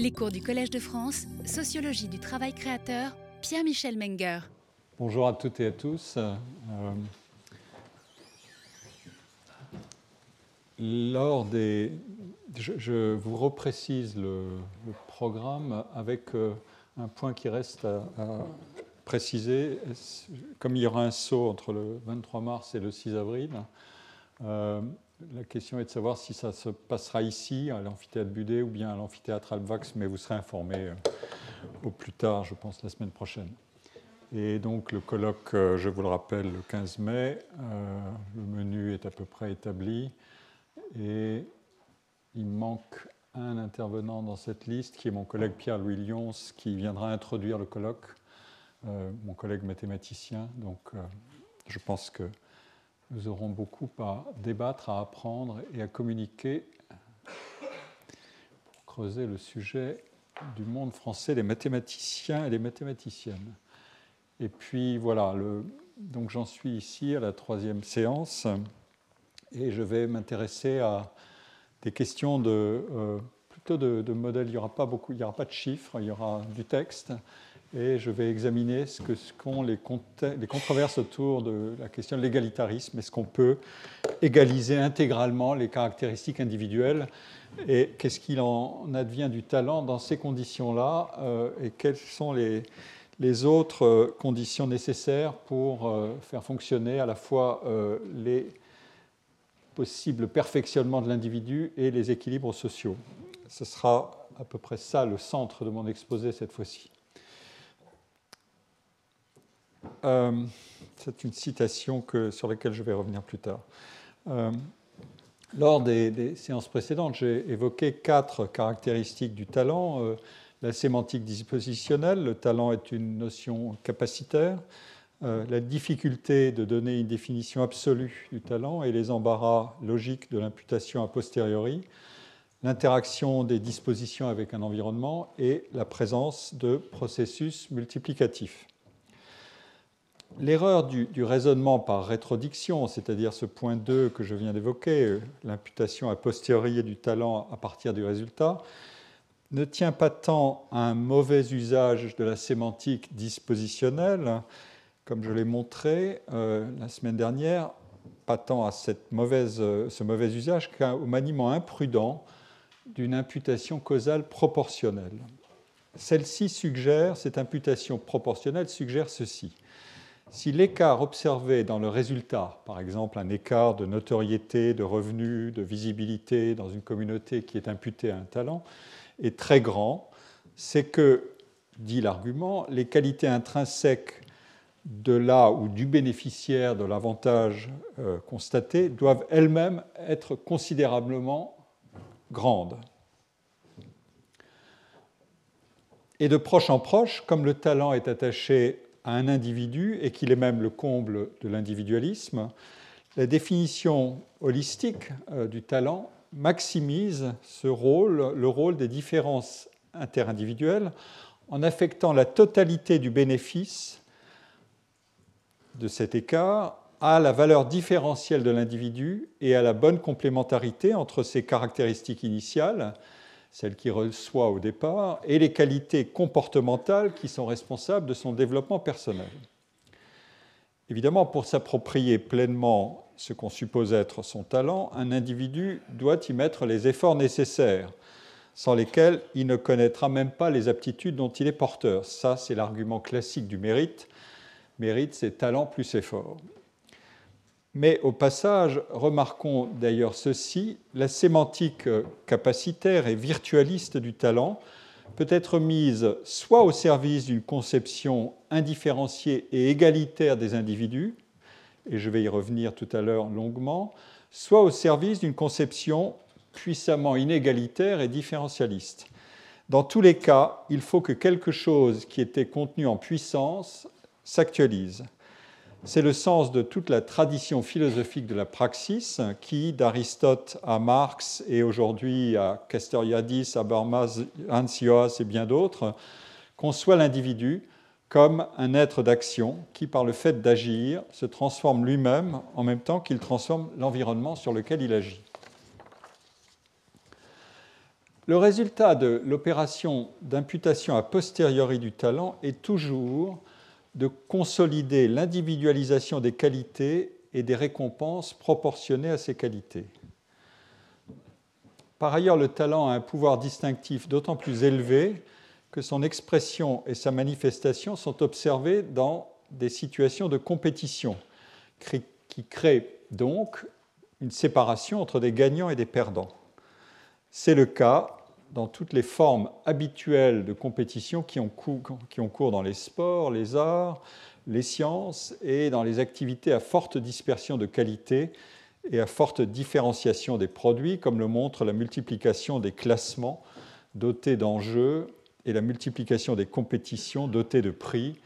Les cours du Collège de France, Sociologie du travail créateur, Pierre-Michel Menger. Bonjour à toutes et à tous. Euh, lors des, je, vous reprécise le, programme avec euh, un point qui reste à, préciser. Comme il y aura un saut entre le 23 mars et le 6 avril, euh, la question est de savoir si ça se passera ici, à l'amphithéâtre Budet, ou bien à l'amphithéâtre Alvax, mais vous serez informé euh, au plus tard, je pense, la semaine prochaine. Et donc le colloque, euh, je vous le rappelle, le 15 mai, euh, le menu est à peu près établi, et il manque un intervenant dans cette liste, qui est mon collègue Pierre-Louis Lyons, qui viendra introduire le colloque, mon collègue mathématicien. Donc je pense que nous aurons beaucoup à débattre, à apprendre et à communiquer pour creuser le sujet du monde français des mathématiciens et des mathématiciennes. Et puis voilà, donc j'en suis ici à la troisième séance et je vais m'intéresser à des questions de, euh, plutôt de, de modèles. Il n'y aura pas beaucoup, il n'y aura pas de chiffres, il y aura du texte et je vais examiner ce que les, controverses autour de la question de l'égalitarisme. Est-ce qu'on peut égaliser intégralement les caractéristiques individuelles et qu'est-ce qu'il en advient du talent dans ces conditions-là euh, et quelles sont les, autres conditions nécessaires pour euh, faire fonctionner à la fois euh, les possibles perfectionnements de l'individu et les équilibres sociaux? Ce sera à peu près ça le centre de mon exposé cette fois-ci. Euh, c'est une citation sur laquelle je vais revenir plus tard. Euh, lors des, séances précédentes, j'ai évoqué quatre caractéristiques du talent. Euh, la sémantique dispositionnelle, le talent est une notion capacitaire. la difficulté de donner une définition absolue du talent et les embarras logiques de l'imputation a posteriori, l'interaction des dispositions avec un environnement et la présence de processus multiplicatifs. L'erreur du, raisonnement par rétrodiction, c'est-à-dire ce point 2 que je viens d'évoquer, l'imputation a posteriori du talent à partir du résultat, ne tient pas tant à un mauvais usage de la sémantique dispositionnelle, comme je l'ai montré euh, la semaine dernière, pas tant à cette mauvaise, euh, ce mauvais usage qu'au maniement imprudent d'une imputation causale proportionnelle. Celle-ci suggère, cette imputation proportionnelle suggère ceci si l'écart observé dans le résultat, par exemple un écart de notoriété, de revenus, de visibilité dans une communauté qui est imputée à un talent, est très grand, c'est que, dit l'argument, les qualités intrinsèques de là ou du bénéficiaire de l'avantage euh, constaté doivent elles-mêmes être considérablement grandes. Et de proche en proche, comme le talent est attaché à un individu et qu'il est même le comble de l'individualisme, la définition holistique euh, du talent maximise ce rôle, le rôle des différences interindividuelles, en affectant la totalité du bénéfice de cet écart à la valeur différentielle de l'individu et à la bonne complémentarité entre ses caractéristiques initiales celle qu'il reçoit au départ, et les qualités comportementales qui sont responsables de son développement personnel. Évidemment, pour s'approprier pleinement ce qu'on suppose être son talent, un individu doit y mettre les efforts nécessaires, sans lesquels il ne connaîtra même pas les aptitudes dont il est porteur. Ça, c'est l'argument classique du mérite. Mérite, c'est talent plus effort. Mais au passage, remarquons d'ailleurs ceci, la sémantique capacitaire et virtualiste du talent peut être mise soit au service d'une conception indifférenciée et égalitaire des individus, et je vais y revenir tout à l'heure longuement, soit au service d'une conception puissamment inégalitaire et différentialiste. Dans tous les cas, il faut que quelque chose qui était contenu en puissance s'actualise. C'est le sens de toute la tradition philosophique de la praxis qui, d'Aristote à Marx et aujourd'hui à Castoriadis, Habermas, Hans Joas et bien d'autres, conçoit l'individu comme un être d'action qui, par le fait d'agir, se transforme lui-même en même temps qu'il transforme l'environnement sur lequel il agit. le résultat de l'opération d'imputation a posteriori du talent est toujours de consolider l'individualisation des qualités et des récompenses proportionnées à ces qualités. Par ailleurs, le talent a un pouvoir distinctif d'autant plus élevé que son expression et sa manifestation sont observées dans des situations de compétition, qui créent donc une séparation entre des gagnants et des perdants. C'est le cas dans toutes les formes habituelles de compétition qui ont, cours, dans les sports, les arts, les sciences et dans les activités à forte dispersion de qualité et à forte différenciation des produits, comme le montre la multiplication des classements dotés d'enjeux et la multiplication des compétitions dotées de prix,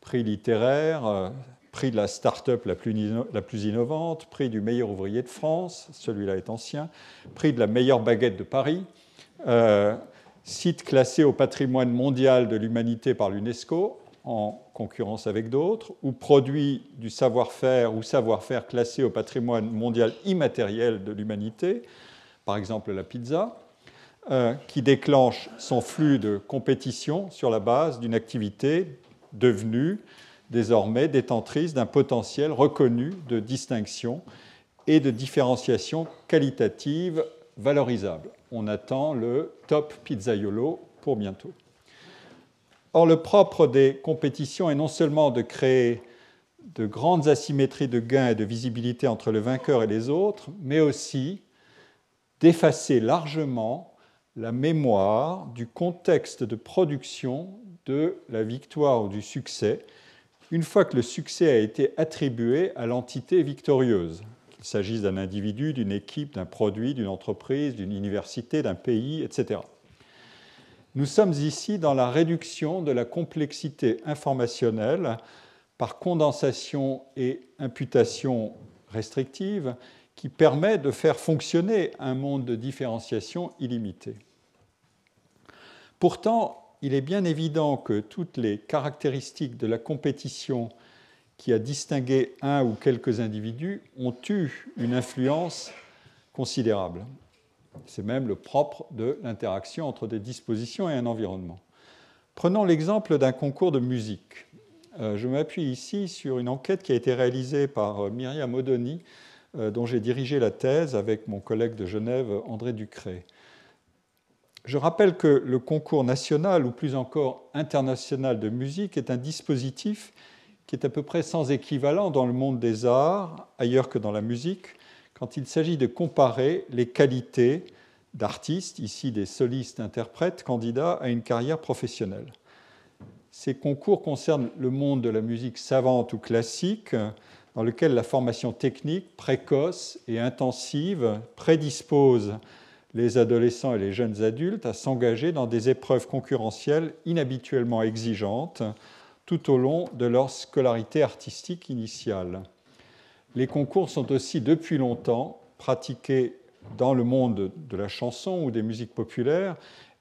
prix littéraires, euh, prix de la start-up la plus, innovante, prix du meilleur ouvrier de France, celui-là est ancien, prix de la meilleure baguette de Paris, euh, site classé au patrimoine mondial de l'humanité par l'UNESCO, en concurrence avec d'autres, ou produit du savoir-faire ou savoir-faire classé au patrimoine mondial immatériel de l'humanité, par exemple la pizza, euh, qui déclenche son flux de compétition sur la base d'une activité devenue désormais détentrice d'un potentiel reconnu de distinction et de différenciation qualitative valorisable. On attend le top pizzaiolo pour bientôt. Or, le propre des compétitions est non seulement de créer de grandes asymétries de gains et de visibilité entre le vainqueur et les autres, mais aussi d'effacer largement la mémoire du contexte de production de la victoire ou du succès, une fois que le succès a été attribué à l'entité victorieuse, qu'il s'agisse d'un individu, d'une équipe, d'un produit, d'une entreprise, d'une université, d'un pays, etc. Nous sommes ici dans la réduction de la complexité informationnelle par condensation et imputation restrictive qui permet de faire fonctionner un monde de différenciation illimité. Pourtant, il est bien évident que toutes les caractéristiques de la compétition qui a distingué un ou quelques individus ont eu une influence considérable. C'est même le propre de l'interaction entre des dispositions et un environnement. Prenons l'exemple d'un concours de musique. Euh, je m'appuie ici sur une enquête qui a été réalisée par euh, Myriam Odoni, euh, dont j'ai dirigé la thèse avec mon collègue de Genève, André Ducré. Je rappelle que le concours national, ou plus encore international de musique, est un dispositif qui est à peu près sans équivalent dans le monde des arts, ailleurs que dans la musique, quand il s'agit de comparer les qualités d'artistes, ici des solistes interprètes, candidats à une carrière professionnelle. Ces concours concernent le monde de la musique savante ou classique, dans lequel la formation technique précoce et intensive prédispose les adolescents et les jeunes adultes à s'engager dans des épreuves concurrentielles inhabituellement exigeantes tout au long de leur scolarité artistique initiale. Les concours sont aussi depuis longtemps pratiqués dans le monde de la chanson ou des musiques populaires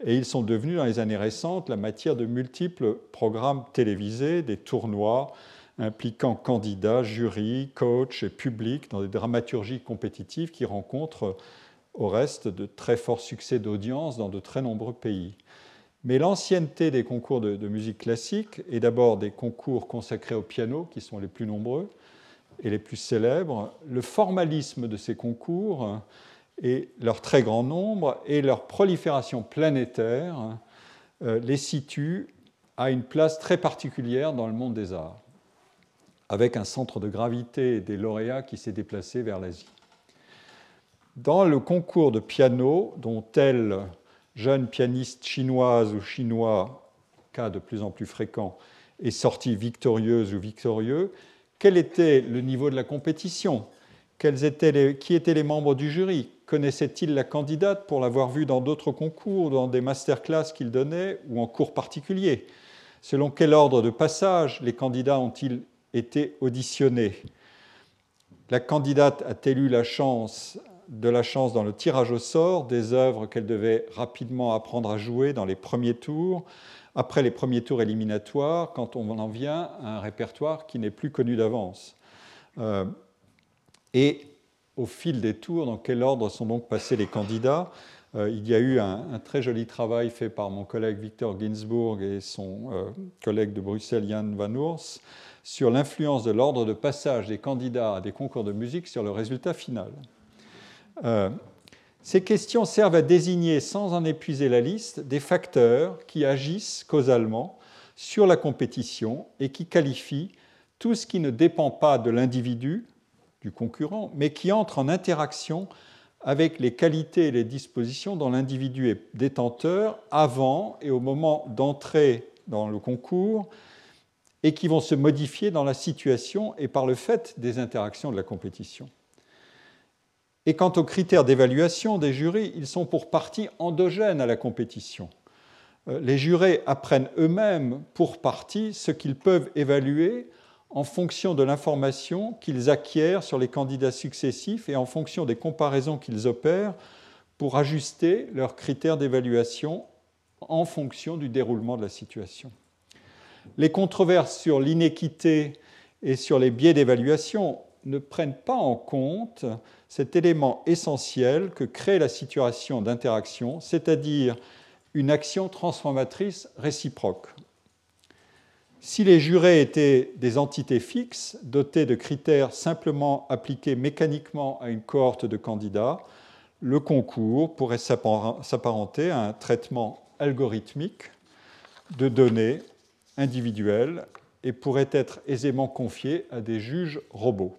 et ils sont devenus dans les années récentes la matière de multiples programmes télévisés, des tournois impliquant candidats, jurys, coachs et publics dans des dramaturgies compétitives qui rencontrent au reste de très forts succès d'audience dans de très nombreux pays. Mais l'ancienneté des concours de, musique classique, et d'abord des concours consacrés au piano, qui sont les plus nombreux et les plus célèbres, le formalisme de ces concours et leur très grand nombre et leur prolifération planétaire euh, les situent à une place très particulière dans le monde des arts, avec un centre de gravité des lauréats qui s'est déplacé vers l'Asie. Dans le concours de piano, dont telle jeune pianiste chinoise ou chinois, cas de plus en plus fréquent, est sortie victorieuse ou victorieux, quel était le niveau de la compétition? Qui étaient les membres du jury? Connaissait-il la candidate pour l'avoir vue dans d'autres concours, dans des masterclass qu'il donnait ou en cours particuliers Selon quel ordre de passage les candidats ont-ils été auditionnés? La candidate a-t-elle eu la chance de la chance dans le tirage au sort des œuvres qu'elle devait rapidement apprendre à jouer dans les premiers tours, après les premiers tours éliminatoires, quand on en vient à un répertoire qui n'est plus connu d'avance. Euh, et au fil des tours, dans quel ordre sont donc passés les candidats? Euh, il y a eu un, très joli travail fait par mon collègue Victor Ginsburg et son euh, collègue de Bruxelles, Jan Van Oers, sur l'influence de l'ordre de passage des candidats à des concours de musique sur le résultat final. Euh, ces questions servent à désigner, sans en épuiser la liste, des facteurs qui agissent causalement sur la compétition et qui qualifient tout ce qui ne dépend pas de l'individu, du concurrent, mais qui entre en interaction avec les qualités et les dispositions dont l'individu est détenteur avant et au moment d'entrer dans le concours et qui vont se modifier dans la situation et par le fait des interactions de la compétition. Et quant aux critères d'évaluation des jurys, ils sont pour partie endogènes à la compétition. Euh, les jurés apprennent eux-mêmes pour partie ce qu'ils peuvent évaluer en fonction de l'information qu'ils acquièrent sur les candidats successifs et en fonction des comparaisons qu'ils opèrent pour ajuster leurs critères d'évaluation en fonction du déroulement de la situation. Les controverses sur l'inéquité et sur les biais d'évaluation ne prennent pas en compte cet élément essentiel que crée la situation d'interaction, c'est-à-dire une action transformatrice réciproque. Si les jurés étaient des entités fixes, dotées de critères simplement appliqués mécaniquement à une cohorte de candidats, le concours pourrait s'apparenter à un traitement algorithmique de données individuelles et pourrait être aisément confié à des juges robots.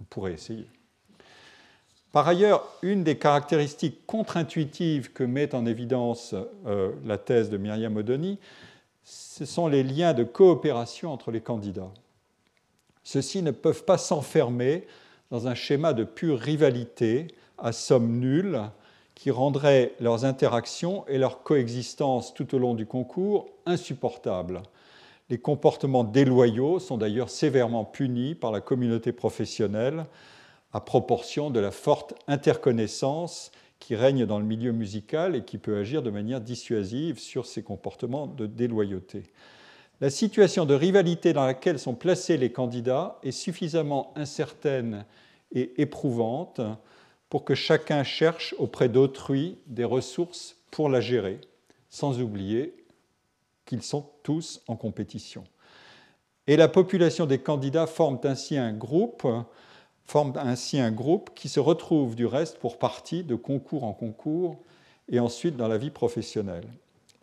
On pourrait essayer. Par ailleurs, une des caractéristiques contre-intuitives que met en évidence euh, la thèse de Myriam Odoni, ce sont les liens de coopération entre les candidats. Ceux-ci ne peuvent pas s'enfermer dans un schéma de pure rivalité à somme nulle qui rendrait leurs interactions et leur coexistence tout au long du concours insupportables. Les comportements déloyaux sont d'ailleurs sévèrement punis par la communauté professionnelle à proportion de la forte interconnaissance qui règne dans le milieu musical et qui peut agir de manière dissuasive sur ces comportements de déloyauté. La situation de rivalité dans laquelle sont placés les candidats est suffisamment incertaine et éprouvante pour que chacun cherche auprès d'autrui des ressources pour la gérer, sans oublier qu'ils sont tous en compétition. Et la population des candidats forme ainsi un groupe forment ainsi un groupe qui se retrouve du reste pour partie de concours en concours et ensuite dans la vie professionnelle.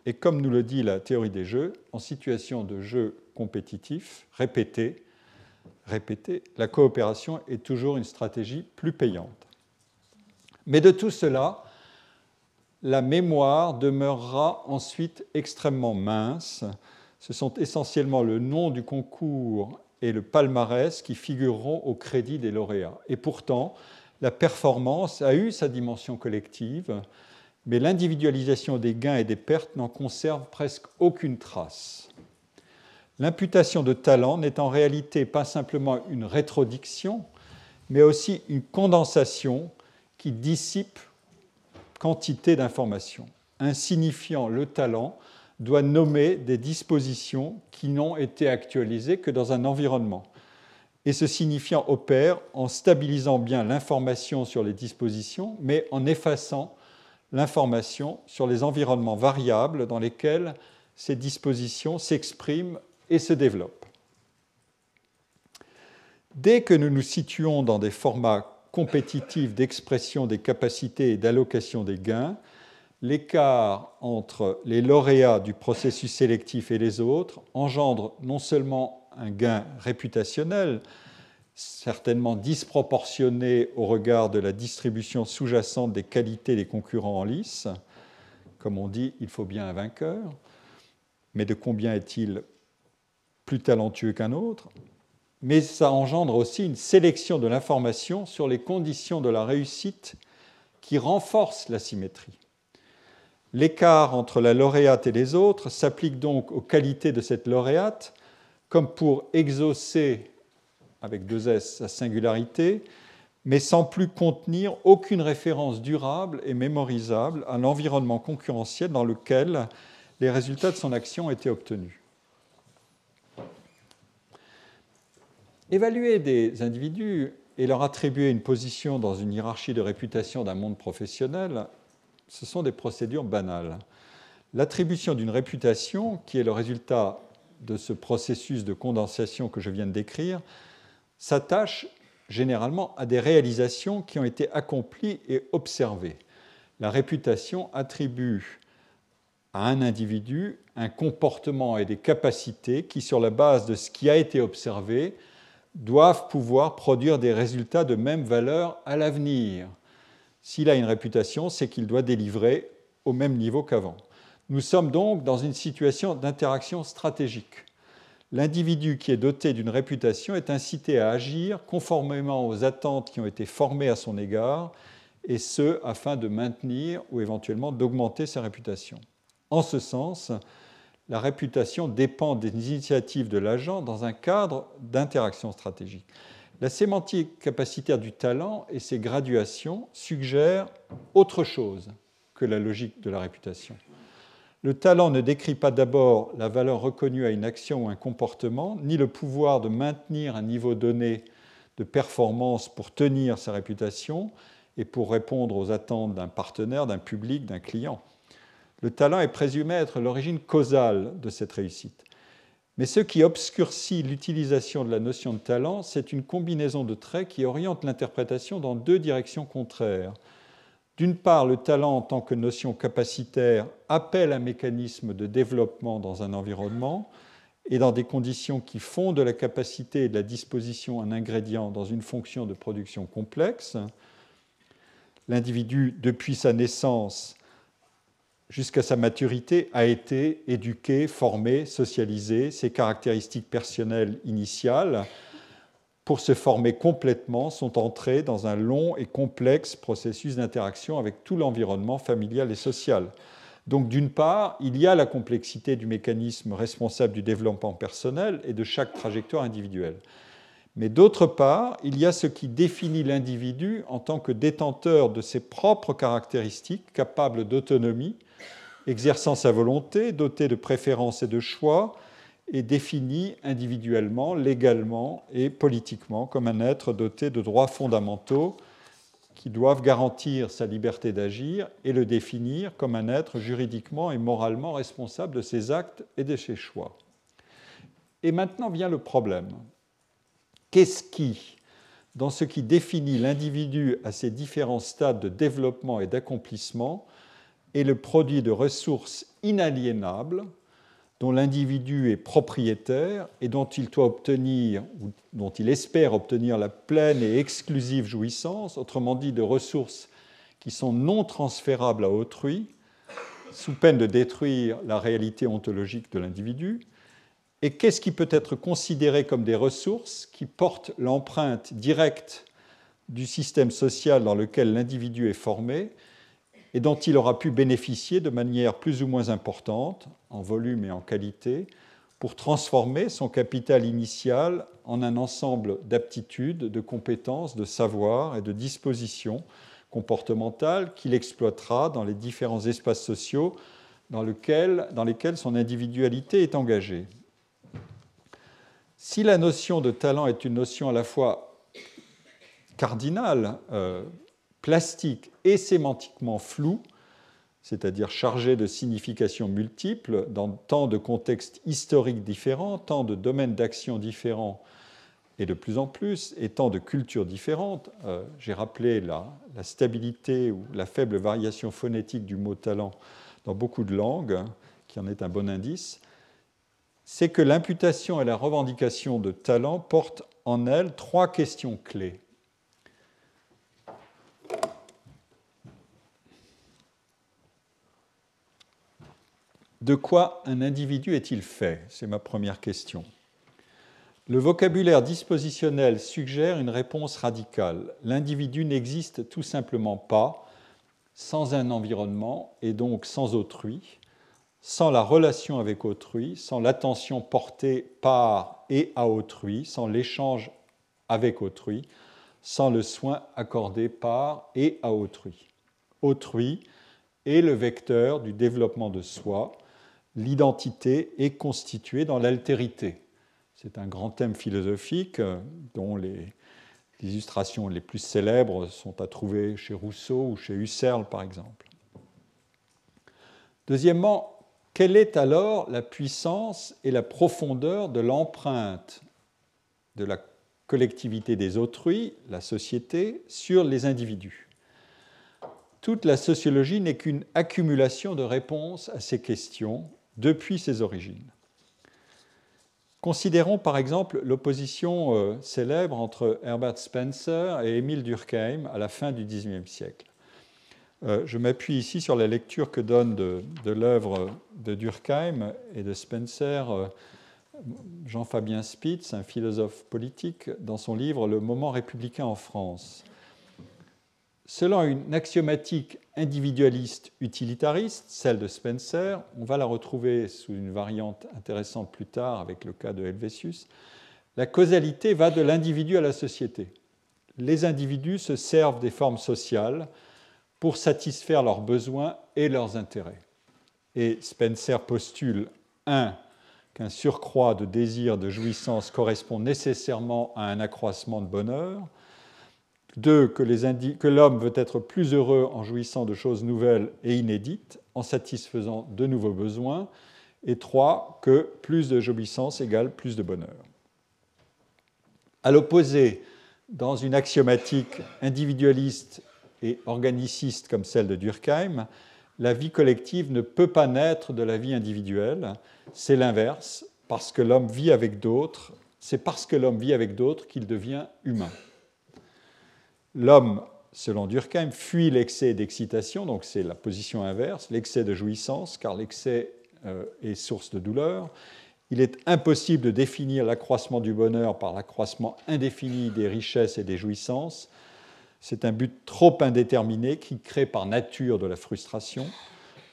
Et comme nous le dit la théorie des jeux, en situation de jeu compétitif, répété, répété, la coopération est toujours une stratégie plus payante. Mais de tout cela, la mémoire demeurera ensuite extrêmement mince. Ce sont essentiellement le nom du concours et le palmarès qui figureront au crédit des lauréats. Et pourtant, la performance a eu sa dimension collective, mais l'individualisation des gains et des pertes n'en conserve presque aucune trace. L'imputation de talent n'est en réalité pas simplement une rétrodiction, mais aussi une condensation qui dissipe quantité d'informations, insignifiant le talent doit nommer des dispositions qui n'ont été actualisées que dans un environnement. Et ce signifiant opère en stabilisant bien l'information sur les dispositions, mais en effaçant l'information sur les environnements variables dans lesquels ces dispositions s'expriment et se développent. Dès que nous nous situons dans des formats compétitifs d'expression des capacités et d'allocation des gains, l'écart entre les lauréats du processus sélectif et les autres engendre non seulement un gain réputationnel, certainement disproportionné au regard de la distribution sous-jacente des qualités des concurrents en lice. Comme on dit, il faut bien un vainqueur, mais de combien est-il plus talentueux qu'un autre? Mais ça engendre aussi une sélection de l'information sur les conditions de la réussite qui renforce la symétrie. L'écart entre la lauréate et les autres s'applique donc aux qualités de cette lauréate comme pour exaucer, avec deux S, sa singularité, mais sans plus contenir aucune référence durable et mémorisable à l'environnement concurrentiel dans lequel les résultats de son action étaient obtenus. Évaluer des individus et leur attribuer une position dans une hiérarchie de réputation d'un monde professionnel Ce sont des procédures banales. L'attribution d'une réputation, qui est le résultat de ce processus de condensation que je viens de décrire, s'attache généralement à des réalisations qui ont été accomplies et observées. La réputation attribue à un individu un comportement et des capacités qui, sur la base de ce qui a été observé, doivent pouvoir produire des résultats de même valeur à l'avenir. S'il a une réputation, c'est qu'il doit délivrer au même niveau qu'avant. Nous sommes donc dans une situation d'interaction stratégique. L'individu qui est doté d'une réputation est incité à agir conformément aux attentes qui ont été formées à son égard, et ce, afin de maintenir ou éventuellement d'augmenter sa réputation. En ce sens, la réputation dépend des initiatives de l'agent dans un cadre d'interaction stratégique. La sémantique capacitaire du talent et ses graduations suggèrent autre chose que la logique de la réputation. Le talent ne décrit pas d'abord la valeur reconnue à une action ou un comportement, ni le pouvoir de maintenir un niveau donné de performance pour tenir sa réputation et pour répondre aux attentes d'un partenaire, d'un public, d'un client. Le talent est présumé être l'origine causale de cette réussite. Mais ce qui obscurcit l'utilisation de la notion de talent, c'est une combinaison de traits qui oriente l'interprétation dans deux directions contraires. D'une part, le talent en tant que notion capacitaire appelle un mécanisme de développement dans un environnement et dans des conditions qui font de la capacité et de la disposition un ingrédient dans une fonction de production complexe. L'individu, depuis sa naissance, jusqu'à sa maturité, a été éduqué, formé, socialisé, ses caractéristiques personnelles initiales, pour se former complètement, sont entrées dans un long et complexe processus d'interaction avec tout l'environnement familial et social. Donc d'une part, il y a la complexité du mécanisme responsable du développement personnel et de chaque trajectoire individuelle. Mais d'autre part, il y a ce qui définit l'individu en tant que détenteur de ses propres caractéristiques, capable d'autonomie, exerçant sa volonté, doté de préférences et de choix, et défini individuellement, légalement et politiquement comme un être doté de droits fondamentaux qui doivent garantir sa liberté d'agir et le définir comme un être juridiquement et moralement responsable de ses actes et de ses choix. Et maintenant vient le problème. Qu'est-ce qui, dans ce qui définit l'individu à ses différents stades de développement et d'accomplissement, est le produit de ressources inaliénables dont l'individu est propriétaire et dont il doit obtenir, ou dont il espère obtenir la pleine et exclusive jouissance, autrement dit de ressources qui sont non transférables à autrui, sous peine de détruire la réalité ontologique de l'individu, et qu'est-ce qui peut être considéré comme des ressources qui portent l'empreinte directe du système social dans lequel l'individu est formé? Et dont il aura pu bénéficier de manière plus ou moins importante, en volume et en qualité, pour transformer son capital initial en un ensemble d'aptitudes, de compétences, de savoirs et de dispositions comportementales qu'il exploitera dans les différents espaces sociaux dans, lesquels son individualité est engagée. Si la notion de talent est une notion à la fois cardinale, euh, plastique et sémantiquement floue, c'est-à-dire chargée de significations multiples dans tant de contextes historiques différents, tant de domaines d'action différents et de plus en plus, et tant de cultures différentes. Euh, j'ai rappelé la, la, stabilité ou la faible variation phonétique du mot talent dans beaucoup de langues, qui en est un bon indice c'est que l'imputation et la revendication de talent portent en elles trois questions clés. De quoi un individu est-il fait? C'est ma première question. Le vocabulaire dispositionnel suggère une réponse radicale. L'individu n'existe tout simplement pas sans un environnement et donc sans autrui sans la relation avec autrui, sans l'attention portée par et à autrui, sans l'échange avec autrui, sans le soin accordé par et à autrui. Autrui est le vecteur du développement de soi, l'identité est constituée dans l'altérité. C'est un grand thème philosophique euh, dont les, illustrations les plus célèbres sont à trouver chez Rousseau ou chez Husserl par exemple. Deuxièmement, quelle est alors la puissance et la profondeur de l'empreinte de la collectivité des autrui, la société, sur les individus? Toute la sociologie n'est qu'une accumulation de réponses à ces questions depuis ses origines. Considérons par exemple l'opposition euh, célèbre entre Herbert Spencer et Émile Durkheim à la fin du XIXe siècle. Euh, je m'appuie ici sur la lecture que donne de, l'œuvre de Durkheim et de Spencer euh, Jean-Fabien Spitz, un philosophe politique, dans son livre Le moment républicain en France. Selon une axiomatique individualiste utilitariste, celle de Spencer, on va la retrouver sous une variante intéressante plus tard avec le cas de Helvétius, la causalité va de l'individu à la société. Les individus se servent des formes sociales pour satisfaire leurs besoins et leurs intérêts. Et Spencer postule, un, qu'un surcroît de désir de jouissance correspond nécessairement à un accroissement de bonheur, deux, que l'homme veut être plus heureux en jouissant de choses nouvelles et inédites, en satisfaisant de nouveaux besoins. Et trois, que plus de jouissance égale plus de bonheur. À l'opposé, dans une axiomatique individualiste et organiciste comme celle de Durkheim, la vie collective ne peut pas naître de la vie individuelle. C'est l'inverse, parce que l'homme vit avec d'autres, c'est parce que l'homme vit avec d'autres qu'il devient humain. L'homme, selon Durkheim, fuit l'excès d'excitation, donc c'est la position inverse, l'excès de jouissance, car l'excès euh, est source de douleur. Il est impossible de définir l'accroissement du bonheur par l'accroissement indéfini des richesses et des jouissances. C'est un but trop indéterminé qui crée par nature de la frustration.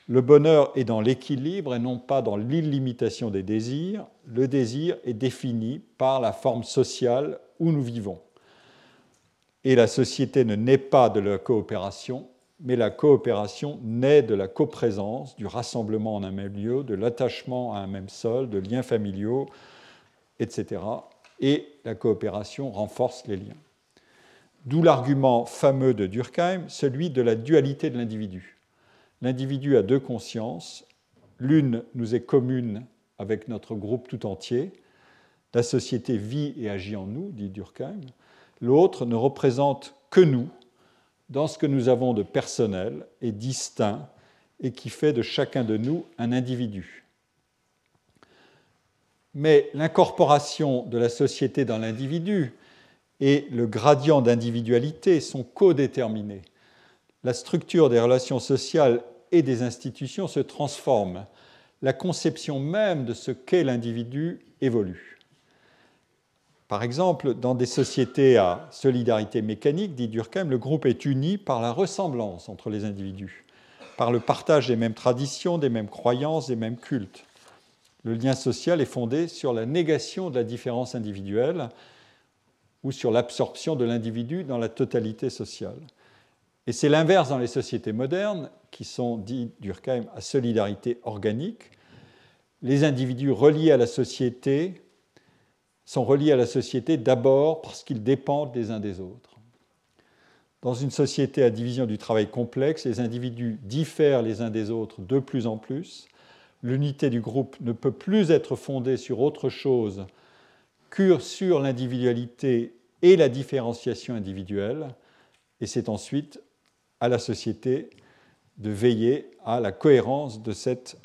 Le bonheur est dans l'équilibre et non pas dans l'illimitation des désirs. Le désir est défini par la forme sociale où nous vivons. Et la société ne naît pas de la coopération, mais la coopération naît de la coprésence, du rassemblement en un même lieu, de l'attachement à un même sol, de liens familiaux, etc. Et la coopération renforce les liens. D'où l'argument fameux de Durkheim, celui de la dualité de l'individu. L'individu a deux consciences. L'une nous est commune avec notre groupe tout entier. La société vit et agit en nous, dit Durkheim l'autre ne représente que nous dans ce que nous avons de personnel et distinct et qui fait de chacun de nous un individu. Mais l'incorporation de la société dans l'individu et le gradient d'individualité sont codéterminés. La structure des relations sociales et des institutions se transforme. La conception même de ce qu'est l'individu évolue. Par exemple, dans des sociétés à solidarité mécanique, dit Durkheim, le groupe est uni par la ressemblance entre les individus, par le partage des mêmes traditions, des mêmes croyances, des mêmes cultes. Le lien social est fondé sur la négation de la différence individuelle ou sur l'absorption de l'individu dans la totalité sociale. Et c'est l'inverse dans les sociétés modernes, qui sont, dit Durkheim, à solidarité organique. Les individus reliés à la société sont reliés à la société d'abord parce qu'ils dépendent les uns des autres. Dans une société à division du travail complexe, les individus diffèrent les uns des autres de plus en plus. L'unité du groupe ne peut plus être fondée sur autre chose que sur l'individualité et la différenciation individuelle. Et c'est ensuite à la société de veiller à la cohérence de cette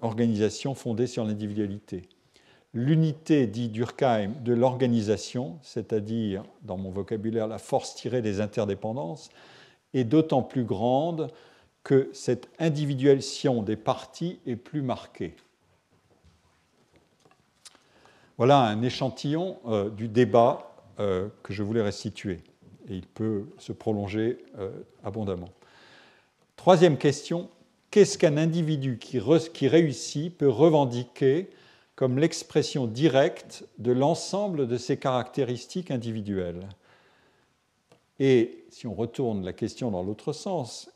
organisation fondée sur l'individualité l'unité, dit Durkheim, de l'organisation, c'est-à-dire, dans mon vocabulaire, la force tirée des interdépendances, est d'autant plus grande que cette individualisation des parties est plus marquée. Voilà un échantillon euh, du débat euh, que je voulais restituer, et il peut se prolonger euh, abondamment. Troisième question, qu'est-ce qu'un individu qui réussit peut revendiquer comme l'expression directe de l'ensemble de ses caractéristiques individuelles. Et si on retourne la question dans l'autre sens,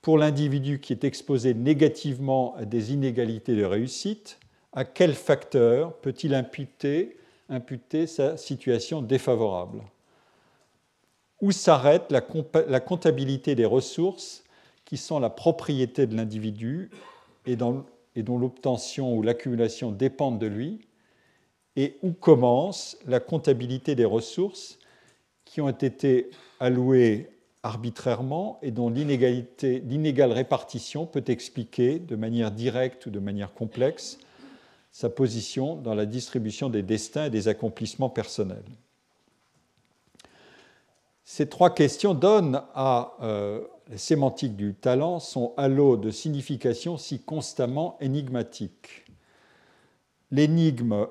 pour l'individu qui est exposé négativement à des inégalités de réussite, à quel facteur peut-il imputer, sa situation défavorable? Où s'arrête la, la comptabilité des ressources qui sont la propriété de l'individu et, dont l'obtention ou l'accumulation dépendent de lui, et où commence la comptabilité des ressources qui ont été allouées arbitrairement et dont l'inégale répartition peut expliquer de manière directe ou de manière complexe sa position dans la distribution des destins et des accomplissements personnels. Ces trois questions donnent à euh, la sémantique du talent son halo de signification si constamment énigmatique. L'énigme,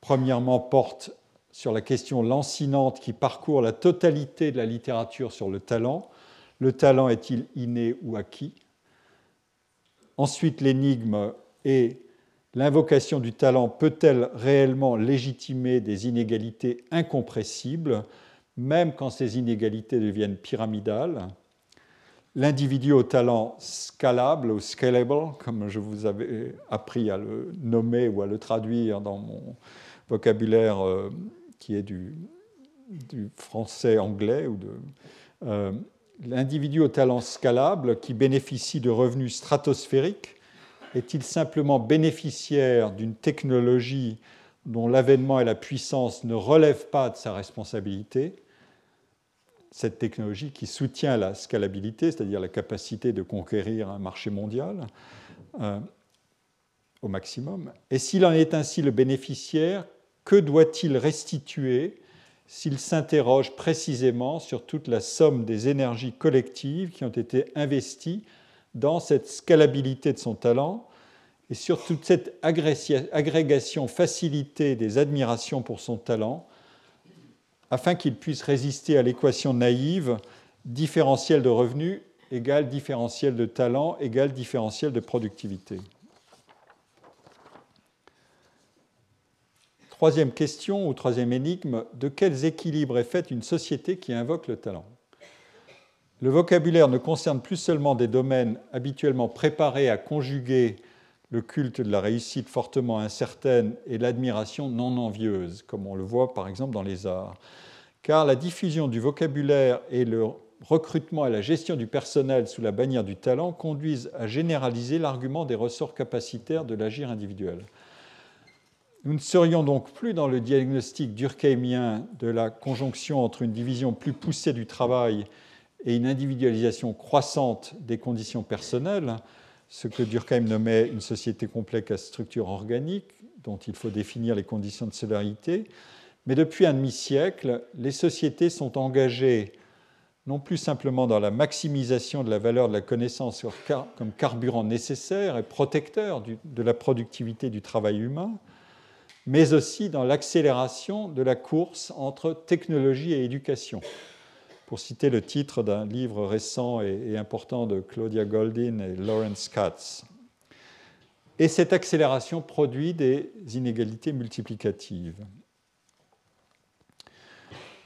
premièrement, porte sur la question lancinante qui parcourt la totalité de la littérature sur le talent. Le talent est-il inné ou acquis? Ensuite, l'énigme est l'invocation du talent peut-elle réellement légitimer des inégalités incompressibles, même quand ces inégalités deviennent pyramidales? L'individu au talent scalable ou scalable, comme je vous avais appris à le nommer ou à le traduire dans mon vocabulaire euh, qui est du, français-anglais ou euh, l'individu au talent scalable qui bénéficie de revenus stratosphériques est-il simplement bénéficiaire d'une technologie dont l'avènement et la puissance ne relèvent pas de sa responsabilité cette technologie qui soutient la scalabilité, c'est-à-dire la capacité de conquérir un marché mondial euh, au maximum. Et s'il en est ainsi le bénéficiaire, que doit-il restituer s'il s'interroge précisément sur toute la somme des énergies collectives qui ont été investies dans cette scalabilité de son talent et sur toute cette agrégation facilitée des admirations pour son talent, afin qu'il puisse résister à l'équation naïve différentiel de revenus égale différentiel de talent égale différentiel de productivité. Troisième question ou troisième énigme, de quels équilibres est faite une société qui invoque le talent? Le vocabulaire ne concerne plus seulement des domaines habituellement préparés à conjuguer le culte de la réussite fortement incertaine et l'admiration non envieuse, comme on le voit par exemple dans les arts. Car la diffusion du vocabulaire et le recrutement et la gestion du personnel sous la bannière du talent conduisent à généraliser l'argument des ressorts capacitaires de l'agir individuel. Nous ne serions donc plus dans le diagnostic durkheimien de la conjonction entre une division plus poussée du travail et une individualisation croissante des conditions personnelles, ce que Durkheim nommait une société complexe à structure organique, dont il faut définir les conditions de solidarité. Mais depuis un demi-siècle, les sociétés sont engagées non plus simplement dans la maximisation de la valeur de la connaissance comme carburant nécessaire et protecteur de la productivité du travail humain, mais aussi dans l'accélération de la course entre technologie et éducation. Pour citer le titre d'un livre récent et, important de Claudia Goldin et Lawrence Katz. Et cette accélération produit des inégalités multiplicatives.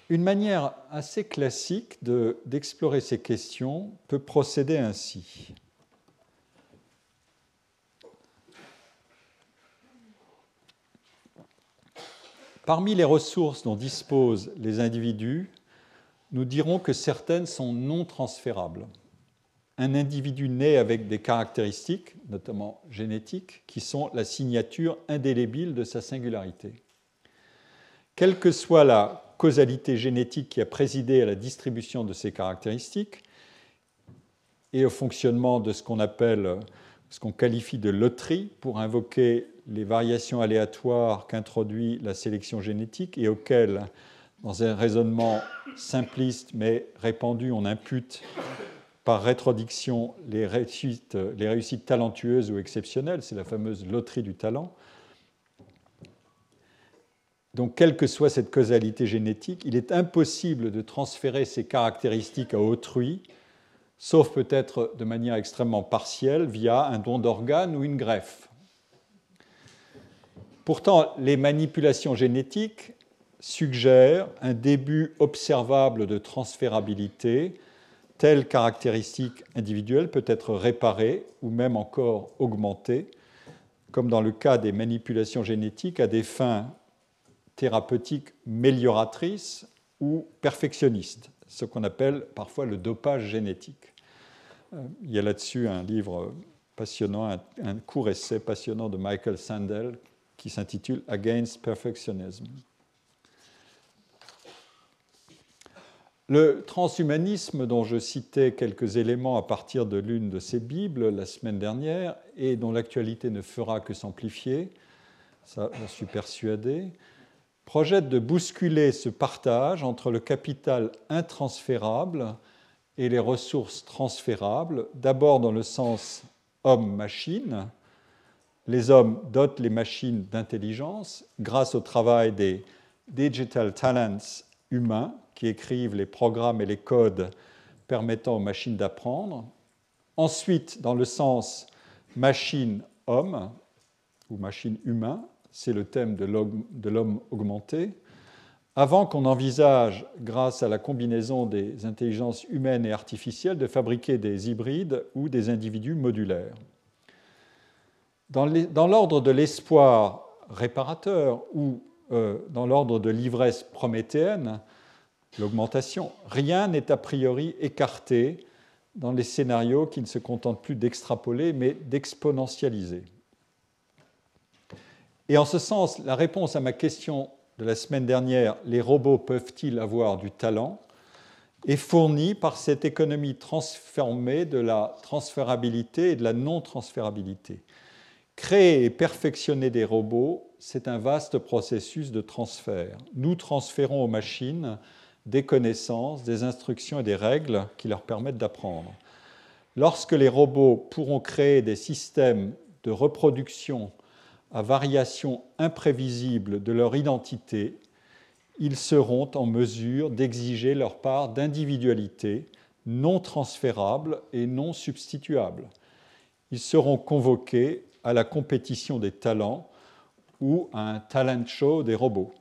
Une manière assez classique d'explorer ces questions peut procéder ainsi. Parmi les ressources dont disposent les individus, nous dirons que certaines sont non transférables. Un individu naît avec des caractéristiques, notamment génétiques, qui sont la signature indélébile de sa singularité. Quelle que soit la causalité génétique qui a présidé à la distribution de ces caractéristiques et au fonctionnement de ce qu'on appelle, ce qu'on qualifie de loterie pour invoquer les variations aléatoires qu'introduit la sélection génétique et auxquelles, dans un raisonnement simpliste mais répandu, on impute par rétrodiction les réussites, talentueuses ou exceptionnelles, c'est la fameuse loterie du talent. Donc, quelle que soit cette causalité génétique, il est impossible de transférer ces caractéristiques à autrui, sauf peut-être de manière extrêmement partielle via un don d'organes ou une greffe. Pourtant, les manipulations génétiques suggèrent un début observable de transférabilité. Telle caractéristique individuelle peut être réparée ou même encore augmentée, comme dans le cas des manipulations génétiques à des fins thérapeutiques mélioratrices ou perfectionnistes, ce qu'on appelle parfois le dopage génétique. Euh, il y a là-dessus un livre passionnant, un, court essai passionnant de Michael Sandel qui s'intitule Against Perfectionism. Le transhumanisme, dont je citais quelques éléments à partir de l'une de ces Bibles la semaine dernière, et dont l'actualité ne fera que s'amplifier, ça j'en suis persuadé, projette de bousculer ce partage entre le capital intransférable et les ressources transférables, d'abord dans le sens homme-machine. Les hommes dotent les machines d'intelligence grâce au travail des digital talents humains qui écrivent les programmes et les codes permettant aux machines d'apprendre. Ensuite, dans le sens machine-homme ou machine-humain, c'est le thème de l'homme augmenté, avant qu'on envisage, grâce à la combinaison des intelligences humaines et artificielles, de fabriquer des hybrides ou des individus modulaires. Dans l'ordre de l'espoir réparateur ou euh, dans l'ordre de l'ivresse prométhéenne, l'augmentation, rien n'est a priori écarté dans les scénarios qui ne se contentent plus d'extrapoler, mais d'exponentialiser. Et en ce sens, la réponse à ma question de la semaine dernière, les robots peuvent-ils avoir du talent, est fournie par cette économie transformée de la transférabilité et de la non-transférabilité. Créer et perfectionner des robots, c'est un vaste processus de transfert. Nous transférons aux machines des connaissances, des instructions et des règles qui leur permettent d'apprendre. Lorsque les robots pourront créer des systèmes de reproduction à variation imprévisible de leur identité, ils seront en mesure d'exiger leur part d'individualité non transférable et non substituable. Ils seront convoqués à la compétition des talents ou à un talent show des robots.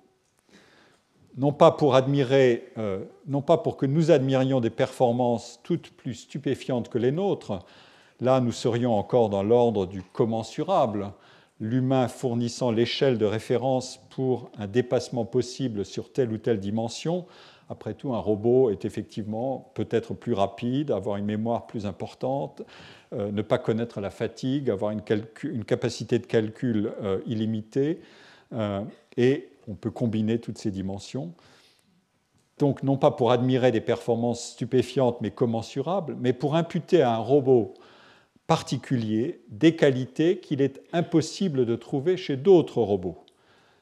Non pas pour admirer, euh, non pas pour que nous admirions des performances toutes plus stupéfiantes que les nôtres, là nous serions encore dans l'ordre du commensurable, l'humain fournissant l'échelle de référence pour un dépassement possible sur telle ou telle dimension. Après tout, un robot est effectivement peut-être plus rapide, avoir une mémoire plus importante, euh, ne pas connaître la fatigue, avoir une, capacité de calcul euh, illimitée, et on peut combiner toutes ces dimensions. Donc, non pas pour admirer des performances stupéfiantes mais commensurables, mais pour imputer à un robot particulier des qualités qu'il est impossible de trouver chez d'autres robots,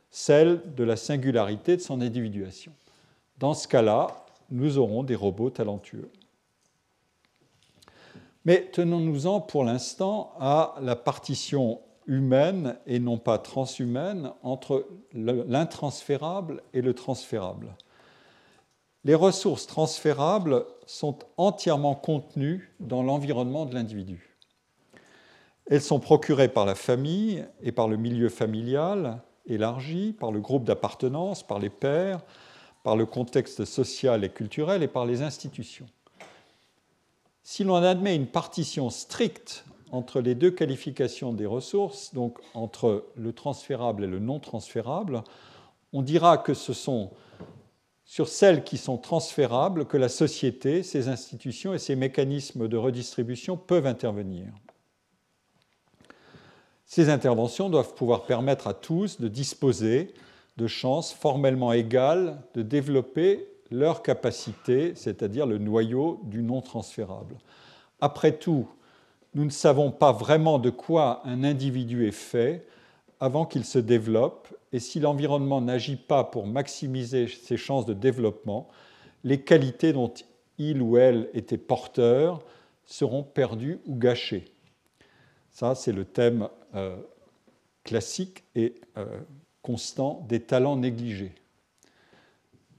celles de la singularité de son individuation. Dans ce cas-là, nous aurons des robots talentueux. Mais tenons-nous-en pour l'instant à la partition humaine et non pas transhumaine entre l'intransférable et le transférable. Les ressources transférables sont entièrement contenues dans l'environnement de l'individu. Elles sont procurées par la famille et par le milieu familial élargi, par le groupe d'appartenance, par les pairs, par le contexte social et culturel et par les institutions. Si l'on admet une partition stricte entre les deux qualifications des ressources, donc entre le transférable et le non transférable, on dira que ce sont sur celles qui sont transférables que la société, ses institutions et ses mécanismes de redistribution peuvent intervenir. Ces interventions doivent pouvoir permettre à tous de disposer de chances formellement égales de développer leur capacité, c'est-à-dire le noyau du non transférable. Après tout, nous ne savons pas vraiment de quoi un individu est fait avant qu'il se développe, et si l'environnement n'agit pas pour maximiser ses chances de développement, les qualités dont il ou elle était porteur seront perdues ou gâchées. Ça, c'est le thème euh, classique et euh, constant des talents négligés,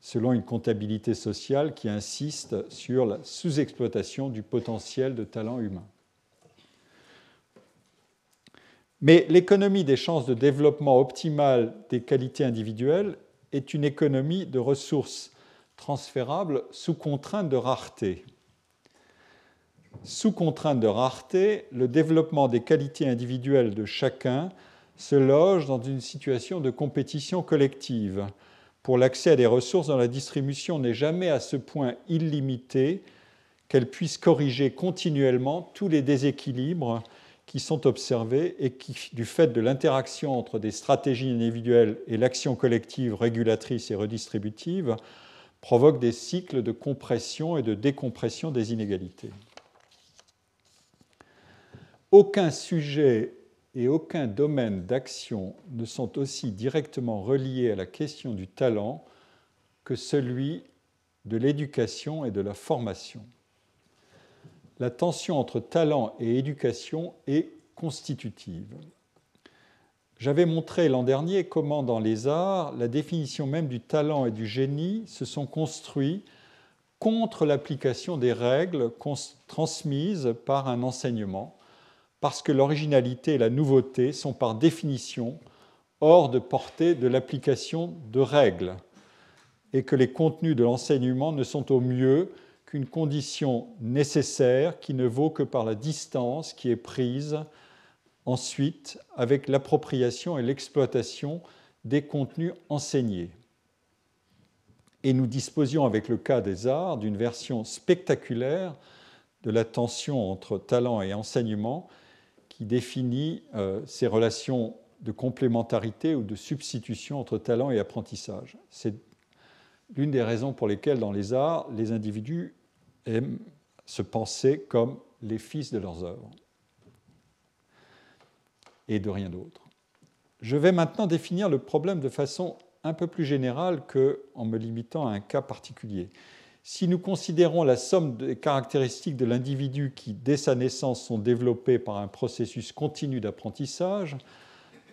selon une comptabilité sociale qui insiste sur la sous-exploitation du potentiel de talents humains. Mais l'économie des chances de développement optimal des qualités individuelles est une économie de ressources transférables sous contrainte de rareté. Sous contrainte de rareté, le développement des qualités individuelles de chacun se loge dans une situation de compétition collective. Pour l'accès à des ressources dont la distribution n'est jamais à ce point illimitée qu'elle puisse corriger continuellement tous les déséquilibres qui sont observés et qui, du fait de l'interaction entre des stratégies individuelles et l'action collective régulatrice et redistributive, provoquent des cycles de compression et de décompression des inégalités. Aucun sujet et aucun domaine d'action ne sont aussi directement reliés à la question du talent que celui de l'éducation et de la formation la tension entre talent et éducation est constitutive. J'avais montré l'an dernier comment dans les arts, la définition même du talent et du génie se sont construits contre l'application des règles transmises par un enseignement, parce que l'originalité et la nouveauté sont par définition hors de portée de l'application de règles, et que les contenus de l'enseignement ne sont au mieux qu'une condition nécessaire qui ne vaut que par la distance qui est prise ensuite avec l'appropriation et l'exploitation des contenus enseignés. Et nous disposions avec le cas des arts d'une version spectaculaire de la tension entre talent et enseignement qui définit euh, ces relations de complémentarité ou de substitution entre talent et apprentissage. C'est l'une des raisons pour lesquelles dans les arts, les individus aiment se penser comme les fils de leurs œuvres et de rien d'autre. Je vais maintenant définir le problème de façon un peu plus générale qu'en me limitant à un cas particulier. Si nous considérons la somme des caractéristiques de l'individu qui, dès sa naissance, sont développées par un processus continu d'apprentissage,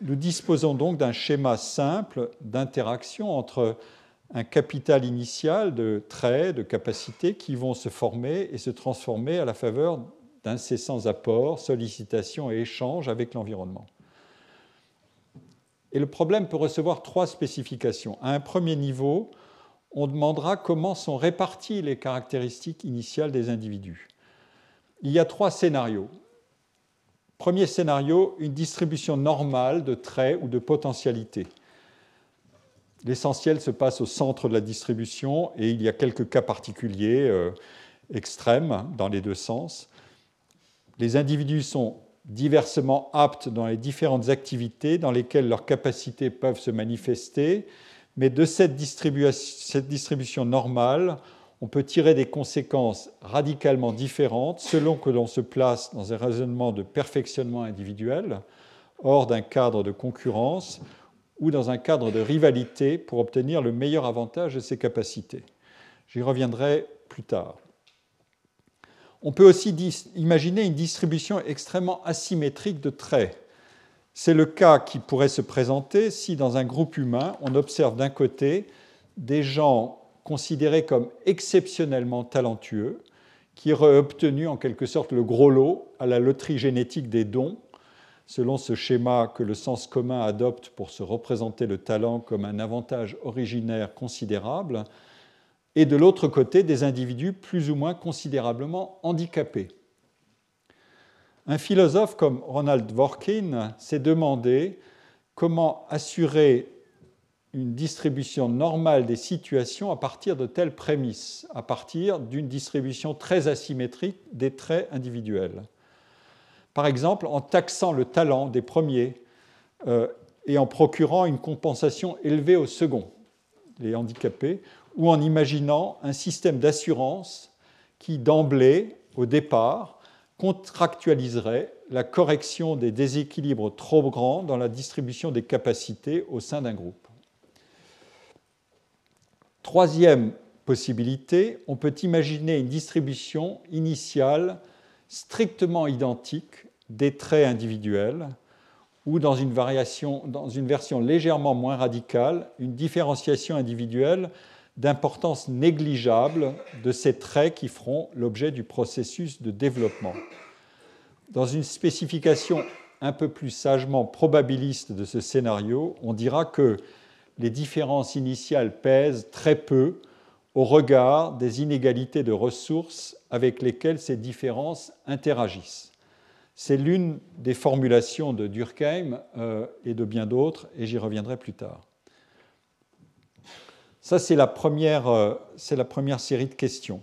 nous disposons donc d'un schéma simple d'interaction entre un capital initial de traits, de capacités qui vont se former et se transformer à la faveur d'incessants apports, sollicitations et échanges avec l'environnement. Et le problème peut recevoir trois spécifications. À un premier niveau, on demandera comment sont réparties les caractéristiques initiales des individus. Il y a trois scénarios. Premier scénario, une distribution normale de traits ou de potentialités. L'essentiel se passe au centre de la distribution et il y a quelques cas particuliers euh, extrêmes dans les deux sens. Les individus sont diversement aptes dans les différentes activités dans lesquelles leurs capacités peuvent se manifester, mais de cette distribution normale, on peut tirer des conséquences radicalement différentes selon que l'on se place dans un raisonnement de perfectionnement individuel, hors d'un cadre de concurrence, ou dans un cadre de rivalité pour obtenir le meilleur avantage de ses capacités. J'y reviendrai plus tard. On peut aussi imaginer une distribution extrêmement asymétrique de traits. C'est le cas qui pourrait se présenter si dans un groupe humain, on observe d'un côté des gens considérés comme exceptionnellement talentueux, qui auraient obtenu en quelque sorte le gros lot à la loterie génétique des dons, selon ce schéma que le sens commun adopte pour se représenter le talent comme un avantage originaire considérable, et de l'autre côté des individus plus ou moins considérablement handicapés. Un philosophe comme Ronald Dworkin s'est demandé comment assurer une distribution normale des situations à partir de telles prémices, à partir d'une distribution très asymétrique des traits individuels. Par exemple, en taxant le talent des premiers euh, et en procurant une compensation élevée aux seconds, les handicapés, ou en imaginant un système d'assurance qui, d'emblée, au départ, contractualiserait la correction des déséquilibres trop grands dans la distribution des capacités au sein d'un groupe. Troisième possibilité, on peut imaginer une distribution initiale strictement identique des traits individuels ou dans une, variation, dans une version légèrement moins radicale, une différenciation individuelle d'importance négligeable de ces traits qui feront l'objet du processus de développement. Dans une spécification un peu plus sagement probabiliste de ce scénario, on dira que les différences initiales pèsent très peu au regard des inégalités de ressources avec lesquelles ces différences interagissent. C'est l'une des formulations de Durkheim euh, et de bien d'autres, et j'y reviendrai plus tard. Ça, euh, c'est la première série de questions.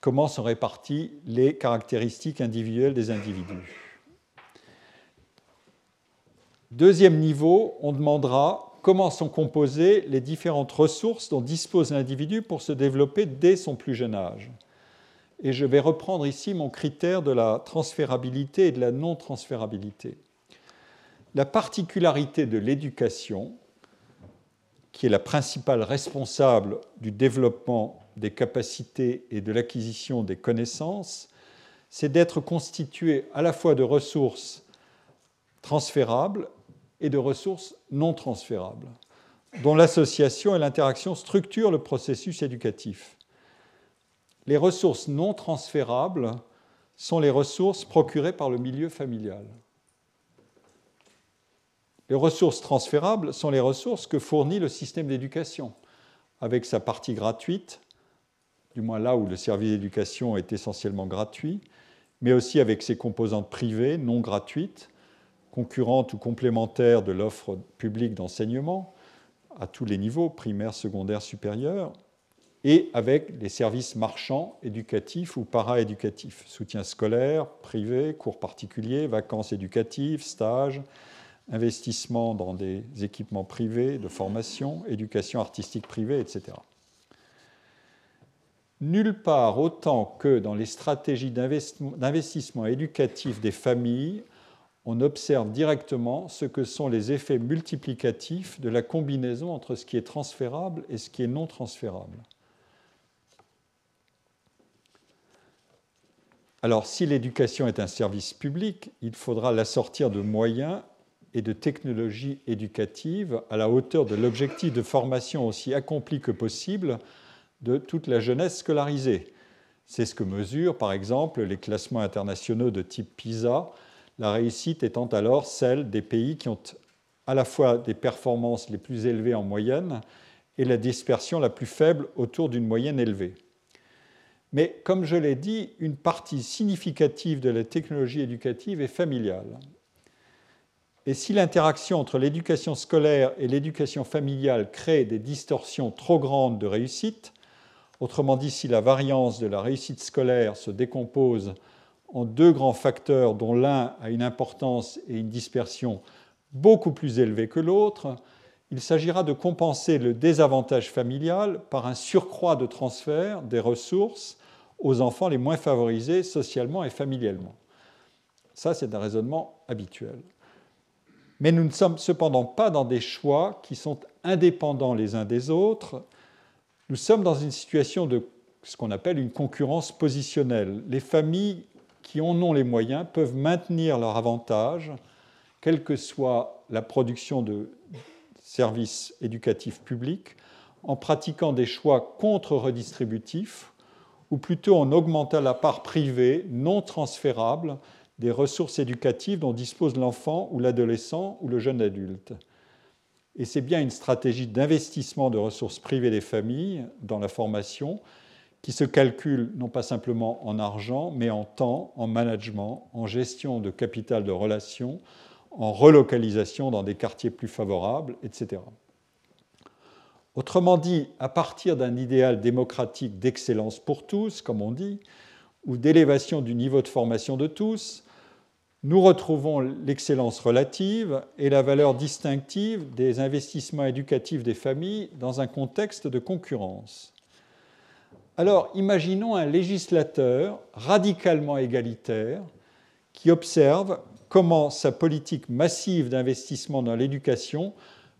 Comment sont réparties les caractéristiques individuelles des individus? Deuxième niveau, on demandera comment sont composées les différentes ressources dont dispose l'individu pour se développer dès son plus jeune âge. Et je vais reprendre ici mon critère de la transférabilité et de la non-transférabilité. La particularité de l'éducation, qui est la principale responsable du développement des capacités et de l'acquisition des connaissances, c'est d'être constituée à la fois de ressources transférables et de ressources non transférables, dont l'association et l'interaction structurent le processus éducatif. Les ressources non transférables sont les ressources procurées par le milieu familial. Les ressources transférables sont les ressources que fournit le système d'éducation, avec sa partie gratuite, du moins là où le service d'éducation est essentiellement gratuit, mais aussi avec ses composantes privées non gratuites, concurrentes ou complémentaires de l'offre publique d'enseignement à tous les niveaux, primaire, secondaire, supérieur, et avec les services marchands éducatifs ou para-éducatifs, soutien scolaire, privé, cours particuliers, vacances éducatives, stages, investissement dans des équipements privés de formation, éducation artistique privée, etc. Nulle part autant que dans les stratégies d'investissement éducatif des familles, on observe directement ce que sont les effets multiplicatifs de la combinaison entre ce qui est transférable et ce qui est non transférable. Alors, si l'éducation est un service public, il faudra l'assortir de moyens et de technologies éducatives à la hauteur de l'objectif de formation aussi accompli que possible de toute la jeunesse scolarisée. C'est ce que mesurent par exemple les classements internationaux de type PISA, la réussite étant alors celle des pays qui ont à la fois des performances les plus élevées en moyenne et la dispersion la plus faible autour d'une moyenne élevée. Mais comme je l'ai dit, une partie significative de la technologie éducative est familiale. Et si l'interaction entre l'éducation scolaire et l'éducation familiale crée des distorsions trop grandes de réussite, autrement dit si la variance de la réussite scolaire se décompose en deux grands facteurs dont l'un a une importance et une dispersion beaucoup plus élevées que l'autre, il s'agira de compenser le désavantage familial par un surcroît de transfert des ressources aux enfants les moins favorisés socialement et familialement. Ça, c'est un raisonnement habituel. Mais nous ne sommes cependant pas dans des choix qui sont indépendants les uns des autres. Nous sommes dans une situation de ce qu'on appelle une concurrence positionnelle. Les familles qui en ont les moyens peuvent maintenir leur avantage, quelle que soit la production de services éducatifs publics, en pratiquant des choix contre-redistributifs, ou plutôt en augmentant la part privée non transférable des ressources éducatives dont dispose l'enfant ou l'adolescent ou le jeune adulte. Et c'est bien une stratégie d'investissement de ressources privées des familles dans la formation qui se calcule non pas simplement en argent, mais en temps, en management, en gestion de capital de relations, en relocalisation dans des quartiers plus favorables, etc. Autrement dit, à partir d'un idéal démocratique d'excellence pour tous, comme on dit, ou d'élévation du niveau de formation de tous, nous retrouvons l'excellence relative et la valeur distinctive des investissements éducatifs des familles dans un contexte de concurrence. Alors imaginons un législateur radicalement égalitaire qui observe comment sa politique massive d'investissement dans l'éducation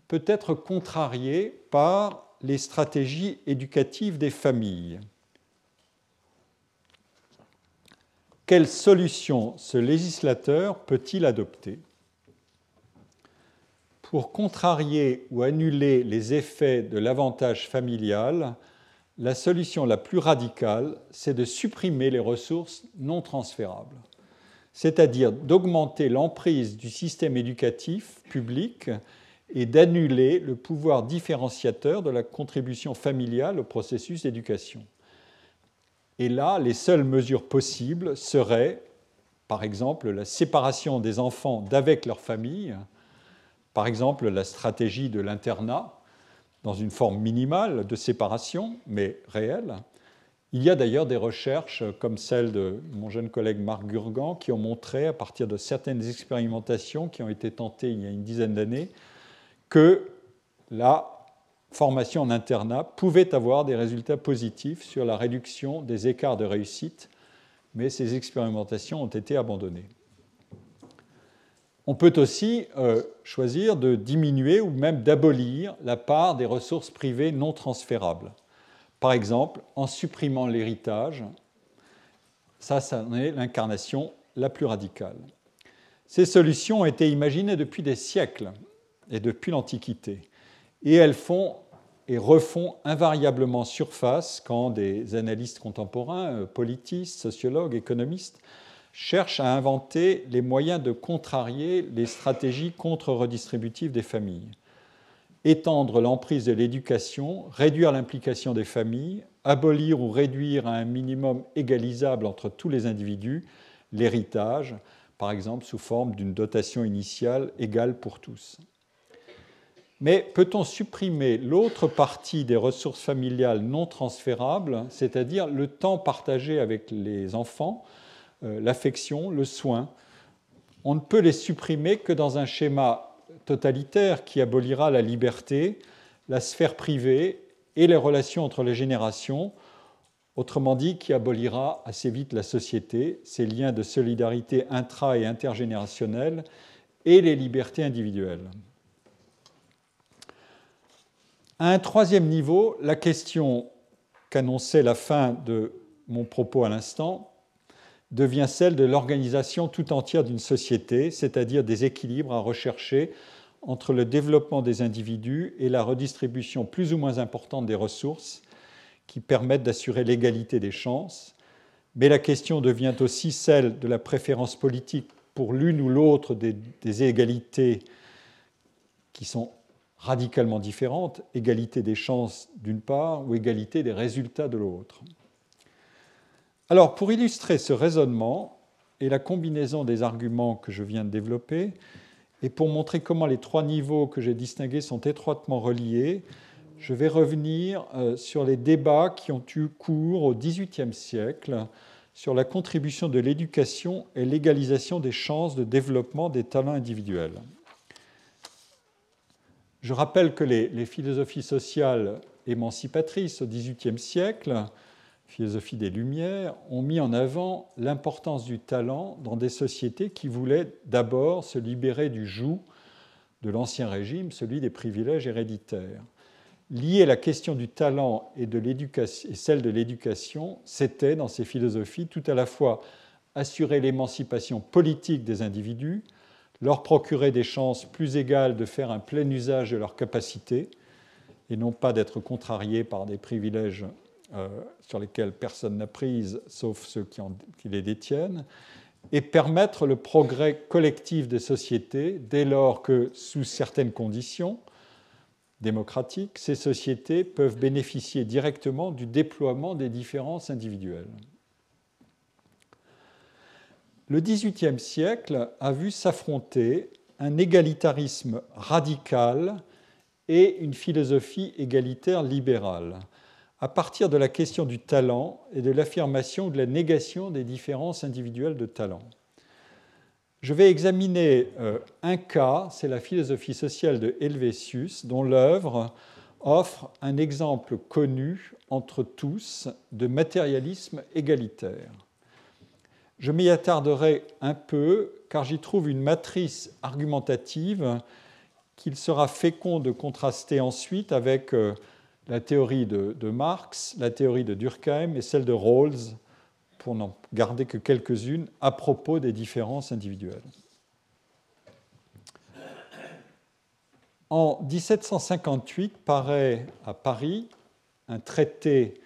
peut être contrariée par les stratégies éducatives des familles. Quelle solution ce législateur peut-il adopter Pour contrarier ou annuler les effets de l'avantage familial, la solution la plus radicale, c'est de supprimer les ressources non transférables, c'est-à-dire d'augmenter l'emprise du système éducatif public et d'annuler le pouvoir différenciateur de la contribution familiale au processus d'éducation. Et là, les seules mesures possibles seraient, par exemple, la séparation des enfants d'avec leur famille, par exemple la stratégie de l'internat, dans une forme minimale de séparation, mais réelle, Il y a d'ailleurs des recherches comme celle de mon jeune collègue Marc Gurgan qui ont montré, à partir de certaines expérimentations qui ont été tentées il y a une dizaine d'années, que la formation en internat pouvait avoir des résultats positifs sur la réduction des écarts de réussite, mais ces expérimentations ont été abandonnées. On peut aussi euh, choisir de diminuer ou même d'abolir la part des ressources privées non transférables. Par exemple, en supprimant l'héritage, ça, ça en est l'incarnation la plus radicale. Ces solutions ont été imaginées depuis des siècles et depuis l'Antiquité. Et elles font et refont invariablement surface quand des analystes contemporains, euh, politistes, sociologues, économistes, cherchent à inventer les moyens de contrarier les stratégies contre-redistributives des familles étendre l'emprise de l'éducation, réduire l'implication des familles, abolir ou réduire à un minimum égalisable entre tous les individus l'héritage, par exemple sous forme d'une dotation initiale égale pour tous. Mais peut-on supprimer l'autre partie des ressources familiales non transférables, c'est-à-dire le temps partagé avec les enfants, l'affection, le soin On ne peut les supprimer que dans un schéma totalitaire qui abolira la liberté, la sphère privée et les relations entre les générations, autrement dit qui abolira assez vite la société, ses liens de solidarité intra- et intergénérationnels et les libertés individuelles. À un troisième niveau, la question qu'annonçait la fin de mon propos à l'instant devient celle de l'organisation tout entière d'une société, c'est-à-dire des équilibres à rechercher entre le développement des individus et la redistribution plus ou moins importante des ressources qui permettent d'assurer l'égalité des chances. Mais la question devient aussi celle de la préférence politique pour l'une ou l'autre des, égalités qui sont radicalement différentes, égalité des chances d'une part ou égalité des résultats de l'autre. Alors, pour illustrer ce raisonnement et la combinaison des arguments que je viens de développer, et pour montrer comment les trois niveaux que j'ai distingués sont étroitement reliés, je vais revenir euh, sur les débats qui ont eu cours au XVIIIe siècle sur la contribution de l'éducation et l'égalisation des chances de développement des talents individuels. Je rappelle que les, les philosophies sociales émancipatrices au XVIIIe siècle philosophie des Lumières, ont mis en avant l'importance du talent dans des sociétés qui voulaient d'abord se libérer du joug de l'Ancien Régime, celui des privilèges héréditaires. Lier la question du talent et, et celle de l'éducation, c'était, dans ces philosophies, tout à la fois assurer l'émancipation politique des individus, leur procurer des chances plus égales de faire un plein usage de leurs capacités, et non pas d'être contrariés par des privilèges sur lesquels personne n'a prise, sauf ceux qui, qui, les détiennent, et permettre le progrès collectif des sociétés dès lors que, sous certaines conditions démocratiques, ces sociétés peuvent bénéficier directement du déploiement des différences individuelles. Le XVIIIe siècle a vu s'affronter un égalitarisme radical et une philosophie égalitaire libérale à partir de la question du talent et de l'affirmation ou de la négation des différences individuelles de talent. Je vais examiner euh, un cas, c'est la philosophie sociale de Helvétius, dont l'œuvre offre un exemple connu entre tous de matérialisme égalitaire. Je m'y attarderai un peu car j'y trouve une matrice argumentative qu'il sera fécond de contraster ensuite avec euh, la théorie de, Marx, la théorie de Durkheim et celle de Rawls, pour n'en garder que quelques-unes, à propos des différences individuelles. En 1758 paraît à Paris un traité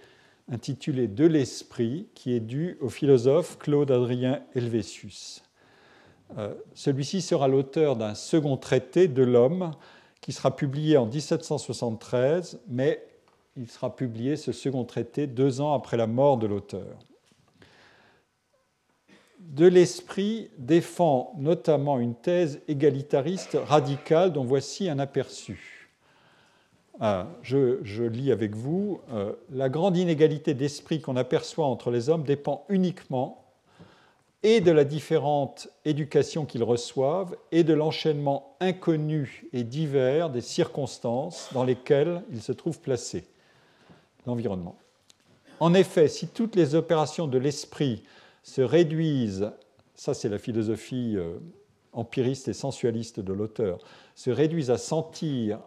intitulé De l'esprit qui est dû au philosophe Claude-Adrien Helvétius. Euh, celui-ci sera l'auteur d'un second traité de l'homme qui sera publié en 1773, mais il sera publié, ce second traité, deux ans après la mort de l'auteur. De l'esprit défend notamment une thèse égalitariste radicale dont voici un aperçu. Ah, je, lis avec vous, euh, la grande inégalité d'esprit qu'on aperçoit entre les hommes dépend uniquement et de la différente éducation qu'ils reçoivent et de l'enchaînement inconnu et divers des circonstances dans lesquelles ils se trouvent placés, l'environnement. En effet, si toutes les opérations de l'esprit se réduisent, ça c'est la philosophie euh, empiriste et sensualiste de l'auteur, se réduisent à sentir,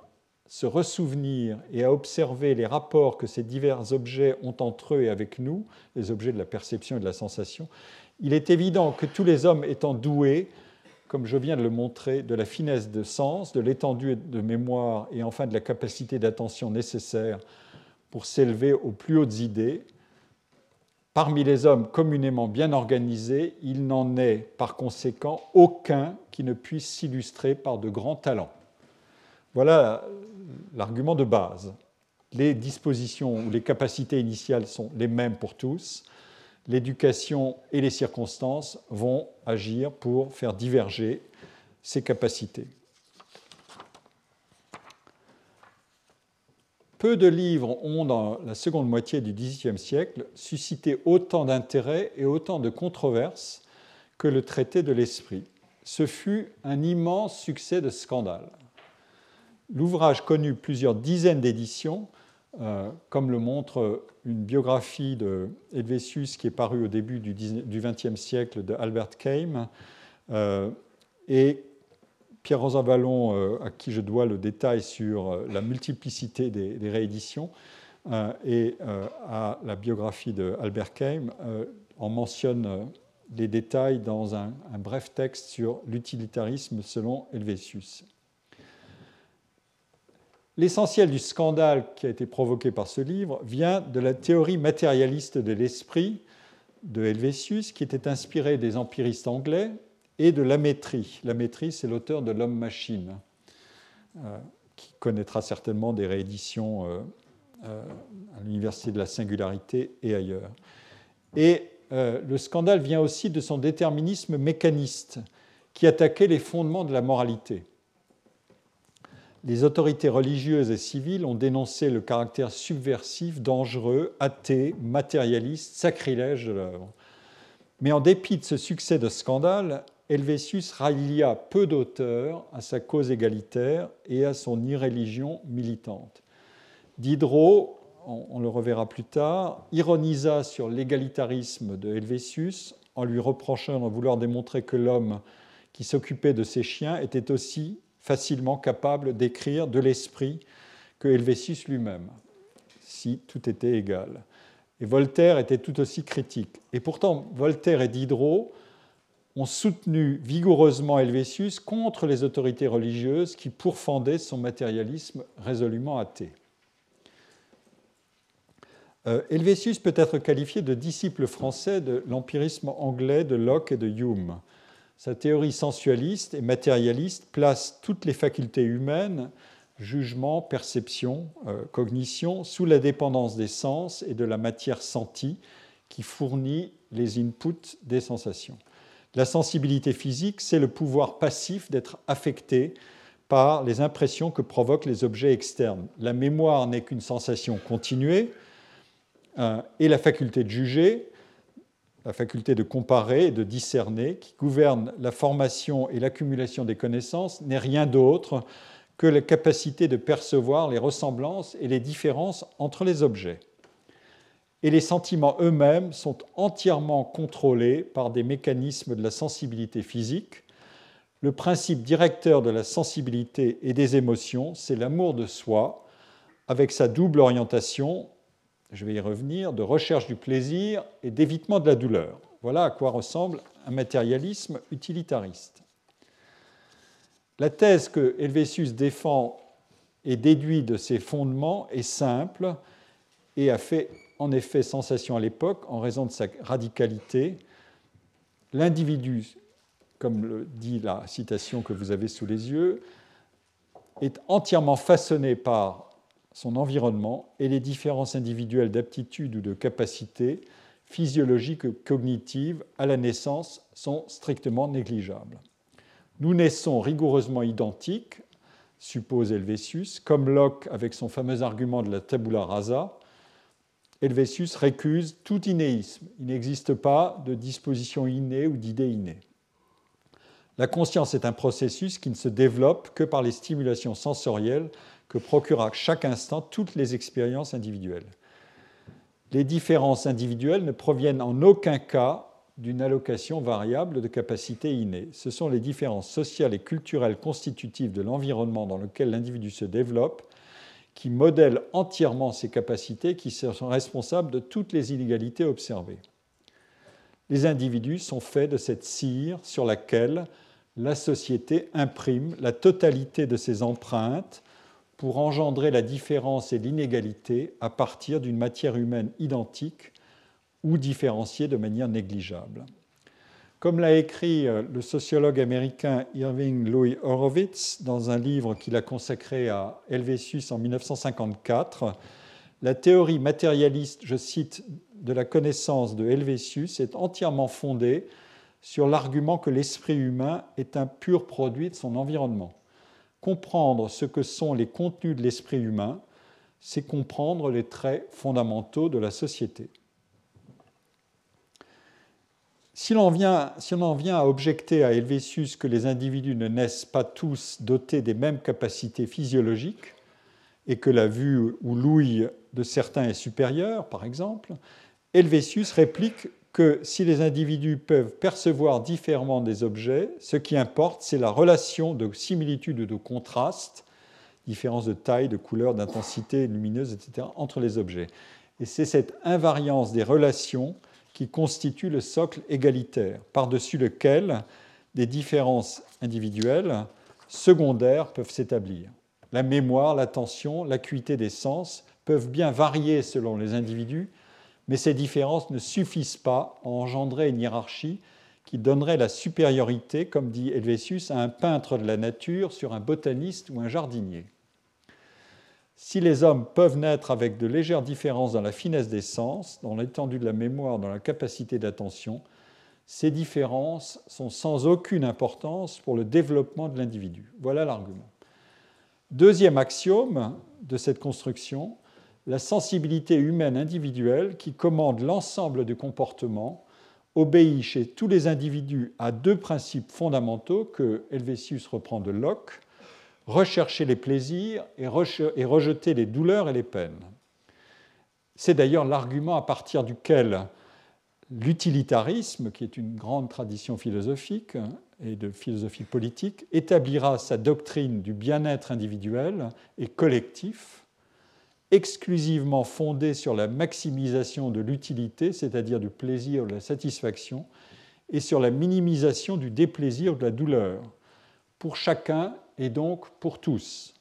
se ressouvenir et à observer les rapports que ces divers objets ont entre eux et avec nous, les objets de la perception et de la sensation, il est évident que tous les hommes étant doués, comme je viens de le montrer, de la finesse de sens, de l'étendue de mémoire et enfin de la capacité d'attention nécessaire pour s'élever aux plus hautes idées, parmi les hommes communément bien organisés, il n'en est par conséquent aucun qui ne puisse s'illustrer par de grands talents. Voilà l'argument de base. Les dispositions ou les capacités initiales sont les mêmes pour tous l'éducation et les circonstances vont agir pour faire diverger ces capacités. Peu de livres ont, dans la seconde moitié du XVIIIe siècle, suscité autant d'intérêt et autant de controverses que le traité de l'esprit. Ce fut un immense succès de scandale. L'ouvrage connut plusieurs dizaines d'éditions euh, comme le montre une biographie de Helvétius qui est parue au début du XXe siècle de Albert Keim, euh, et Pierre-Rosa Vallon, euh, à qui je dois le détail sur la multiplicité des, rééditions, et à la biographie de Albert Keim, en mentionne les détails dans un bref texte sur l'utilitarisme selon Helvétius. L'essentiel du scandale qui a été provoqué par ce livre vient de la théorie matérialiste de l'esprit de Helvétius, qui était inspirée des empiristes anglais, et de Lamétrie. Lamétrie, c'est l'auteur de L'homme-machine, euh, qui connaîtra certainement des rééditions euh, euh, à l'Université de la Singularité et ailleurs. Et le scandale vient aussi de son déterminisme mécaniste, qui attaquait les fondements de la moralité les autorités religieuses et civiles ont dénoncé le caractère subversif, dangereux, athée, matérialiste, sacrilège de l'œuvre. Mais en dépit de ce succès de scandale, Helvétius rallia peu d'auteurs à sa cause égalitaire et à son irréligion militante. Diderot, on le reverra plus tard, ironisa sur l'égalitarisme de Helvétius en lui reprochant de vouloir démontrer que l'homme qui s'occupait de ses chiens était aussi facilement capable d'écrire de l'esprit que Helvétius lui-même, si tout était égal. Et Voltaire était tout aussi critique. Et pourtant, Voltaire et Diderot ont soutenu vigoureusement Helvétius contre les autorités religieuses qui pourfendaient son matérialisme résolument athée. Euh, Helvétius peut être qualifié de disciple français de l'empirisme anglais de Locke et de Hume. Sa théorie sensualiste et matérialiste place toutes les facultés humaines, jugement, perception, euh, cognition, sous la dépendance des sens et de la matière sentie qui fournit les inputs des sensations. La sensibilité physique, c'est le pouvoir passif d'être affecté par les impressions que provoquent les objets externes. La mémoire n'est qu'une sensation continuée euh, et la faculté de juger la faculté de comparer et de discerner, qui gouverne la formation et l'accumulation des connaissances, n'est rien d'autre que la capacité de percevoir les ressemblances et les différences entre les objets. Et les sentiments eux-mêmes sont entièrement contrôlés par des mécanismes de la sensibilité physique. Le principe directeur de la sensibilité et des émotions, c'est l'amour de soi, avec sa double orientation je vais y revenir, de recherche du plaisir et d'évitement de la douleur. Voilà à quoi ressemble un matérialisme utilitariste. La thèse que Helvétius défend et déduit de ses fondements est simple et a fait en effet sensation à l'époque en raison de sa radicalité. L'individu, comme le dit la citation que vous avez sous les yeux, est entièrement façonné par son environnement et les différences individuelles d'aptitude ou de capacité physiologiques ou cognitives à la naissance sont strictement négligeables. Nous naissons rigoureusement identiques, suppose Helvétius, comme Locke avec son fameux argument de la tabula rasa, Helvétius récuse tout inéisme. Il n'existe pas de disposition innée ou d'idée innée. La conscience est un processus qui ne se développe que par les stimulations sensorielles que procurent à chaque instant toutes les expériences individuelles. Les différences individuelles ne proviennent en aucun cas d'une allocation variable de capacités innées. Ce sont les différences sociales et culturelles constitutives de l'environnement dans lequel l'individu se développe qui modèlent entièrement ses capacités, qui sont responsables de toutes les inégalités observées. Les individus sont faits de cette cire sur laquelle la société imprime la totalité de ses empreintes pour engendrer la différence et l'inégalité à partir d'une matière humaine identique ou différenciée de manière négligeable. Comme l'a écrit euh, le sociologue américain Irving Louis Horowitz dans un livre qu'il a consacré à Helvétius en 1954, la théorie matérialiste, je cite, de la connaissance de Helvétius est entièrement fondée sur l'argument que l'esprit humain est un pur produit de son environnement. Comprendre ce que sont les contenus de l'esprit humain, c'est comprendre les traits fondamentaux de la société. Si l'on, en vient à objecter à Helvétius que les individus ne naissent pas tous dotés des mêmes capacités physiologiques et que la vue ou l'ouïe de certains est supérieure, par exemple, Helvétius réplique que si les individus peuvent percevoir différemment des objets, ce qui importe, c'est la relation de similitude ou de contraste, différence de taille, de couleur, d'intensité lumineuse, etc., entre les objets. Et c'est cette invariance des relations qui constitue le socle égalitaire, par-dessus lequel des différences individuelles secondaires peuvent s'établir. La mémoire, l'attention, l'acuité des sens peuvent bien varier selon les individus, mais ces différences ne suffisent pas à engendrer une hiérarchie qui donnerait la supériorité, comme dit Helvétius, à un peintre de la nature sur un botaniste ou un jardinier. Si les hommes peuvent naître avec de légères différences dans la finesse des sens, dans l'étendue de la mémoire, dans la capacité d'attention, ces différences sont sans aucune importance pour le développement de l'individu. Voilà l'argument. Deuxième axiome de cette construction, la sensibilité humaine individuelle qui commande l'ensemble du comportement obéit chez tous les individus à deux principes fondamentaux que Helvétius reprend de Locke, rechercher les plaisirs et rejeter les douleurs et les peines. C'est d'ailleurs l'argument à partir duquel l'utilitarisme, qui est une grande tradition philosophique et de philosophie politique, établira sa doctrine du bien-être individuel et collectif exclusivement fondée sur la maximisation de l'utilité, c'est-à-dire du plaisir ou de la satisfaction, et sur la minimisation du déplaisir ou de la douleur, pour chacun et donc pour tous.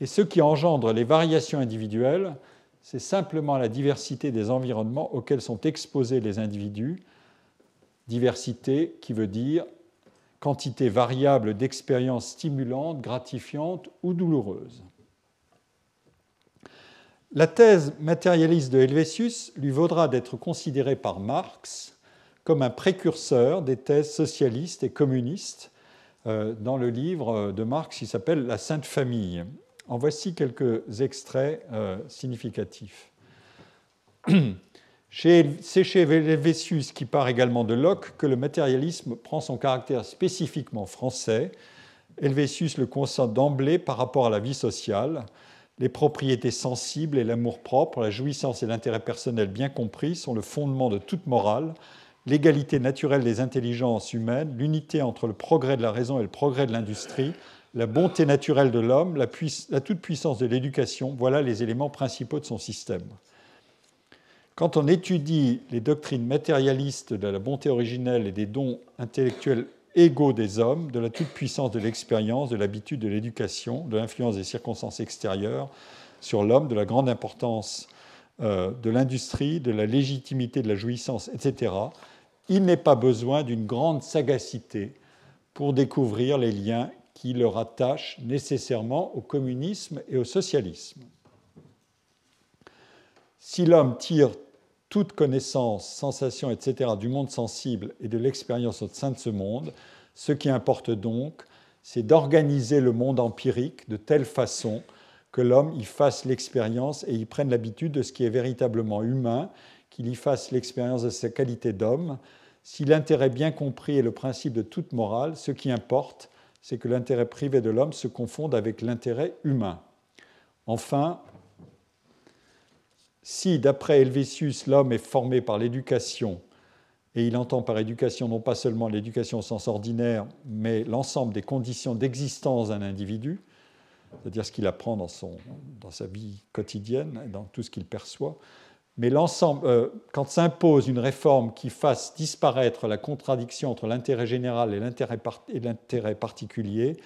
Et ce qui engendre les variations individuelles, c'est simplement la diversité des environnements auxquels sont exposés les individus, diversité qui veut dire quantité variable d'expériences stimulantes, gratifiantes ou douloureuses. La thèse matérialiste de Helvétius lui vaudra d'être considérée par Marx comme un précurseur des thèses socialistes et communistes dans le livre de Marx qui s'appelle La Sainte Famille. En voici quelques extraits euh, significatifs. C'est chez Helvétius, qui part également de Locke, que le matérialisme prend son caractère spécifiquement français. Helvétius le constate d'emblée par rapport à la vie sociale les propriétés sensibles et l'amour-propre, la jouissance et l'intérêt personnel bien compris sont le fondement de toute morale, l'égalité naturelle des intelligences humaines, l'unité entre le progrès de la raison et le progrès de l'industrie, la bonté naturelle de l'homme, la, toute-puissance de l'éducation, voilà les éléments principaux de son système. Quand on étudie les doctrines matérialistes de la bonté originelle et des dons intellectuels égaux des hommes, de la toute-puissance de l'expérience, de l'habitude de l'éducation, de l'influence des circonstances extérieures sur l'homme, de la grande importance euh, de l'industrie, de la légitimité de la jouissance, etc., il n'est pas besoin d'une grande sagacité pour découvrir les liens qui le rattachent nécessairement au communisme et au socialisme. Si l'homme tire toute connaissance, sensation, etc., du monde sensible et de l'expérience au sein de ce monde, ce qui importe donc, c'est d'organiser le monde empirique de telle façon que l'homme y fasse l'expérience et y prenne l'habitude de ce qui est véritablement humain, qu'il y fasse l'expérience de sa qualité d'homme. Si l'intérêt bien compris est le principe de toute morale, ce qui importe, c'est que l'intérêt privé de l'homme se confonde avec l'intérêt humain. Enfin, si, d'après Helvétius, l'homme est formé par l'éducation, et il entend par éducation non pas seulement l'éducation au sens ordinaire, mais l'ensemble des conditions d'existence d'un individu, c'est-à-dire ce qu'il apprend dans, son, sa vie quotidienne, dans tout ce qu'il perçoit, mais euh, quand s'impose une réforme qui fasse disparaître la contradiction entre l'intérêt général et l'intérêt particulier,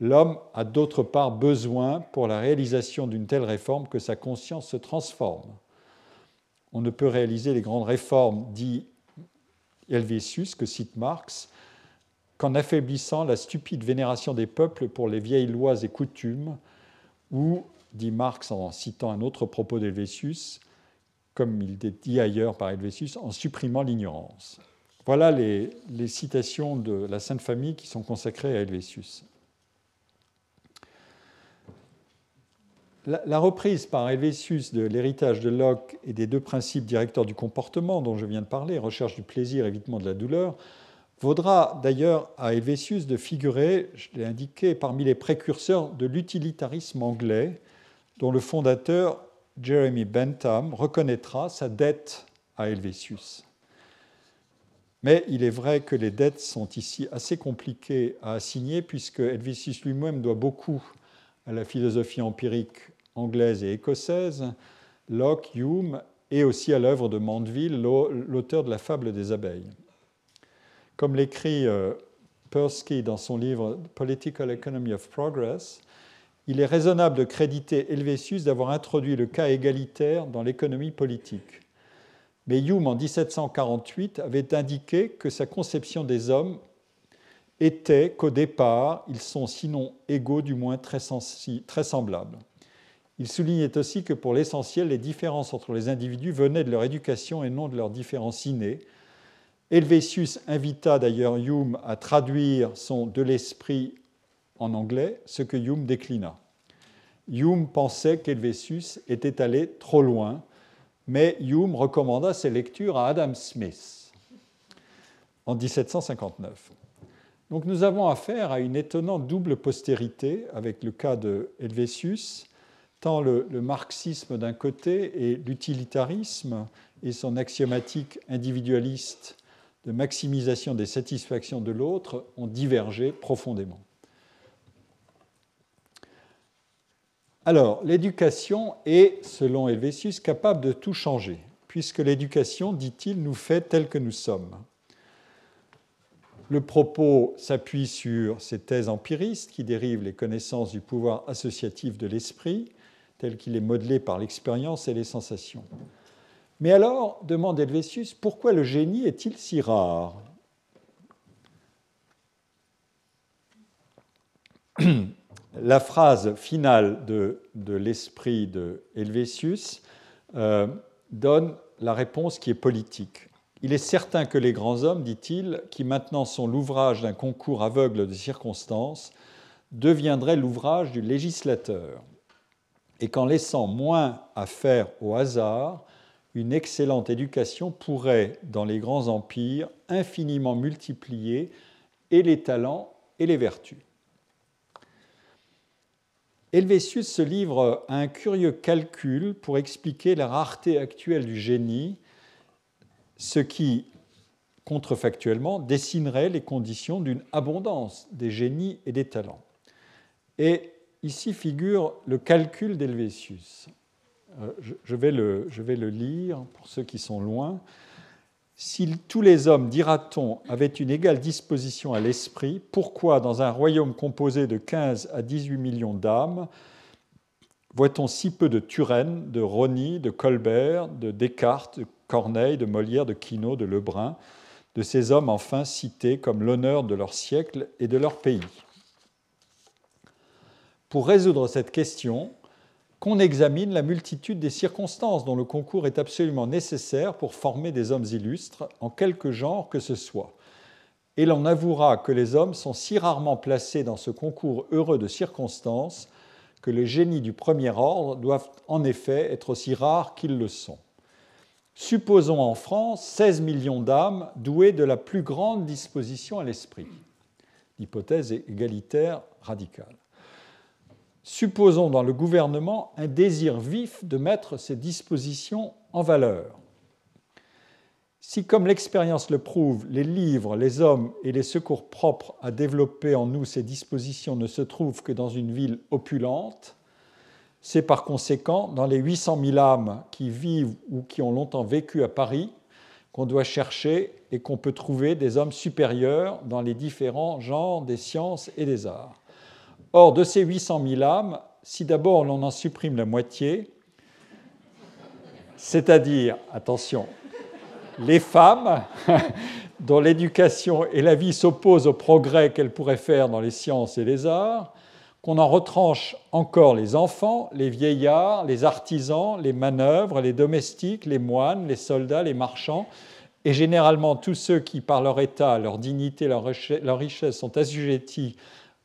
l'homme a d'autre part besoin, pour la réalisation d'une telle réforme, que sa conscience se transforme. On ne peut réaliser les grandes réformes, dit Helvétius, que cite Marx, qu'en affaiblissant la stupide vénération des peuples pour les vieilles lois et coutumes, ou, dit Marx en citant un autre propos d'Helvétius, comme il est dit ailleurs par Helvétius, en supprimant l'ignorance. Voilà les, citations de la Sainte Famille qui sont consacrées à Helvétius. La, reprise par Helvétius de l'héritage de Locke et des deux principes directeurs du comportement dont je viens de parler, recherche du plaisir, évitement de la douleur, vaudra d'ailleurs à Helvétius de figurer, je l'ai indiqué, parmi les précurseurs de l'utilitarisme anglais, dont le fondateur Jeremy Bentham reconnaîtra sa dette à Helvétius. Mais il est vrai que les dettes sont ici assez compliquées à assigner, puisque Helvétius lui-même doit beaucoup à la philosophie empirique anglaise et écossaise, Locke, Hume, et aussi à l'œuvre de Mandeville, l'auteur de la fable des abeilles. Comme l'écrit euh, Persky dans son livre Political Economy of Progress, il est raisonnable de créditer Helvétius d'avoir introduit le cas égalitaire dans l'économie politique. Mais Hume, en 1748, avait indiqué que sa conception des hommes était qu'au départ, ils sont sinon égaux, du moins très, semblables. Il soulignait aussi que pour l'essentiel, les différences entre les individus venaient de leur éducation et non de leurs différences innées. Helvétius invita d'ailleurs Hume à traduire son De l'esprit en anglais, ce que Hume déclina. Hume pensait qu'Helvétius était allé trop loin, mais Hume recommanda ses lectures à Adam Smith en 1759. Donc nous avons affaire à une étonnante double postérité avec le cas de Helvétius tant le, marxisme d'un côté et l'utilitarisme et son axiomatique individualiste de maximisation des satisfactions de l'autre ont divergé profondément. Alors, l'éducation est, selon Helvétius, capable de tout changer, puisque l'éducation, dit-il, nous fait tels que nous sommes. Le propos s'appuie sur ces thèses empiristes qui dérivent les connaissances du pouvoir associatif de l'esprit, tel qu'il est modelé par l'expérience et les sensations. Mais alors, demande Helvétius, pourquoi le génie est-il si rare? La phrase finale de, l'esprit de Helvétius euh, donne la réponse qui est politique. Il est certain que les grands hommes, dit-il, qui maintenant sont l'ouvrage d'un concours aveugle de circonstances, deviendraient l'ouvrage du législateur et qu'en laissant moins à faire au hasard, une excellente éducation pourrait, dans les grands empires, infiniment multiplier et les talents et les vertus. Helvétius se livre à un curieux calcul pour expliquer la rareté actuelle du génie, ce qui, contrefactuellement, dessinerait les conditions d'une abondance des génies et des talents. Et Ici figure le calcul d'Helvétius. Euh, je vais, le, je vais le lire pour ceux qui sont loin. Si tous les hommes, dira-t-on, avaient une égale disposition à l'esprit, pourquoi, dans un royaume composé de 15 à 18 millions d'âmes, voit-on si peu de Turenne, de Rosny, de Colbert, de Descartes, de Corneille, de Molière, de Quinault, de Lebrun, de ces hommes enfin cités comme l'honneur de leur siècle et de leur pays? Pour résoudre cette question qu'on examine la multitude des circonstances dont le concours est absolument nécessaire pour former des hommes illustres en quelque genre que ce soit. et l'on avouera que les hommes sont si rarement placés dans ce concours heureux de circonstances que les génies du premier ordre doivent en effet être aussi rares qu'ils le sont. Supposons en France 16 millions d'âmes douées de la plus grande disposition à l'esprit. L'hypothèse égalitaire radicale. Supposons dans le gouvernement un désir vif de mettre ces dispositions en valeur. Si, comme l'expérience le prouve, les livres, les hommes et les secours propres à développer en nous ces dispositions ne se trouvent que dans une ville opulente, c'est par conséquent dans les 800 000 âmes qui vivent ou qui ont longtemps vécu à Paris qu'on doit chercher et qu'on peut trouver des hommes supérieurs dans les différents genres des sciences et des arts. Or, de ces 800 000 âmes, si d'abord l'on en supprime la moitié, c'est-à-dire, attention, les femmes dont l'éducation et la vie s'opposent au progrès qu'elles pourraient faire dans les sciences et les arts, qu'on en retranche encore les enfants, les vieillards, les artisans, les manœuvres, les domestiques, les moines, les soldats, les marchands, et généralement tous ceux qui, par leur état, leur dignité, leur richesse, sont assujettis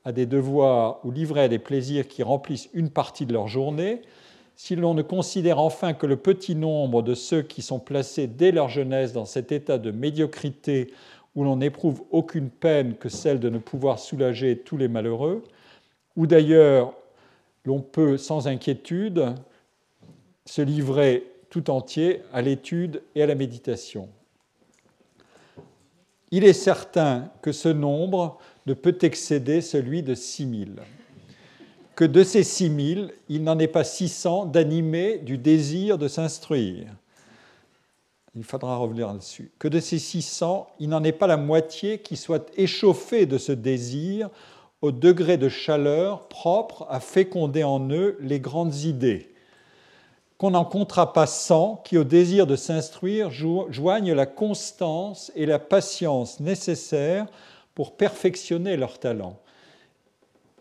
à des devoirs ou livrés à des plaisirs qui remplissent une partie de leur journée, si l'on ne considère enfin que le petit nombre de ceux qui sont placés dès leur jeunesse dans cet état de médiocrité où l'on n'éprouve aucune peine que celle de ne pouvoir soulager tous les malheureux, ou d'ailleurs l'on peut sans inquiétude se livrer tout entier à l'étude et à la méditation. Il est certain que ce nombre ne peut excéder celui de 6000 que de ces 6000, il n'en est pas 600 d'animés du désir de s'instruire. Il faudra revenir là-dessus. Que de ces 600, il n'en est pas la moitié qui soit échauffée de ce désir au degré de chaleur propre à féconder en eux les grandes idées. Qu'on n'en comptera pas 100 qui, au désir de s'instruire, joignent la constance et la patience nécessaires pour perfectionner leur talent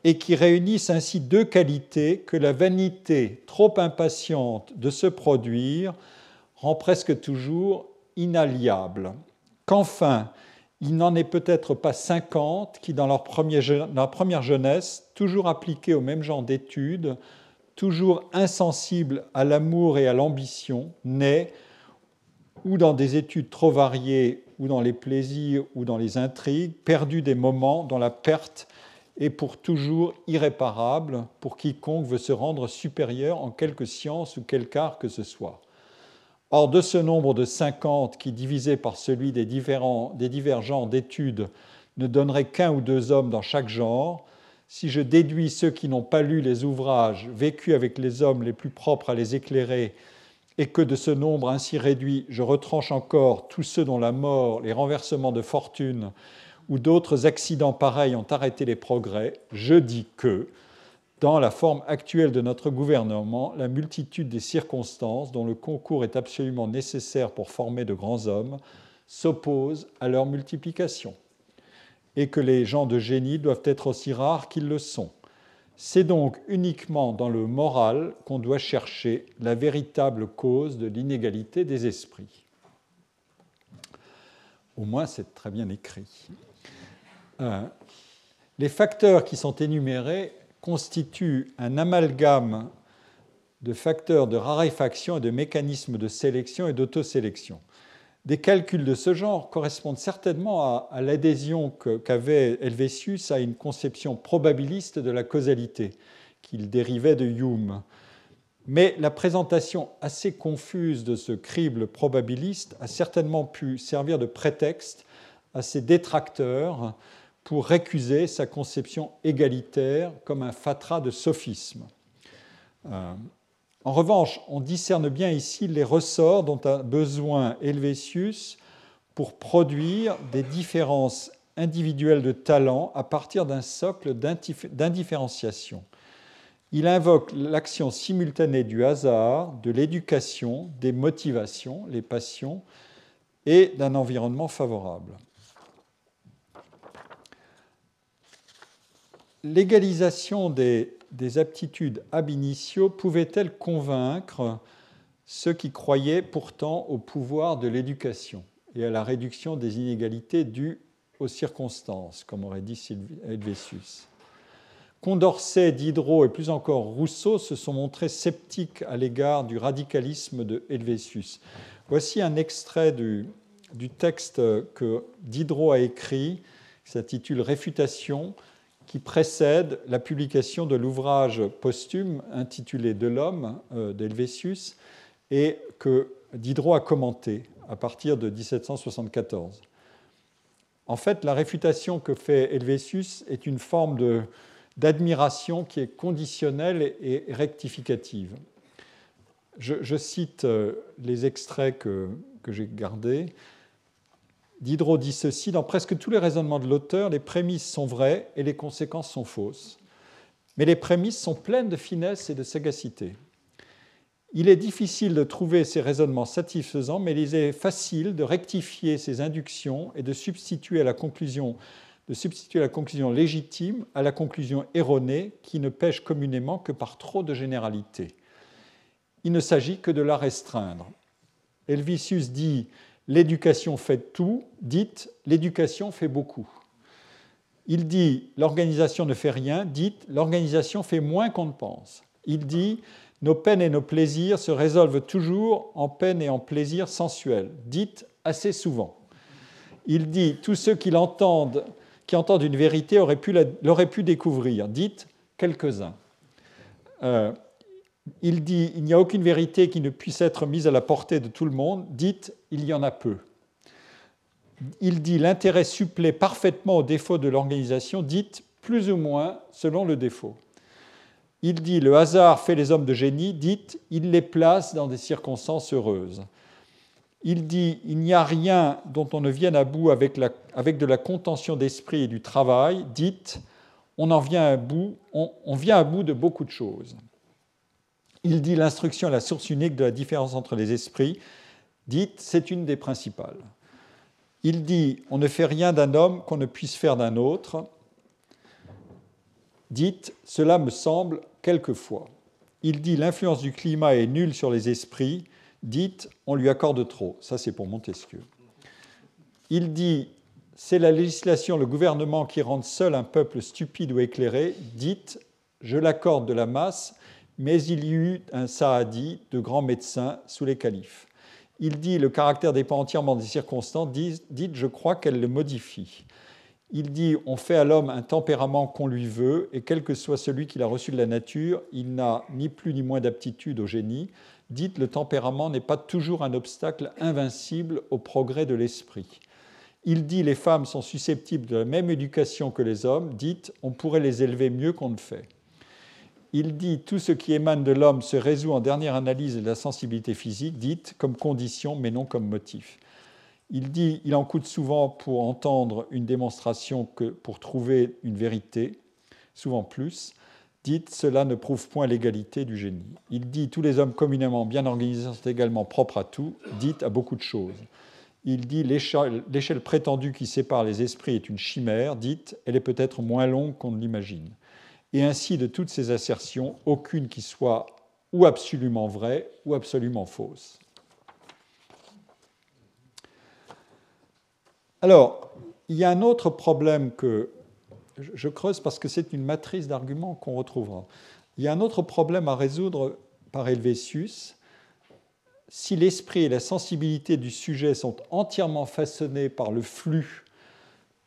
et qui réunissent ainsi deux qualités que la vanité trop impatiente de se produire rend presque toujours inalliables. Qu'enfin, il n'en est peut-être pas cinquante qui, dans leur, première jeunesse, toujours appliqués au même genre d'études, toujours insensibles à l'amour et à l'ambition, naissent, ou dans des études trop variées, ou dans les plaisirs, ou dans les intrigues, perdus des moments dont la perte et pour toujours irréparable pour quiconque veut se rendre supérieur en quelque science ou quelque art que ce soit. Or, de ce nombre de 50 qui, divisé par celui des, différents, des divers genres d'études, ne donnerait qu'un ou deux hommes dans chaque genre, si je déduis ceux qui n'ont pas lu les ouvrages vécus avec les hommes les plus propres à les éclairer, et que de ce nombre ainsi réduit, je retranche encore tous ceux dont la mort, les renversements de fortune ou d'autres accidents pareils ont arrêté les progrès, je dis que, dans la forme actuelle de notre gouvernement, la multitude des circonstances dont le concours est absolument nécessaire pour former de grands hommes s'oppose à leur multiplication, et que les gens de génie doivent être aussi rares qu'ils le sont. C'est donc uniquement dans le moral qu'on doit chercher la véritable cause de l'inégalité des esprits. Au moins, c'est très bien écrit. Euh, les facteurs qui sont énumérés constituent un amalgame de facteurs de raréfaction et de mécanismes de sélection et d'autosélection. Des calculs de ce genre correspondent certainement à, l'adhésion qu'avait Helvétius à une conception probabiliste de la causalité qu'il dérivait de Hume. Mais la présentation assez confuse de ce crible probabiliste a certainement pu servir de prétexte à ses détracteurs pour récuser sa conception égalitaire comme un fatras de sophisme. Euh, en revanche, on discerne bien ici les ressorts dont a besoin Helvétius pour produire des différences individuelles de talent à partir d'un socle d'indifférenciation. Il invoque l'action simultanée du hasard, de l'éducation, des motivations, les passions, et d'un environnement favorable. l'égalisation des, aptitudes ab initio pouvait-elle convaincre ceux qui croyaient pourtant au pouvoir de l'éducation et à la réduction des inégalités dues aux circonstances, comme aurait dit Helvétius. Condorcet, Diderot et plus encore Rousseau se sont montrés sceptiques à l'égard du radicalisme de Helvétius. Voici un extrait du, du texte que Diderot a écrit, qui s'intitule Réfutation, qui précède la publication de l'ouvrage posthume intitulé De l'homme euh, d'Helvétius et que Diderot a commenté à partir de 1774. En fait, la réfutation que fait Helvétius est une forme d'admiration qui est conditionnelle et rectificative. Je, cite euh, les extraits que, que j'ai gardés. Diderot dit ceci Dans presque tous les raisonnements de l'auteur, les prémices sont vraies et les conséquences sont fausses. Mais les prémices sont pleines de finesse et de sagacité. Il est difficile de trouver ces raisonnements satisfaisants, mais il est facile de rectifier ces inductions et de substituer la conclusion légitime à la conclusion erronée qui ne pêche communément que par trop de généralité. Il ne s'agit que de la restreindre. Helvicius dit l'éducation fait tout, dites l'éducation fait beaucoup. Il dit l'organisation ne fait rien, dites l'organisation fait moins qu'on ne pense. Il dit nos peines et nos plaisirs se résolvent toujours en peines et en plaisirs sensuels, dites assez souvent. Il dit tous ceux qui l'entendent, qui entendent une vérité l'auraient pu, découvrir, dites quelques-uns. Euh, il dit il n'y a aucune vérité qui ne puisse être mise à la portée de tout le monde, dites il y en a peu. Il dit l'intérêt supplée parfaitement au défaut de l'organisation, dites plus ou moins selon le défaut. Il dit le hasard fait les hommes de génie, dites il les place dans des circonstances heureuses. Il dit il n'y a rien dont on ne vienne à bout avec, de la contention d'esprit et du travail, dites on en vient à bout, on vient à bout de beaucoup de choses. Il dit l'instruction est la source unique de la différence entre les esprits. Dites, c'est une des principales. Il dit on ne fait rien d'un homme qu'on ne puisse faire d'un autre. Dites, cela me semble quelquefois. Il dit l'influence du climat est nulle sur les esprits. Dites, on lui accorde trop. Ça, c'est pour Montesquieu. Il dit c'est la législation, le gouvernement qui rend seul un peuple stupide ou éclairé. Dites, je l'accorde de la masse mais il y eut un Saadi de grands médecins sous les califes. Il dit le caractère dépend entièrement des circonstances, dites je crois qu'elle le modifie. Il dit on fait à l'homme un tempérament qu'on lui veut, et quel que soit celui qu'il a reçu de la nature, il n'a ni plus ni moins d'aptitude au génie. Dites le tempérament n'est pas toujours un obstacle invincible au progrès de l'esprit. Il dit les femmes sont susceptibles de la même éducation que les hommes. Dites on pourrait les élever mieux qu'on ne fait il dit tout ce qui émane de l'homme se résout en dernière analyse de la sensibilité physique, dite comme condition mais non comme motif. Il dit il en coûte souvent pour entendre une démonstration que pour trouver une vérité, souvent plus. Dites cela ne prouve point l'égalité du génie. Il dit tous les hommes communément bien organisés sont également propres à tout, dites à beaucoup de choses. Il dit l'échelle prétendue qui sépare les esprits est une chimère, dites elle est peut-être moins longue qu'on ne l'imagine et ainsi de toutes ces assertions, aucune qui soit ou absolument vraie ou absolument fausse. Alors, il y a un autre problème que je creuse parce que c'est une matrice d'arguments qu'on retrouvera. Il y a un autre problème à résoudre par Helvétius. Si l'esprit et la sensibilité du sujet sont entièrement façonnés par le flux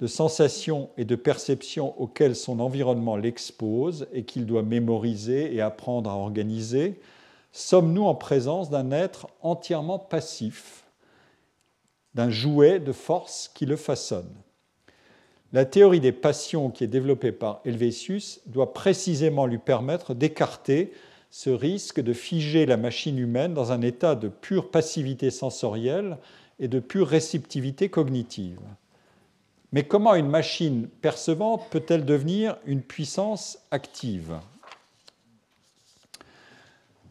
de sensations et de perceptions auxquelles son environnement l'expose et qu'il doit mémoriser et apprendre à organiser, sommes-nous en présence d'un être entièrement passif, d'un jouet de force qui le façonne? La théorie des passions qui est développée par Helvétius doit précisément lui permettre d'écarter ce risque de figer la machine humaine dans un état de pure passivité sensorielle et de pure réceptivité cognitive. Mais comment une machine percevante peut-elle devenir une puissance active?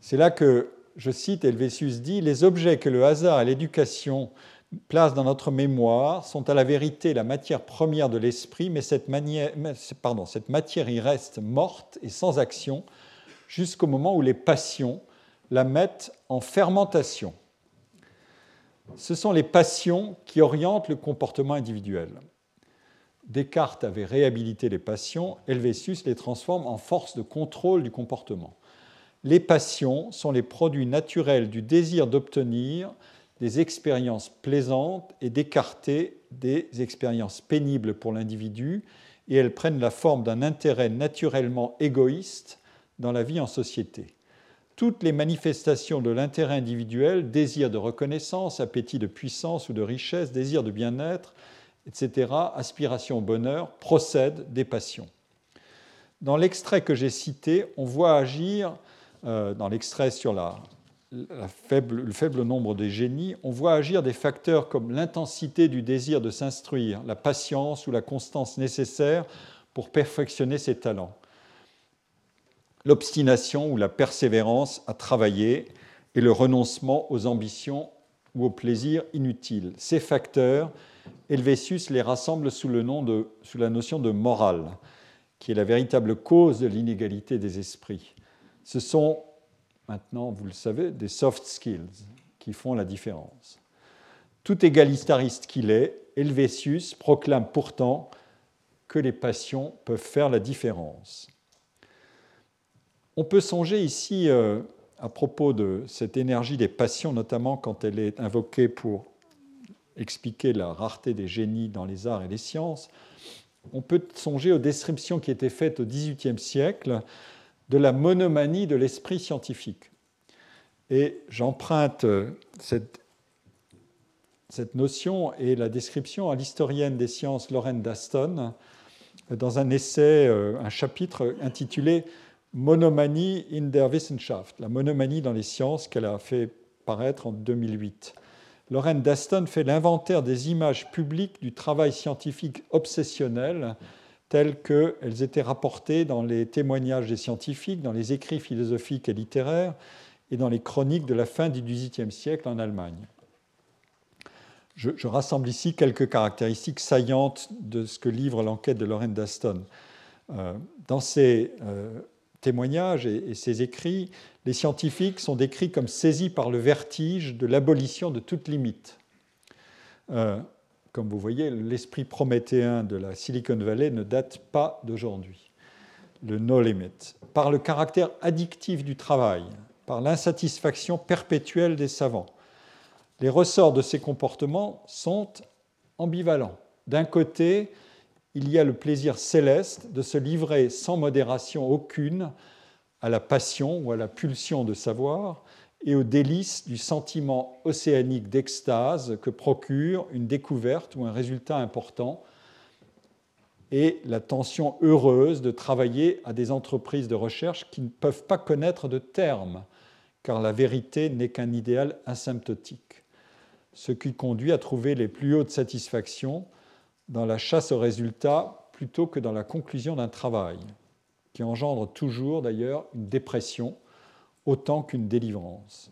C'est là que, je cite, Helvétius dit, Les objets que le hasard et l'éducation placent dans notre mémoire sont à la vérité la matière première de l'esprit, mais cette, cette matière y reste morte et sans action jusqu'au moment où les passions la mettent en fermentation. Ce sont les passions qui orientent le comportement individuel. Descartes avait réhabilité les passions, Helvétius les transforme en force de contrôle du comportement. Les passions sont les produits naturels du désir d'obtenir des expériences plaisantes et d'écarter des expériences pénibles pour l'individu, et elles prennent la forme d'un intérêt naturellement égoïste dans la vie en société. Toutes les manifestations de l'intérêt individuel, désir de reconnaissance, appétit de puissance ou de richesse, désir de bien-être, etc., aspiration au bonheur, procèdent des passions. Dans l'extrait que j'ai cité, on voit agir, euh, dans l'extrait sur le faible nombre des génies, on voit agir des facteurs comme l'intensité du désir de s'instruire, la patience ou la constance nécessaire pour perfectionner ses talents, l'obstination ou la persévérance à travailler et le renoncement aux ambitions ou aux plaisirs inutiles. Ces facteurs, Helvétius les rassemble sous, le nom de, sous la notion de morale, qui est la véritable cause de l'inégalité des esprits. Ce sont maintenant, vous le savez, des soft skills qui font la différence. Tout égalitariste qu'il est, Helvétius proclame pourtant que les passions peuvent faire la différence. On peut songer ici, euh, à propos de cette énergie des passions, notamment quand elle est invoquée pour expliquer la rareté des génies dans les arts et les sciences, on peut songer aux descriptions qui étaient faites au XVIIIe siècle de la monomanie de l'esprit scientifique. Et j'emprunte cette, cette, notion et la description à l'historienne des sciences Lorraine Daston dans un essai, euh, un chapitre intitulé Monomanie in der Wissenschaft, la monomanie dans les sciences qu'elle a fait paraître en 2008. Lorraine Daston fait l'inventaire des images publiques du travail scientifique obsessionnel telles qu'elles étaient rapportées dans les témoignages des scientifiques, dans les écrits philosophiques et littéraires et dans les chroniques de la fin du XVIIIe siècle en Allemagne. Je, rassemble ici quelques caractéristiques saillantes de ce que livre l'enquête de Lorraine Daston. Euh, dans ces euh, témoignages et, ses écrits, les scientifiques sont décrits comme saisis par le vertige de l'abolition de toute limite. Euh, comme vous voyez, l'esprit prométhéen de la Silicon Valley ne date pas d'aujourd'hui. Le no limit. Par le caractère addictif du travail, par l'insatisfaction perpétuelle des savants. Les ressorts de ces comportements sont ambivalents. D'un côté, il y a le plaisir céleste de se livrer sans modération aucune à la passion ou à la pulsion de savoir, et au délice du sentiment océanique d'extase que procure une découverte ou un résultat important, et la tension heureuse de travailler à des entreprises de recherche qui ne peuvent pas connaître de terme, car la vérité n'est qu'un idéal asymptotique, ce qui conduit à trouver les plus hautes satisfactions dans la chasse aux résultats plutôt que dans la conclusion d'un travail, qui engendre toujours d'ailleurs une dépression autant qu'une délivrance.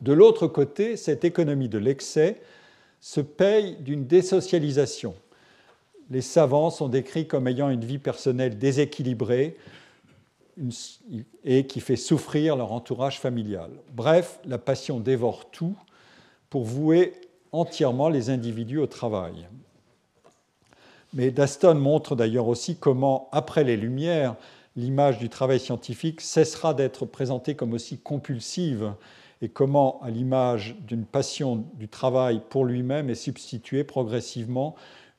De l'autre côté, cette économie de l'excès se paye d'une désocialisation. Les savants sont décrits comme ayant une vie personnelle déséquilibrée et qui fait souffrir leur entourage familial. Bref, la passion dévore tout pour vouer entièrement les individus au travail. Mais Daston montre d'ailleurs aussi comment, après les Lumières, l'image du travail scientifique cessera d'être présentée comme aussi compulsive et comment, à l'image d'une passion du travail pour lui-même, est substituée progressivement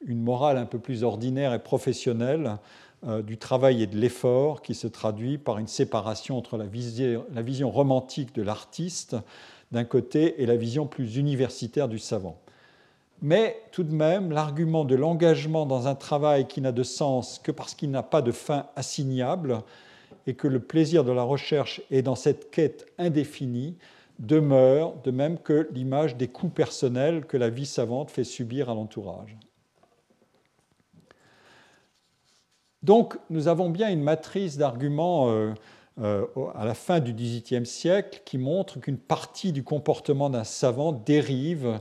une morale un peu plus ordinaire et professionnelle euh, du travail et de l'effort qui se traduit par une séparation entre la vision romantique de l'artiste d'un côté et la vision plus universitaire du savant. Mais tout de même, l'argument de l'engagement dans un travail qui n'a de sens que parce qu'il n'a pas de fin assignable et que le plaisir de la recherche est dans cette quête indéfinie demeure, de même que l'image des coûts personnels que la vie savante fait subir à l'entourage. Donc nous avons bien une matrice d'arguments euh, euh, à la fin du XVIIIe siècle qui montre qu'une partie du comportement d'un savant dérive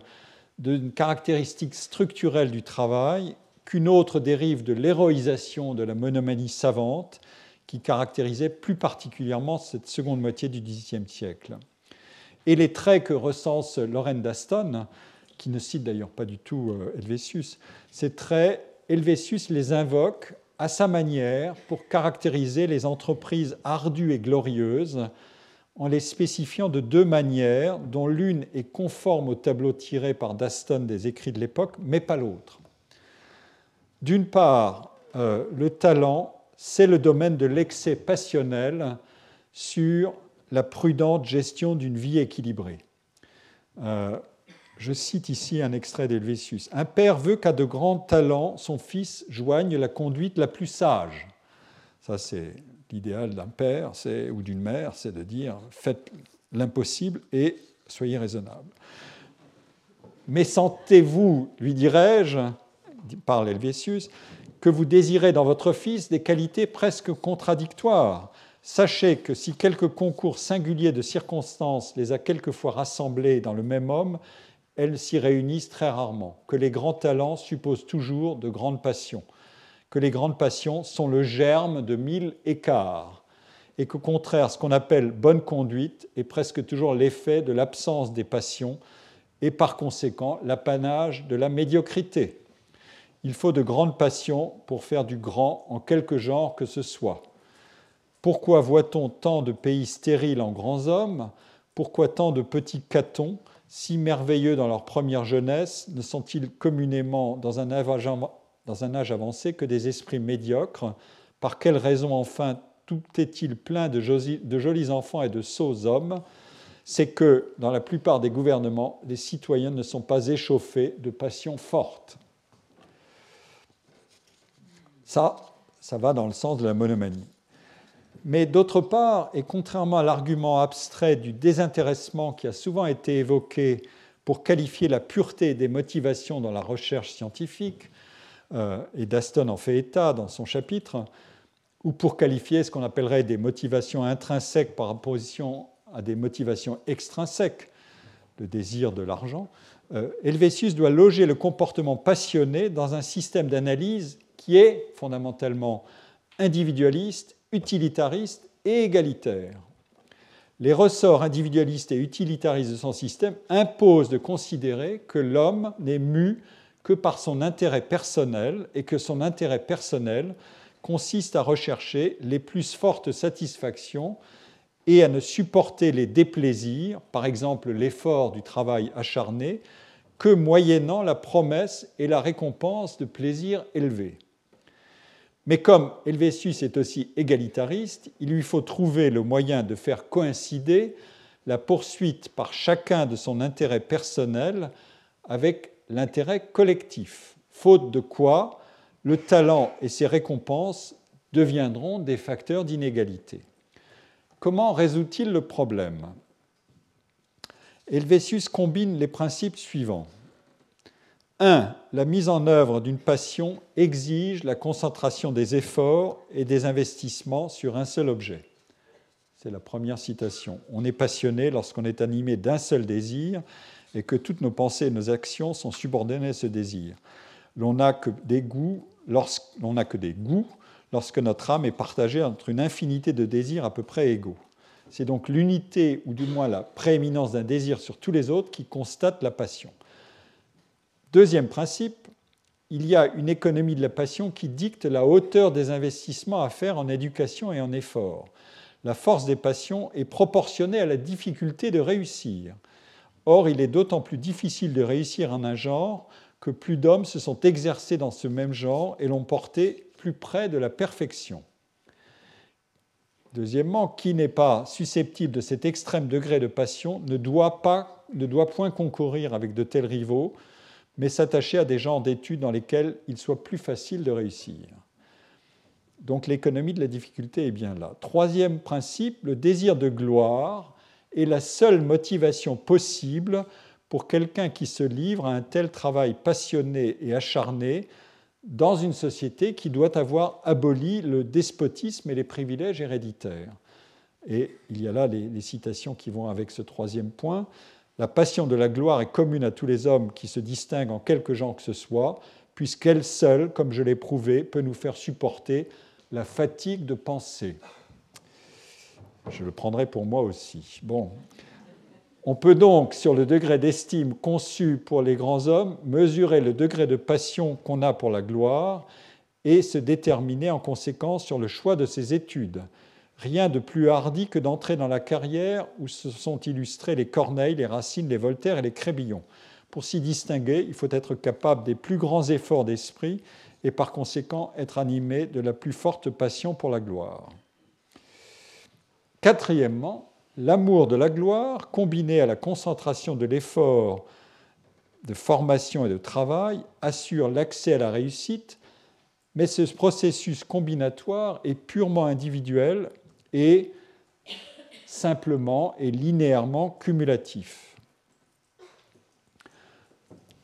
d'une caractéristique structurelle du travail qu'une autre dérive de l'héroïsation de la monomanie savante qui caractérisait plus particulièrement cette seconde moitié du XVIIIe siècle. Et les traits que recense Lorraine d'Aston, qui ne cite d'ailleurs pas du tout euh, Helvétius, ces traits Helvétius les invoque à sa manière pour caractériser les entreprises ardues et glorieuses en les spécifiant de deux manières, dont l'une est conforme au tableau tiré par Daston des écrits de l'époque, mais pas l'autre. D'une part, euh, le talent, c'est le domaine de l'excès passionnel sur la prudente gestion d'une vie équilibrée. Euh, je cite ici un extrait d'Helvétius. Un père veut qu'à de grands talents, son fils joigne la conduite la plus sage. Ça, c'est l'idéal d'un père ou d'une mère, c'est de dire faites l'impossible et soyez raisonnable. Mais sentez-vous, lui dirais-je, parle Helvétius, que vous désirez dans votre fils des qualités presque contradictoires. Sachez que si quelques concours singuliers de circonstances les a quelquefois rassemblés dans le même homme, elles s'y réunissent très rarement, que les grands talents supposent toujours de grandes passions, que les grandes passions sont le germe de mille écarts, et qu'au contraire, ce qu'on appelle bonne conduite est presque toujours l'effet de l'absence des passions, et par conséquent l'apanage de la médiocrité. Il faut de grandes passions pour faire du grand en quelque genre que ce soit. Pourquoi voit-on tant de pays stériles en grands hommes? Pourquoi tant de petits catons, si merveilleux dans leur première jeunesse, ne sont-ils communément dans un, dans un âge avancé que des esprits médiocres Par quelle raison enfin tout est-il plein de jolis enfants et de sots hommes? C'est que, dans la plupart des gouvernements, les citoyens ne sont pas échauffés de passions fortes. Ça, ça va dans le sens de la monomanie. Mais d'autre part, et contrairement à l'argument abstrait du désintéressement qui a souvent été évoqué pour qualifier la pureté des motivations dans la recherche scientifique, et Daston en fait état dans son chapitre, ou pour qualifier ce qu'on appellerait des motivations intrinsèques par opposition à des motivations extrinsèques, le désir de l'argent, euh, Helvétius doit loger le comportement passionné dans un système d'analyse qui est fondamentalement individualiste, utilitariste et égalitaire. Les ressorts individualistes et utilitaristes de son système imposent de considérer que l'homme n'est mu que par son intérêt personnel et que son intérêt personnel consiste à rechercher les plus fortes satisfactions et à ne supporter les déplaisirs, par exemple l'effort du travail acharné, que moyennant la promesse et la récompense de plaisirs élevés. Mais comme Helvétius est aussi égalitariste, il lui faut trouver le moyen de faire coïncider la poursuite par chacun de son intérêt personnel avec l'intérêt collectif, faute de quoi le talent et ses récompenses deviendront des facteurs d'inégalité. Comment résout-il le problème? Helvétius combine les principes suivants. 1. La mise en œuvre d'une passion exige la concentration des efforts et des investissements sur un seul objet. C'est la première citation. On est passionné lorsqu'on est animé d'un seul désir et que toutes nos pensées et nos actions sont subordonnées à ce désir. L'on n'a que des goûts n'a que des goûts lorsque notre âme est partagée entre une infinité de désirs à peu près égaux. C'est donc l'unité, ou du moins la prééminence d'un désir sur tous les autres, qui constate la passion. Deuxième principe, il y a une économie de la passion qui dicte la hauteur des investissements à faire en éducation et en effort. La force des passions est proportionnée à la difficulté de réussir. Or, il est d'autant plus difficile de réussir en un genre que plus d'hommes se sont exercés dans ce même genre et l'ont porté plus près de la perfection. Deuxièmement, qui n'est pas susceptible de cet extrême degré de passion ne doit, pas, ne doit point concourir avec de tels rivaux, mais s'attacher à des genres d'études dans lesquels il soit plus facile de réussir. Donc l'économie de la difficulté est bien là. Troisième principe, le désir de gloire est la seule motivation possible pour quelqu'un qui se livre à un tel travail passionné et acharné dans une société qui doit avoir aboli le despotisme et les privilèges héréditaires. Et il y a là les, citations qui vont avec ce troisième point. La passion de la gloire est commune à tous les hommes qui se distinguent en quelque genre que ce soit, puisqu'elle seule, comme je l'ai prouvé, peut nous faire supporter la fatigue de penser. Je le prendrai pour moi aussi. Bon. On peut donc, sur le degré d'estime conçu pour les grands hommes, mesurer le degré de passion qu'on a pour la gloire et se déterminer en conséquence sur le choix de ses études. Rien de plus hardi que d'entrer dans la carrière où se sont illustrés les Corneille, les Racine, les Voltaire et les Crébillon. Pour s'y distinguer, il faut être capable des plus grands efforts d'esprit et par conséquent être animé de la plus forte passion pour la gloire. Quatrièmement, l'amour de la gloire, combiné à la concentration de l'effort de formation et de travail, assure l'accès à la réussite, mais ce processus combinatoire est purement individuel et simplement et linéairement cumulatif.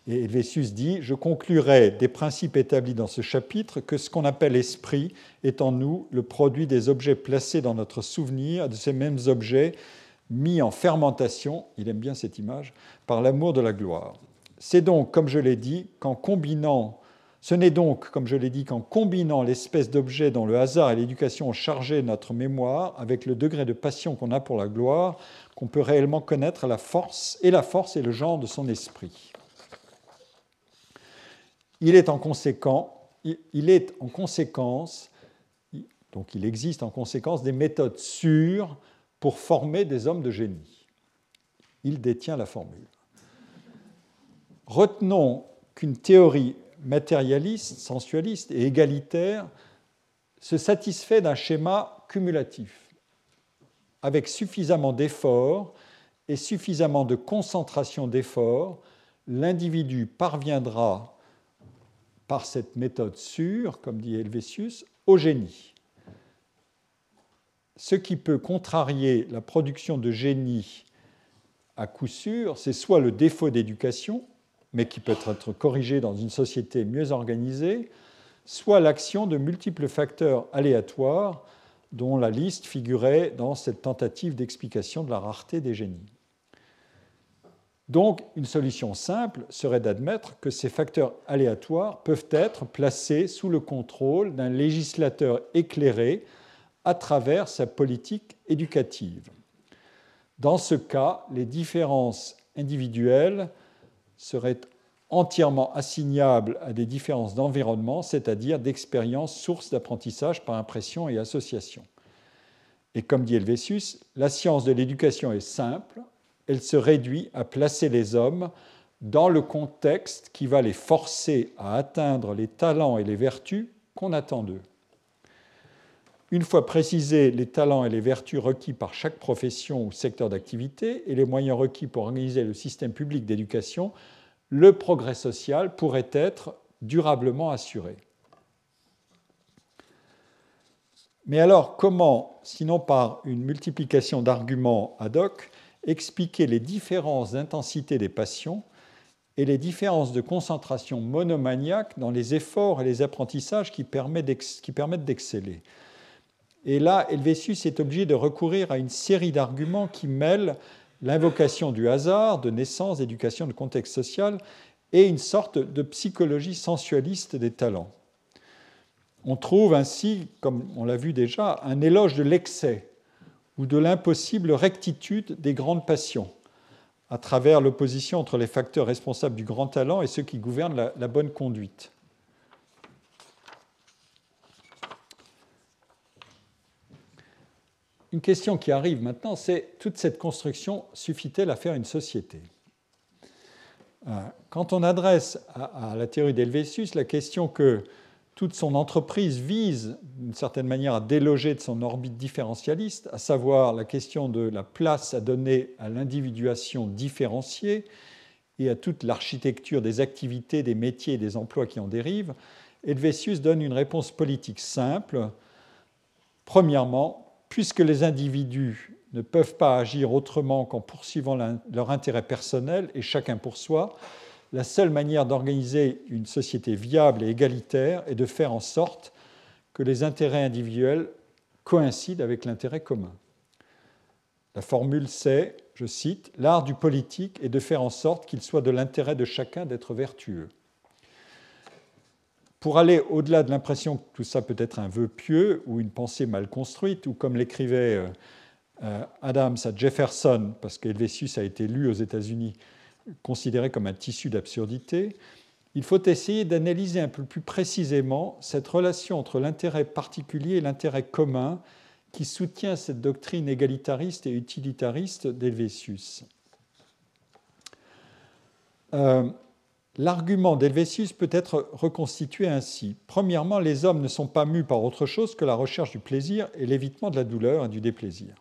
Et Helvétius dit Je conclurai des principes établis dans ce chapitre que ce qu'on appelle esprit est en nous le produit des objets placés dans notre souvenir, de ces mêmes objets mis en fermentation, il aime bien cette image, par l'amour de la gloire. C'est donc, comme je l'ai dit, qu'en combinant ce n'est donc, comme je l'ai dit, qu'en combinant l'espèce d'objet dont le hasard et l'éducation ont chargé notre mémoire avec le degré de passion qu'on a pour la gloire, qu'on peut réellement connaître la force et la force et le genre de son esprit. Il est en, conséquence, donc il existe en conséquence des méthodes sûres pour former des hommes de génie. Il détient la formule. Retenons qu'une théorie matérialiste, sensualiste et égalitaire se satisfait d'un schéma cumulatif, avec suffisamment d'efforts et suffisamment de concentration d'efforts, l'individu parviendra, par cette méthode sûre, comme dit Helvétius, au génie. Ce qui peut contrarier la production de génie à coup sûr, c'est soit le défaut d'éducation, mais qui peut être corrigé dans une société mieux organisée, soit l'action de multiples facteurs aléatoires dont la liste figurait dans cette tentative d'explication de la rareté des génies. Donc, une solution simple serait d'admettre que ces facteurs aléatoires peuvent être placés sous le contrôle d'un législateur éclairé à travers sa politique éducative. Dans ce cas, les différences individuelles serait entièrement assignable à des différences d'environnement, c'est-à-dire d'expériences sources d'apprentissage par impression et association. Et comme dit Helvétius, la science de l'éducation est simple, elle se réduit à placer les hommes dans le contexte qui va les forcer à atteindre les talents et les vertus qu'on attend d'eux. Une fois précisés les talents et les vertus requis par chaque profession ou secteur d'activité et les moyens requis pour organiser le système public d'éducation, le progrès social pourrait être durablement assuré. Mais alors, comment, sinon par une multiplication d'arguments ad hoc, expliquer les différences d'intensité des passions et les différences de concentration monomaniaque dans les efforts et les apprentissages qui permettent d'exceller et là, Helvétius est obligé de recourir à une série d'arguments qui mêlent l'invocation du hasard, de naissance, d'éducation, de contexte social, et une sorte de psychologie sensualiste des talents. On trouve ainsi, comme on l'a vu déjà, un éloge de l'excès ou de l'impossible rectitude des grandes passions, à travers l'opposition entre les facteurs responsables du grand talent et ceux qui gouvernent la, bonne conduite. une question qui arrive maintenant, c'est toute cette construction suffit-elle à faire une société? Euh, Quand on adresse à, la théorie d'Helvétius la question que toute son entreprise vise d'une certaine manière à déloger de son orbite différentialiste, à savoir la question de la place à donner à l'individuation différenciée et à toute l'architecture des activités, des métiers et des emplois qui en dérivent, Helvétius donne une réponse politique simple. Premièrement, puisque les individus ne peuvent pas agir autrement qu'en poursuivant leur intérêt personnel et chacun pour soi, la seule manière d'organiser une société viable et égalitaire est de faire en sorte que les intérêts individuels coïncident avec l'intérêt commun. La formule c'est, je cite, L'art du politique est de faire en sorte qu'il soit de l'intérêt de chacun d'être vertueux. Pour aller au-delà de l'impression que tout ça peut être un vœu pieux ou une pensée mal construite, ou comme l'écrivait euh, euh, Adams à Jefferson, parce qu'Helvétius a été lu aux États-Unis, considéré comme un tissu d'absurdité, il faut essayer d'analyser un peu plus précisément cette relation entre l'intérêt particulier et l'intérêt commun qui soutient cette doctrine égalitariste et utilitariste d'Helvétius. Euh, L'argument d'Helvétius peut être reconstitué ainsi. Premièrement, les hommes ne sont pas mus par autre chose que la recherche du plaisir et l'évitement de la douleur et du déplaisir.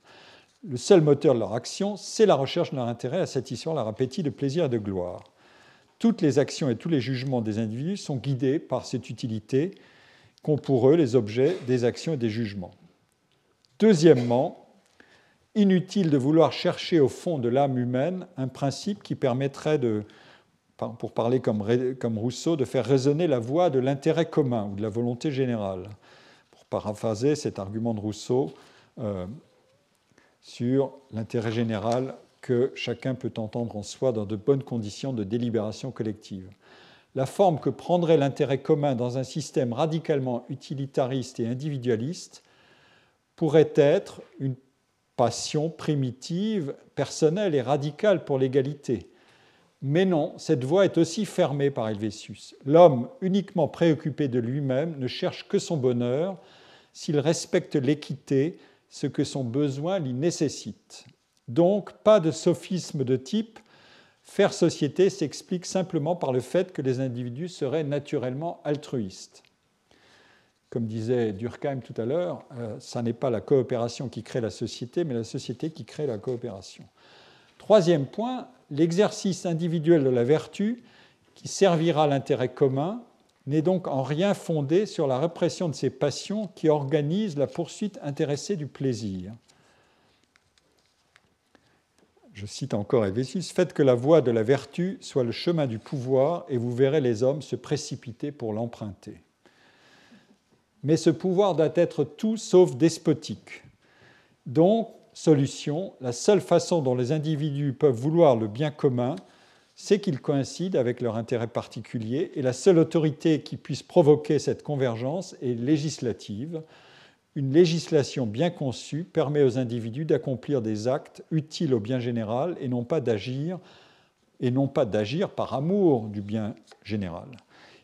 Le seul moteur de leur action, c'est la recherche de leur intérêt à satisfaire leur appétit de plaisir et de gloire. Toutes les actions et tous les jugements des individus sont guidés par cette utilité qu'ont pour eux les objets des actions et des jugements. Deuxièmement, inutile de vouloir chercher au fond de l'âme humaine un principe qui permettrait de pour parler comme, Rousseau, de faire résonner la voix de l'intérêt commun ou de la volonté générale, pour paraphraser cet argument de Rousseau euh, sur l'intérêt général que chacun peut entendre en soi dans de bonnes conditions de délibération collective. La forme que prendrait l'intérêt commun dans un système radicalement utilitariste et individualiste pourrait être une passion primitive, personnelle et radicale pour l'égalité mais non, cette voie est aussi fermée par Helvétius. L'homme, uniquement préoccupé de lui-même, ne cherche que son bonheur s'il respecte l'équité, ce que son besoin lui nécessite. Donc, pas de sophisme de type faire société s'explique simplement par le fait que les individus seraient naturellement altruistes. Comme disait Durkheim tout à l'heure, euh, n'est pas la coopération qui crée la société, mais la société qui crée la coopération. Troisième point, l'exercice individuel de la vertu, qui servira l'intérêt commun, n'est donc en rien fondé sur la répression de ces passions qui organisent la poursuite intéressée du plaisir. Je cite encore Hévésius, Faites que la voie de la vertu soit le chemin du pouvoir et vous verrez les hommes se précipiter pour l'emprunter. Mais ce pouvoir doit être tout sauf despotique. Donc, solution, la seule façon dont les individus peuvent vouloir le bien commun, c'est qu'ils coïncident avec leur intérêt particulier, et la seule autorité qui puisse provoquer cette convergence est législative. Une législation bien conçue permet aux individus d'accomplir des actes utiles au bien général et non pas d'agir et non pas d'agir par amour du bien général.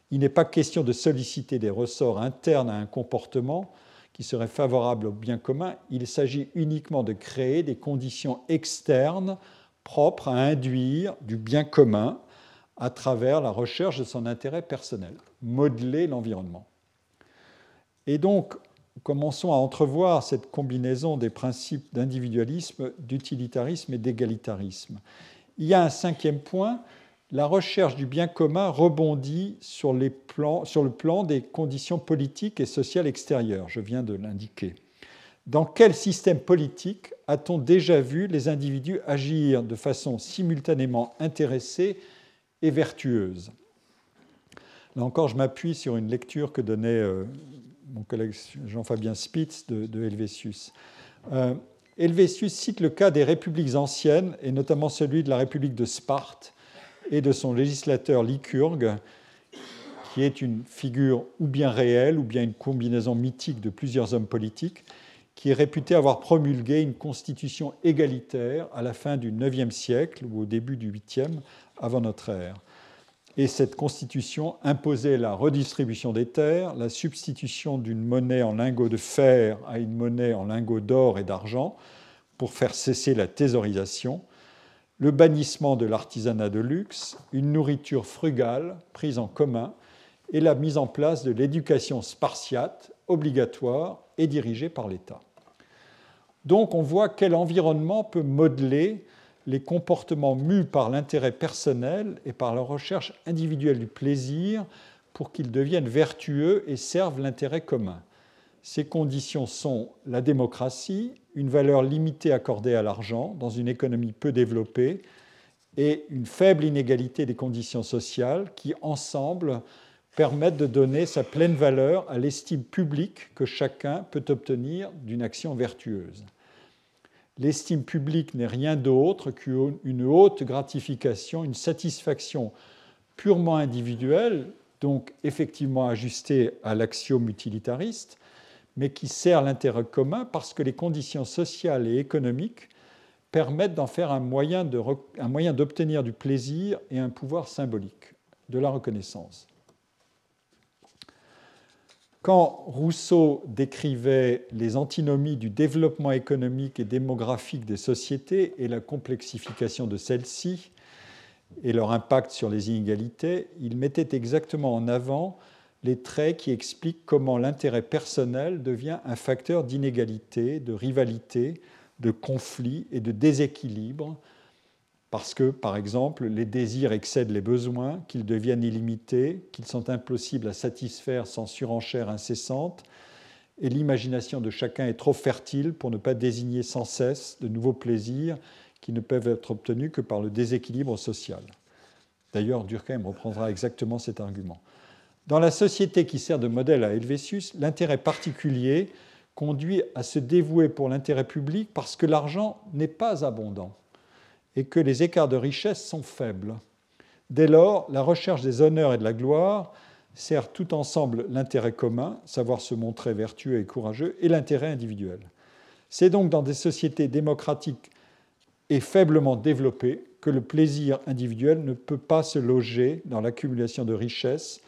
Il n'est pas question de solliciter des ressorts internes à un comportement, qui serait favorable au bien commun, il s'agit uniquement de créer des conditions externes propres à induire du bien commun à travers la recherche de son intérêt personnel, modeler l'environnement. Et donc, commençons à entrevoir cette combinaison des principes d'individualisme, d'utilitarisme et d'égalitarisme. Il y a un cinquième point, la recherche du bien commun rebondit sur, le plan des conditions politiques et sociales extérieures, je viens de l'indiquer. Dans quel système politique a-t-on déjà vu les individus agir de façon simultanément intéressée et vertueuse? Là encore, je m'appuie sur une lecture que donnait euh, mon collègue Jean-Fabien Spitz de, Helvétius. Euh, Helvétius cite le cas des républiques anciennes, et notamment celui de la République de Sparte, et de son législateur Lycurgue, qui est une figure ou bien réelle ou bien une combinaison mythique de plusieurs hommes politiques, qui est réputé avoir promulgué une constitution égalitaire à la fin du IXe siècle ou au début du 8e avant notre ère. Et cette constitution imposait la redistribution des terres, la substitution d'une monnaie en lingots de fer à une monnaie en lingots d'or et d'argent pour faire cesser la thésaurisation, le bannissement de l'artisanat de luxe, une nourriture frugale prise en commun et la mise en place de l'éducation spartiate obligatoire et dirigée par l'État. Donc on voit quel environnement peut modeler les comportements mus par l'intérêt personnel et par la recherche individuelle du plaisir pour qu'ils deviennent vertueux et servent l'intérêt commun. Ces conditions sont la démocratie, une valeur limitée accordée à l'argent dans une économie peu développée et une faible inégalité des conditions sociales qui, ensemble, permettent de donner sa pleine valeur à l'estime publique que chacun peut obtenir d'une action vertueuse. L'estime publique n'est rien d'autre qu'une haute gratification, une satisfaction purement individuelle, donc effectivement ajustée à l'axiome utilitariste, mais qui sert l'intérêt commun parce que les conditions sociales et économiques permettent d'en faire un moyen d'obtenir du plaisir et un pouvoir symbolique, de la reconnaissance. Quand Rousseau décrivait les antinomies du développement économique et démographique des sociétés et la complexification de celles-ci et leur impact sur les inégalités, il mettait exactement en avant les traits qui expliquent comment l'intérêt personnel devient un facteur d'inégalité, de rivalité, de conflit et de déséquilibre, parce que, par exemple, les désirs excèdent les besoins, qu'ils deviennent illimités, qu'ils sont impossibles à satisfaire sans surenchère incessante, et l'imagination de chacun est trop fertile pour ne pas désigner sans cesse de nouveaux plaisirs qui ne peuvent être obtenus que par le déséquilibre social. D'ailleurs, Durkheim reprendra exactement cet argument. Dans la société qui sert de modèle à Helvétius, l'intérêt particulier conduit à se dévouer pour l'intérêt public parce que l'argent n'est pas abondant et que les écarts de richesse sont faibles. Dès lors, la recherche des honneurs et de la gloire sert tout ensemble l'intérêt commun, savoir se montrer vertueux et courageux, et l'intérêt individuel. C'est donc dans des sociétés démocratiques et faiblement développées que le plaisir individuel ne peut pas se loger dans l'accumulation de richesses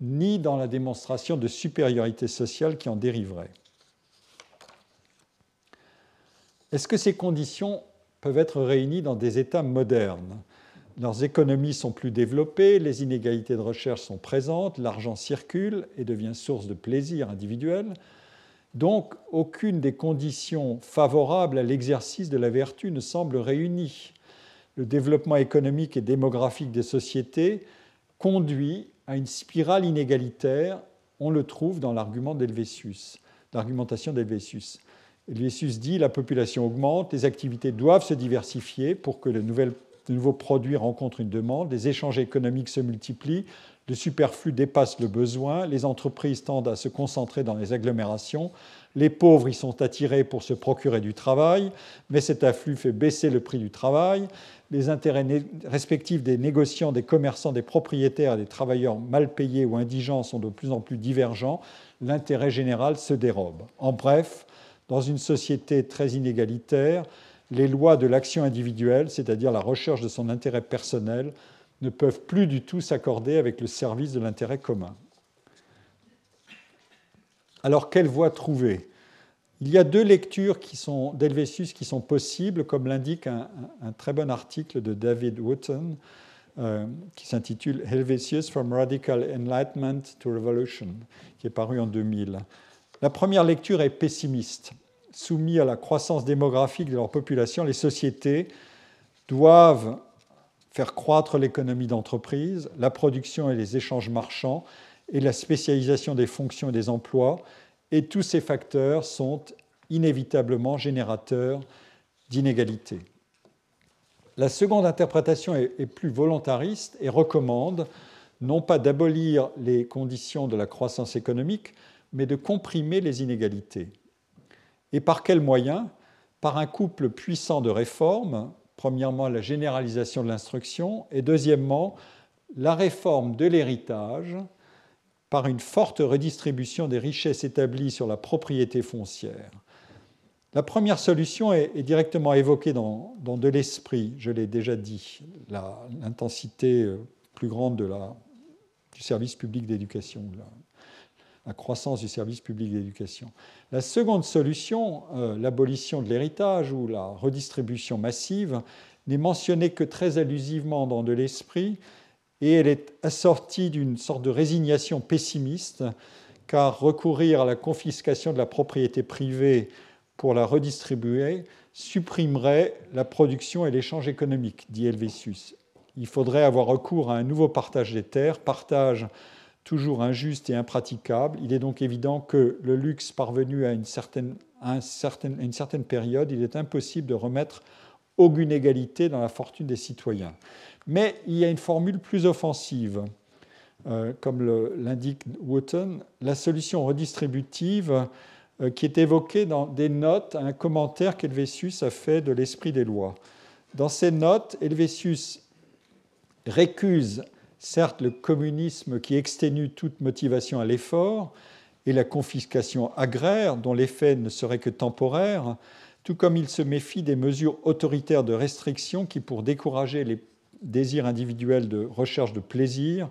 ni dans la démonstration de supériorité sociale qui en dériverait. Est-ce que ces conditions peuvent être réunies dans des États modernes Leurs économies sont plus développées, les inégalités de recherche sont présentes, l'argent circule et devient source de plaisir individuel. Donc, aucune des conditions favorables à l'exercice de la vertu ne semble réunie. Le développement économique et démographique des sociétés conduit à une spirale inégalitaire, on le trouve dans l'argument d'Helvétius, l'argumentation d'Helvétius. Helvétius dit la population augmente, les activités doivent se diversifier pour que de, nouveaux produits rencontrent une demande, les échanges économiques se multiplient, le superflu dépasse le besoin, les entreprises tendent à se concentrer dans les agglomérations, les pauvres y sont attirés pour se procurer du travail, mais cet afflux fait baisser le prix du travail, les intérêts respectifs des négociants, des commerçants, des propriétaires des travailleurs mal payés ou indigents sont de plus en plus divergents, l'intérêt général se dérobe. En bref, dans une société très inégalitaire, les lois de l'action individuelle, c'est-à-dire la recherche de son intérêt personnel, ne peuvent plus du tout s'accorder avec le service de l'intérêt commun. Alors, quelle voie trouver? Il y a deux lectures d'Helvétius qui sont possibles, comme l'indique un, très bon article de David Wotton euh, qui s'intitule Helvetius from Radical Enlightenment to Revolution, qui est paru en 2000. La première lecture est pessimiste. Soumis à la croissance démographique de leur population, les sociétés doivent faire croître l'économie d'entreprise, la production et les échanges marchands, et la spécialisation des fonctions et des emplois, et tous ces facteurs sont inévitablement générateurs d'inégalités. La seconde interprétation est, plus volontariste et recommande non pas d'abolir les conditions de la croissance économique, mais de comprimer les inégalités. Et par quels moyens Par un couple puissant de réformes, premièrement la généralisation de l'instruction, et deuxièmement la réforme de l'héritage, par une forte redistribution des richesses établies sur la propriété foncière. La première solution est, directement évoquée dans, De l'esprit, je l'ai déjà dit, l'intensité euh, plus grande du service public d'éducation, la, croissance du service public d'éducation. La seconde solution, euh, l'abolition de l'héritage ou la redistribution massive, n'est mentionnée que très allusivement dans De l'esprit, et elle est assortie d'une sorte de résignation pessimiste, car recourir à la confiscation de la propriété privée pour la redistribuer supprimerait la production et l'échange économique, dit Helvétius. Il faudrait avoir recours à un nouveau partage des terres, partage toujours injuste et impraticable. Il est donc évident que le luxe parvenu à une certaine, à période, il est impossible de remettre aucune égalité dans la fortune des citoyens. Mais il y a une formule plus offensive. Euh, comme l'indique Wotton, la solution redistributive euh, qui est évoquée dans des notes, un commentaire qu'Helvétius a fait de l'esprit des lois. Dans ces notes, Helvétius récuse certes le communisme qui exténue toute motivation à l'effort et la confiscation agraire, dont l'effet ne serait que temporaire, tout comme il se méfie des mesures autoritaires de restriction qui, pour décourager les désirs individuels de recherche de plaisir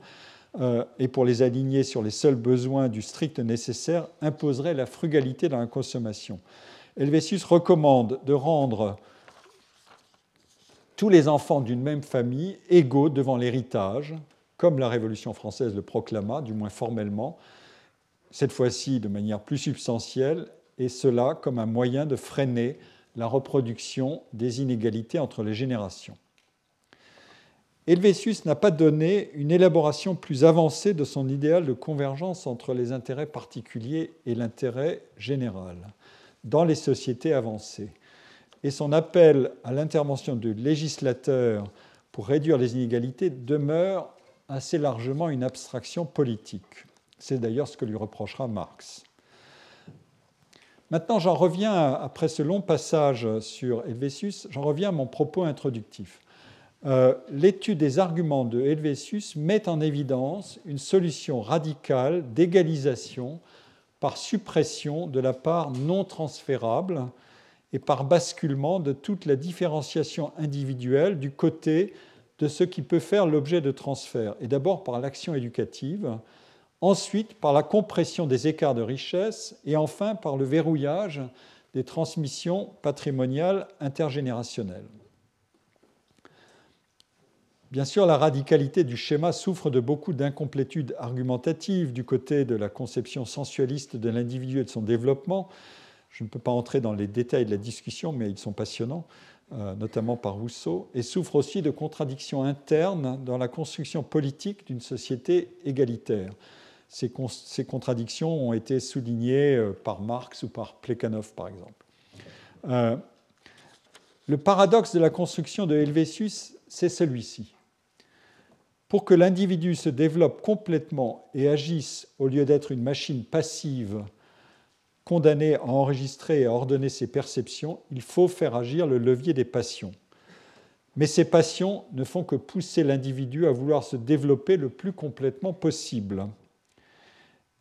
euh, et pour les aligner sur les seuls besoins du strict nécessaire, imposeraient la frugalité dans la consommation. Helvétius recommande de rendre tous les enfants d'une même famille égaux devant l'héritage, comme la Révolution française le proclama, du moins formellement, cette fois-ci de manière plus substantielle, et cela comme un moyen de freiner la reproduction des inégalités entre les générations. Helvétius n'a pas donné une élaboration plus avancée de son idéal de convergence entre les intérêts particuliers et l'intérêt général dans les sociétés avancées et son appel à l'intervention du législateur pour réduire les inégalités demeure assez largement une abstraction politique. C'est d'ailleurs ce que lui reprochera Marx. Maintenant, j'en reviens, après ce long passage sur Helvétius, j'en reviens à mon propos introductif. Euh, l'étude des arguments de Helvétius met en évidence une solution radicale d'égalisation par suppression de la part non transférable et par basculement de toute la différenciation individuelle du côté de ce qui peut faire l'objet de transfert, et d'abord par l'action éducative, ensuite par la compression des écarts de richesse, et enfin par le verrouillage des transmissions patrimoniales intergénérationnelles. Bien sûr, la radicalité du schéma souffre de beaucoup d'incomplétudes argumentatives du côté de la conception sensualiste de l'individu et de son développement, je ne peux pas entrer dans les détails de la discussion, mais ils sont passionnants, euh, notamment par Rousseau, et souffre aussi de contradictions internes dans la construction politique d'une société égalitaire. Ces, contradictions ont été soulignées euh, par Marx ou par Plekhanov, par exemple. Euh, le paradoxe de la construction de Helvétius, c'est celui-ci. Pour que l'individu se développe complètement et agisse au lieu d'être une machine passive condamné à enregistrer et à ordonner ses perceptions, il faut faire agir le levier des passions. Mais ces passions ne font que pousser l'individu à vouloir se développer le plus complètement possible.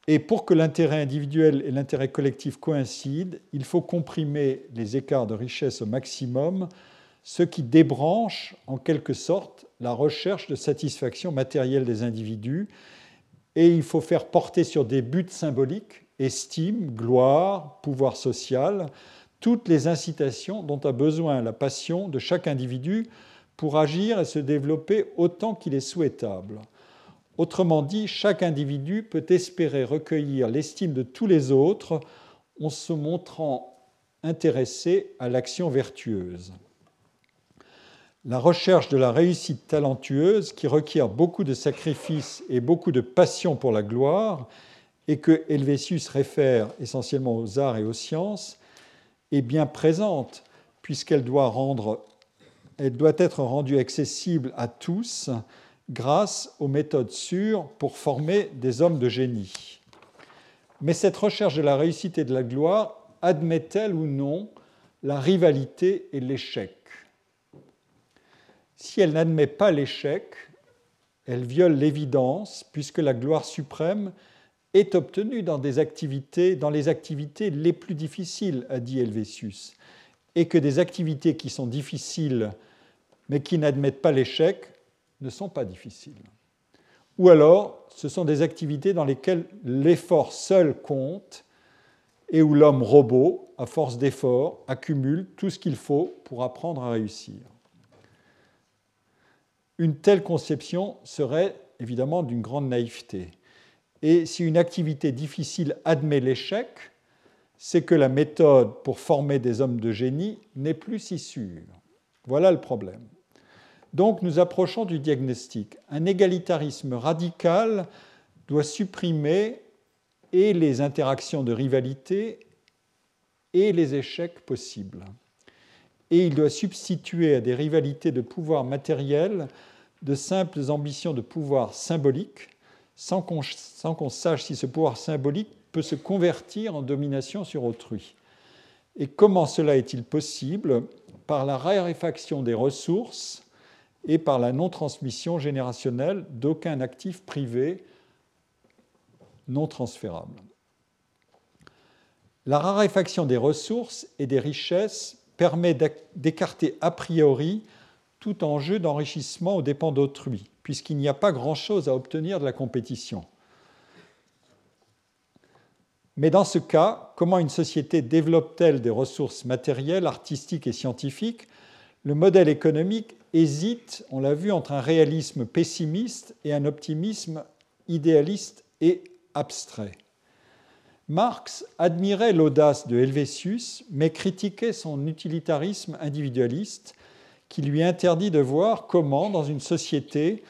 Et pour que l'intérêt individuel et l'intérêt collectif coïncident, il faut comprimer les écarts de richesse au maximum, ce qui débranche en quelque sorte la recherche de satisfaction matérielle des individus, et il faut faire porter sur des buts symboliques estime, gloire, pouvoir social, toutes les incitations dont a besoin la passion de chaque individu pour agir et se développer autant qu'il est souhaitable. Autrement dit, chaque individu peut espérer recueillir l'estime de tous les autres en se montrant intéressé à l'action vertueuse. La recherche de la réussite talentueuse, qui requiert beaucoup de sacrifices et beaucoup de passion pour la gloire, et que Helvétius réfère essentiellement aux arts et aux sciences, est bien présente, puisqu'elle doit, être rendue accessible à tous grâce aux méthodes sûres pour former des hommes de génie. Mais cette recherche de la réussite et de la gloire admet-elle ou non la rivalité et l'échec? Si elle n'admet pas l'échec, elle viole l'évidence, puisque la gloire suprême est obtenu dans, des activités, dans les activités les plus difficiles, a dit Helvétius, et que des activités qui sont difficiles mais qui n'admettent pas l'échec ne sont pas difficiles. Ou alors, ce sont des activités dans lesquelles l'effort seul compte et où l'homme robot, à force d'effort, accumule tout ce qu'il faut pour apprendre à réussir. Une telle conception serait évidemment d'une grande naïveté. Et si une activité difficile admet l'échec, c'est que la méthode pour former des hommes de génie n'est plus si sûre. Voilà le problème. Donc nous approchons du diagnostic. Un égalitarisme radical doit supprimer et les interactions de rivalité et les échecs possibles. Et il doit substituer à des rivalités de pouvoir matériel de simples ambitions de pouvoir symbolique sans qu'on sache si ce pouvoir symbolique peut se convertir en domination sur autrui. Et comment cela est-il possible? Par la raréfaction des ressources et par la non-transmission générationnelle d'aucun actif privé non transférable. La raréfaction des ressources et des richesses permet d'écarter a priori tout enjeu d'enrichissement aux dépens d'autrui, puisqu'il n'y a pas grand-chose à obtenir de la compétition. Mais dans ce cas, comment une société développe-t-elle des ressources matérielles, artistiques et scientifiques? Le modèle économique hésite, on l'a vu, entre un réalisme pessimiste et un optimisme idéaliste et abstrait. Marx admirait l'audace de Helvétius, mais critiquait son utilitarisme individualiste qui lui interdit de voir comment, dans une société,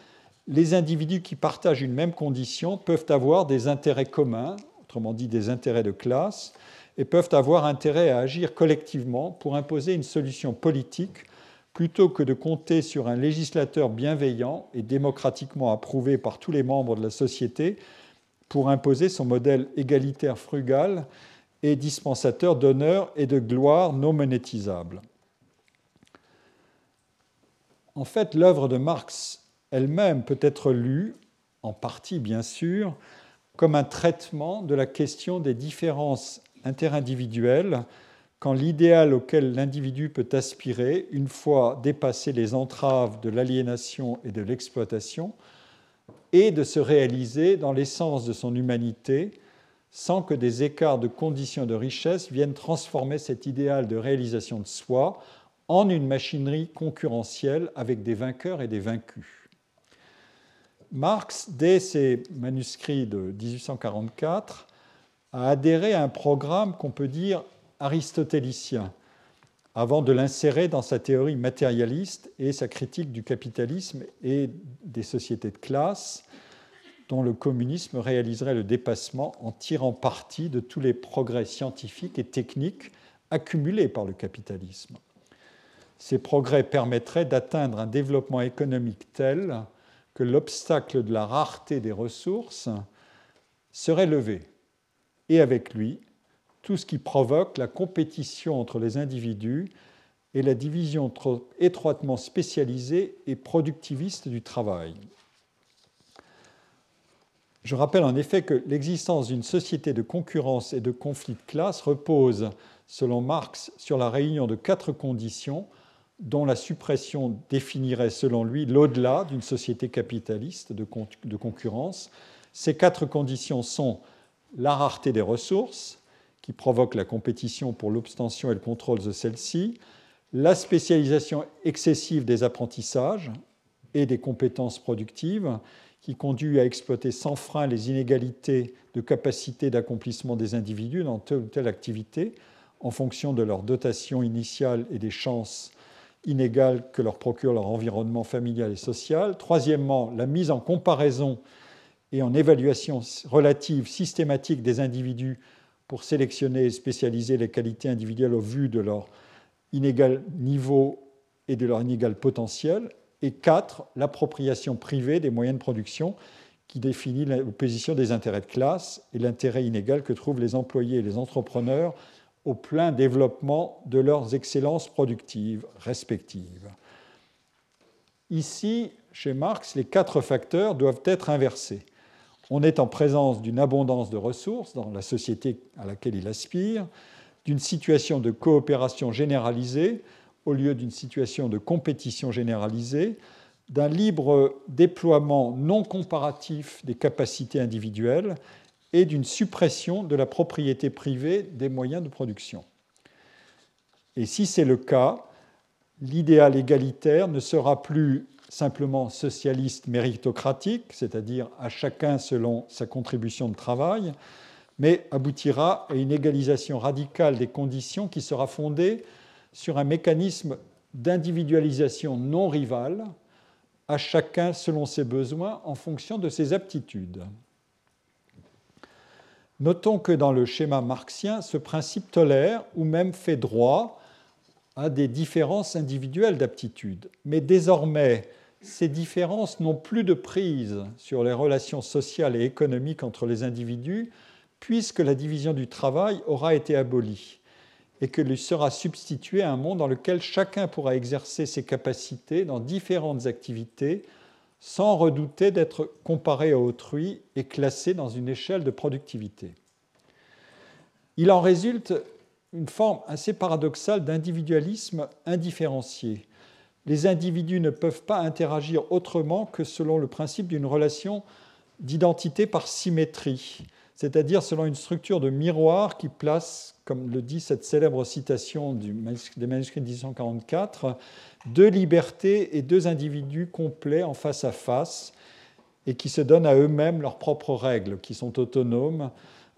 les individus qui partagent une même condition peuvent avoir des intérêts communs, autrement dit des intérêts de classe, et peuvent avoir intérêt à agir collectivement pour imposer une solution politique plutôt que de compter sur un législateur bienveillant et démocratiquement approuvé par tous les membres de la société pour imposer son modèle égalitaire frugal et dispensateur d'honneur et de gloire non monétisables. En fait, l'œuvre de Marx elle-même peut être lue, en partie bien sûr, comme un traitement de la question des différences interindividuelles quand l'idéal auquel l'individu peut aspirer, une fois dépassé les entraves de l'aliénation et de l'exploitation, et de se réaliser dans l'essence de son humanité sans que des écarts de conditions de richesse viennent transformer cet idéal de réalisation de soi en une machinerie concurrentielle avec des vainqueurs et des vaincus. Marx, dès ses manuscrits de 1844, a adhéré à un programme qu'on peut dire aristotélicien, avant de l'insérer dans sa théorie matérialiste et sa critique du capitalisme et des sociétés de classe, dont le communisme réaliserait le dépassement en tirant parti de tous les progrès scientifiques et techniques accumulés par le capitalisme. Ces progrès permettraient d'atteindre un développement économique tel que l'obstacle de la rareté des ressources serait levé, et avec lui tout ce qui provoque la compétition entre les individus et la division étroitement spécialisée et productiviste du travail. Je rappelle en effet que l'existence d'une société de concurrence et de conflit de classe repose, selon Marx, sur la réunion de quatre conditions dont la suppression définirait, selon lui, l'au-delà d'une société capitaliste de, concurrence. Ces quatre conditions sont la rareté des ressources, qui provoque la compétition pour l'obtention et le contrôle de celle-ci, la spécialisation excessive des apprentissages et des compétences productives, qui conduit à exploiter sans frein les inégalités de capacité d'accomplissement des individus dans telle ou telle activité, en fonction de leur dotation initiale et des chances inégales que leur procure leur environnement familial et social. Troisièmement, la mise en comparaison et en évaluation relative systématique des individus pour sélectionner et spécialiser les qualités individuelles au vu de leur inégal niveau et de leur inégal potentiel. Et quatre, l'appropriation privée des moyens de production qui définit l'opposition des intérêts de classe et l'intérêt inégal que trouvent les employés et les entrepreneurs au plein développement de leurs excellences productives respectives. Ici, chez Marx, les quatre facteurs doivent être inversés on est en présence d'une abondance de ressources dans la société à laquelle il aspire, d'une situation de coopération généralisée au lieu d'une situation de compétition généralisée, d'un libre déploiement non comparatif des capacités individuelles et d'une suppression de la propriété privée des moyens de production. Et si c'est le cas, l'idéal égalitaire ne sera plus simplement socialiste méritocratique, c'est-à-dire à chacun selon sa contribution de travail, mais aboutira à une égalisation radicale des conditions qui sera fondée sur un mécanisme d'individualisation non rivale, à chacun selon ses besoins en fonction de ses aptitudes. Notons que dans le schéma marxien, ce principe tolère ou même fait droit à des différences individuelles d'aptitude. Mais désormais, ces différences n'ont plus de prise sur les relations sociales et économiques entre les individus, puisque la division du travail aura été abolie et que lui sera substitué un monde dans lequel chacun pourra exercer ses capacités dans différentes activités sans redouter d'être comparé à autrui et classé dans une échelle de productivité. Il en résulte une forme assez paradoxale d'individualisme indifférencié. Les individus ne peuvent pas interagir autrement que selon le principe d'une relation d'identité par symétrie, c'est-à-dire selon une structure de miroir qui place, comme le dit cette célèbre citation des manuscrits de 1844, deux libertés et deux individus complets en face à face et qui se donnent à eux-mêmes leurs propres règles, qui sont autonomes.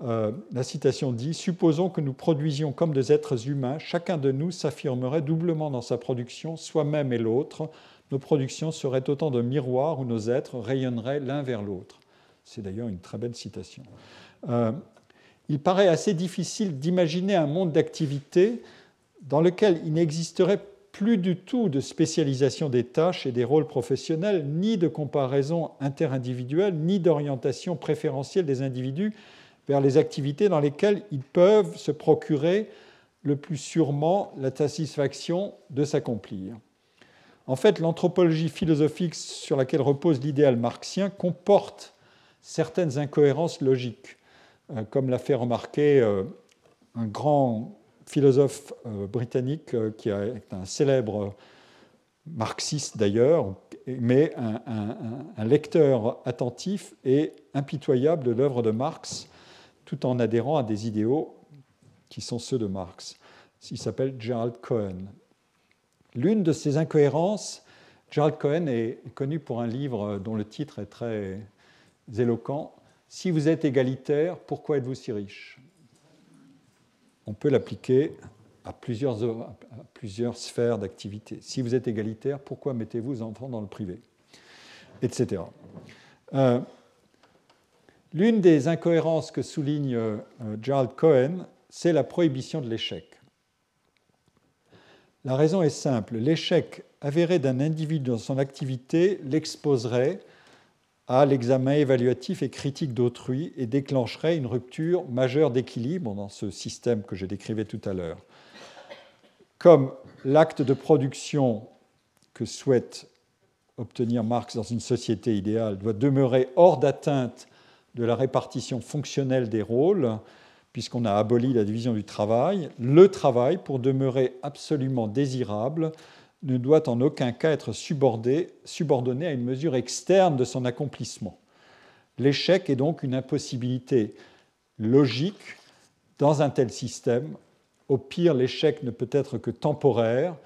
Euh, la citation dit Supposons que nous produisions comme des êtres humains, chacun de nous s'affirmerait doublement dans sa production, soi-même et l'autre. Nos productions seraient autant de miroirs où nos êtres rayonneraient l'un vers l'autre. C'est d'ailleurs une très belle citation. Euh, il paraît assez difficile d'imaginer un monde d'activité dans lequel il n'existerait plus du tout de spécialisation des tâches et des rôles professionnels, ni de comparaison interindividuelle, ni d'orientation préférentielle des individus vers les activités dans lesquelles ils peuvent se procurer le plus sûrement la satisfaction de s'accomplir. En fait, l'anthropologie philosophique sur laquelle repose l'idéal marxien comporte certaines incohérences logiques, comme l'a fait remarquer euh, un grand philosophe euh, britannique euh, qui est un célèbre marxiste d'ailleurs, mais un, lecteur attentif et impitoyable de l'œuvre de Marx, tout en adhérant à des idéaux qui sont ceux de Marx. Il s'appelle Gerald Cohen. L'une de ces incohérences, Gerald Cohen est connu pour un livre dont le titre est très éloquent, Si vous êtes égalitaire, pourquoi êtes-vous si riche? On peut l'appliquer à plusieurs, sphères d'activité. Si vous êtes égalitaire, pourquoi mettez-vous vos enfants dans le privé? Etc. Euh, l'une des incohérences que souligne euh, Gerald Cohen, c'est la prohibition de l'échec. La raison est simple. L'échec avéré d'un individu dans son activité l'exposerait à l'examen évaluatif et critique d'autrui et déclencherait une rupture majeure d'équilibre dans ce système que je décrivais tout à l'heure. Comme l'acte de production que souhaite obtenir Marx dans une société idéale doit demeurer hors d'atteinte de la répartition fonctionnelle des rôles, puisqu'on a aboli la division du travail, le travail, pour demeurer absolument désirable, ne doit en aucun cas être subordonné à une mesure externe de son accomplissement. L'échec est donc une impossibilité logique dans un tel système. Au pire, l'échec ne peut être que temporaire,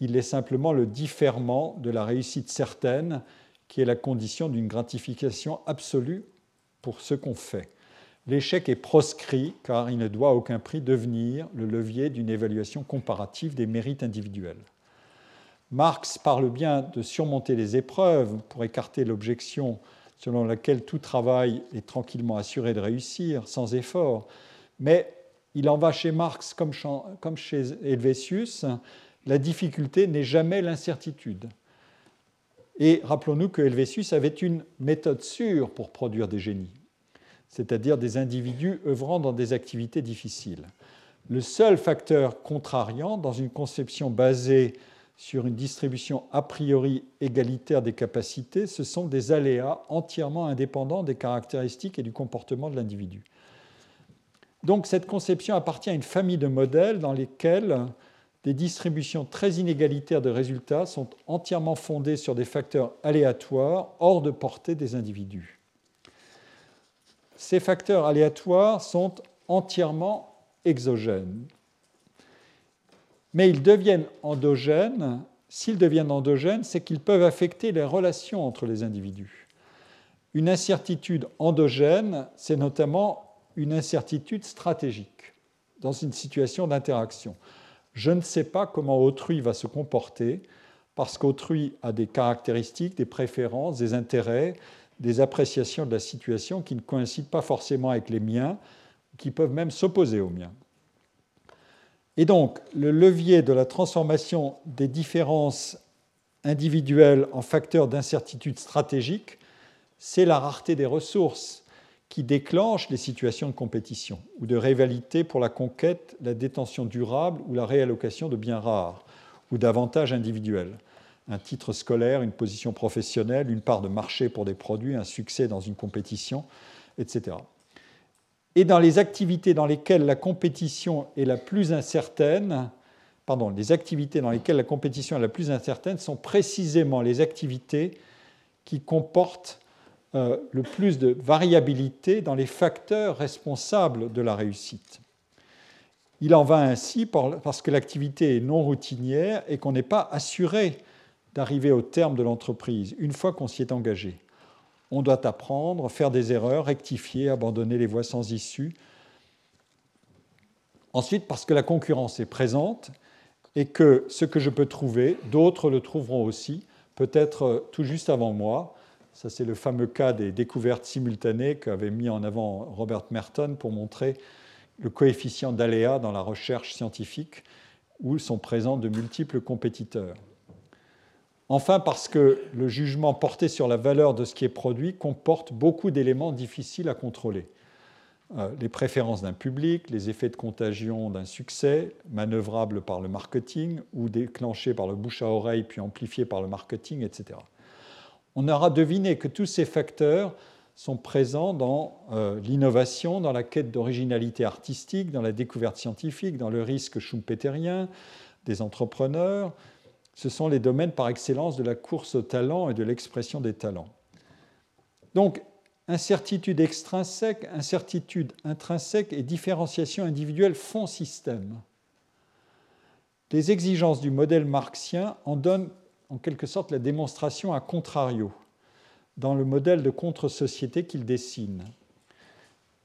il est simplement le différement de la réussite certaine qui est la condition d'une gratification absolue pour ce qu'on fait. L'échec est proscrit car il ne doit à aucun prix devenir le levier d'une évaluation comparative des mérites individuels. Marx parle bien de surmonter les épreuves pour écarter l'objection selon laquelle tout travail est tranquillement assuré de réussir sans effort, mais il en va chez Marx comme chez Helvétius, la difficulté n'est jamais l'incertitude. Et rappelons-nous que Helvétius avait une méthode sûre pour produire des génies, c'est-à-dire des individus œuvrant dans des activités difficiles. Le seul facteur contrariant dans une conception basée sur une distribution a priori égalitaire des capacités, ce sont des aléas entièrement indépendants des caractéristiques et du comportement de l'individu. Donc cette conception appartient à une famille de modèles dans lesquels des distributions très inégalitaires de résultats sont entièrement fondées sur des facteurs aléatoires hors de portée des individus. Ces facteurs aléatoires sont entièrement exogènes mais ils deviennent endogènes. S'ils deviennent endogènes, c'est qu'ils peuvent affecter les relations entre les individus. Une incertitude endogène, c'est notamment une incertitude stratégique dans une situation d'interaction. Je ne sais pas comment autrui va se comporter parce qu'autrui a des caractéristiques, des préférences, des intérêts, des appréciations de la situation qui ne coïncident pas forcément avec les miens, qui peuvent même s'opposer aux miens. Et donc, le levier de la transformation des différences individuelles en facteurs d'incertitude stratégique, c'est la rareté des ressources qui déclenche les situations de compétition ou de rivalité pour la conquête, la détention durable ou la réallocation de biens rares ou d'avantages individuels. Un titre scolaire, une position professionnelle, une part de marché pour des produits, un succès dans une compétition, etc. et dans les activités dans lesquelles la compétition est la plus incertaine, les activités dans lesquelles la compétition est la plus incertaine sont précisément les activités qui comportent euh, le plus de variabilité dans les facteurs responsables de la réussite. Il en va ainsi parce que l'activité est non routinière et qu'on n'est pas assuré d'arriver au terme de l'entreprise une fois qu'on s'y est engagé. On doit apprendre, faire des erreurs, rectifier, abandonner les voies sans issue. Ensuite, parce que la concurrence est présente et que ce que je peux trouver, d'autres le trouveront aussi, peut-être tout juste avant moi. Ça, c'est le fameux cas des découvertes simultanées qu'avait mis en avant Robert Merton pour montrer le coefficient d'aléa dans la recherche scientifique où sont présents de multiples compétiteurs. Enfin, parce que le jugement porté sur la valeur de ce qui est produit comporte beaucoup d'éléments difficiles à contrôler. Euh, les préférences d'un public, les effets de contagion d'un succès, manœuvrables par le marketing ou déclenchés par le bouche à oreille puis amplifiés par le marketing, etc. On aura deviné que tous ces facteurs sont présents dans euh, l'innovation, dans la quête d'originalité artistique, dans la découverte scientifique, dans le risque schumpeterien des entrepreneurs. Ce sont les domaines par excellence de la course au talent et de l'expression des talents. Donc, incertitude extrinsèque, incertitude intrinsèque et différenciation individuelle font système. Les exigences du modèle marxien en donnent en quelque sorte la démonstration à contrario dans le modèle de contre-société qu'il dessine.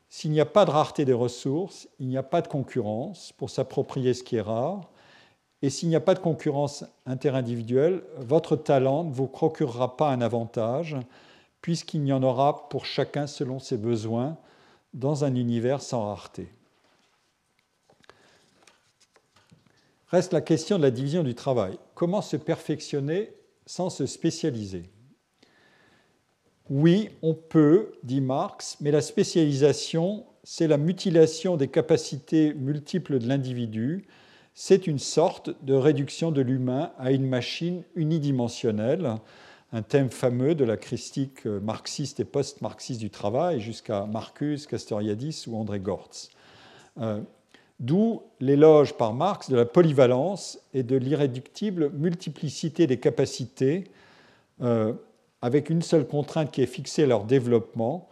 S'il n'y a pas de rareté des ressources, il n'y a pas de concurrence pour s'approprier ce qui est rare, et s'il n'y a pas de concurrence interindividuelle, votre talent ne vous procurera pas un avantage, puisqu'il y en aura pour chacun selon ses besoins dans un univers sans rareté. Reste la question de la division du travail. Comment se perfectionner sans se spécialiser? Oui, on peut, dit Marx, mais la spécialisation, c'est la mutilation des capacités multiples de l'individu, c'est une sorte de réduction de l'humain à une machine unidimensionnelle, un thème fameux de la critique marxiste et post-marxiste du travail jusqu'à Marcus, Castoriadis ou André Gortz. Euh, D'où l'éloge par Marx de la polyvalence et de l'irréductible multiplicité des capacités, euh, avec une seule contrainte qui est fixée leur développement,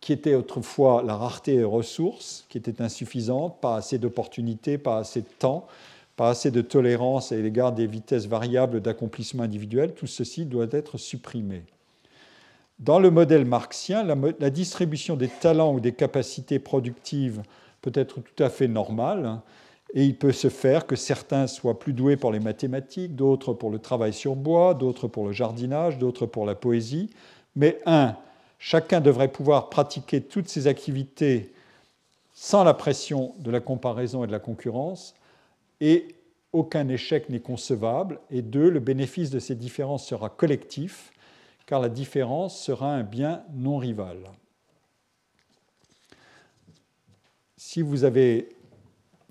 qui était autrefois la rareté des ressources, qui était insuffisante, pas assez d'opportunités, pas assez de temps, pas assez de tolérance à l'égard des vitesses variables d'accomplissement individuel, tout ceci doit être supprimé. Dans le modèle marxien, la, distribution des talents ou des capacités productives peut être tout à fait normale, hein, et il peut se faire que certains soient plus doués pour les mathématiques, d'autres pour le travail sur bois, d'autres pour le jardinage, d'autres pour la poésie, mais un, chacun devrait pouvoir pratiquer toutes ces activités sans la pression de la comparaison et de la concurrence, et aucun échec n'est concevable, et deux, le bénéfice de ces différences sera collectif, car la différence sera un bien non rival. Si vous avez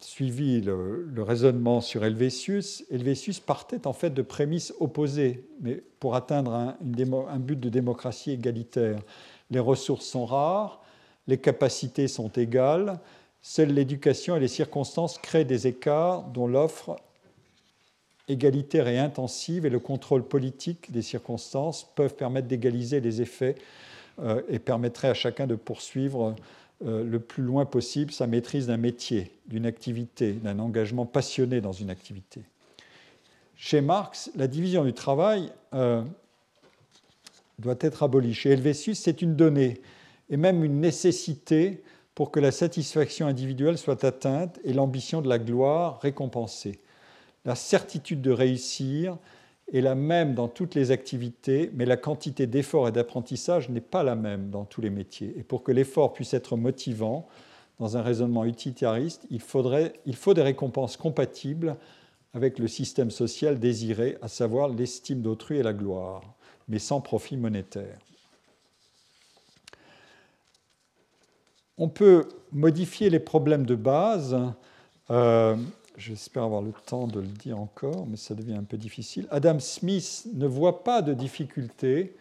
suivi le, raisonnement sur Helvétius, Helvétius partait en fait de prémices opposées, mais pour atteindre un, but de démocratie égalitaire. Les ressources sont rares, les capacités sont égales, seule l'éducation et les circonstances créent des écarts dont l'offre égalitaire et intensive et le contrôle politique des circonstances peuvent permettre d'égaliser les effets euh, et permettraient à chacun de poursuivre euh, le plus loin possible sa maîtrise d'un métier, d'une activité, d'un engagement passionné dans une activité. Chez Marx, la division du travail euh, doit être abolie. Chez Helvétius, c'est une donnée et même une nécessité pour que la satisfaction individuelle soit atteinte et l'ambition de la gloire récompensée la certitude de réussir est la même dans toutes les activités, mais la quantité d'effort et d'apprentissage n'est pas la même dans tous les métiers. Et pour que l'effort puisse être motivant, dans un raisonnement utilitariste, il, faudrait, il faut des récompenses compatibles avec le système social désiré, à savoir l'estime d'autrui et la gloire, mais sans profit monétaire. On peut modifier les problèmes de base euh, J'espère avoir le temps de le dire encore, mais ça devient un peu difficile. Adam Smith ne voit pas de difficulté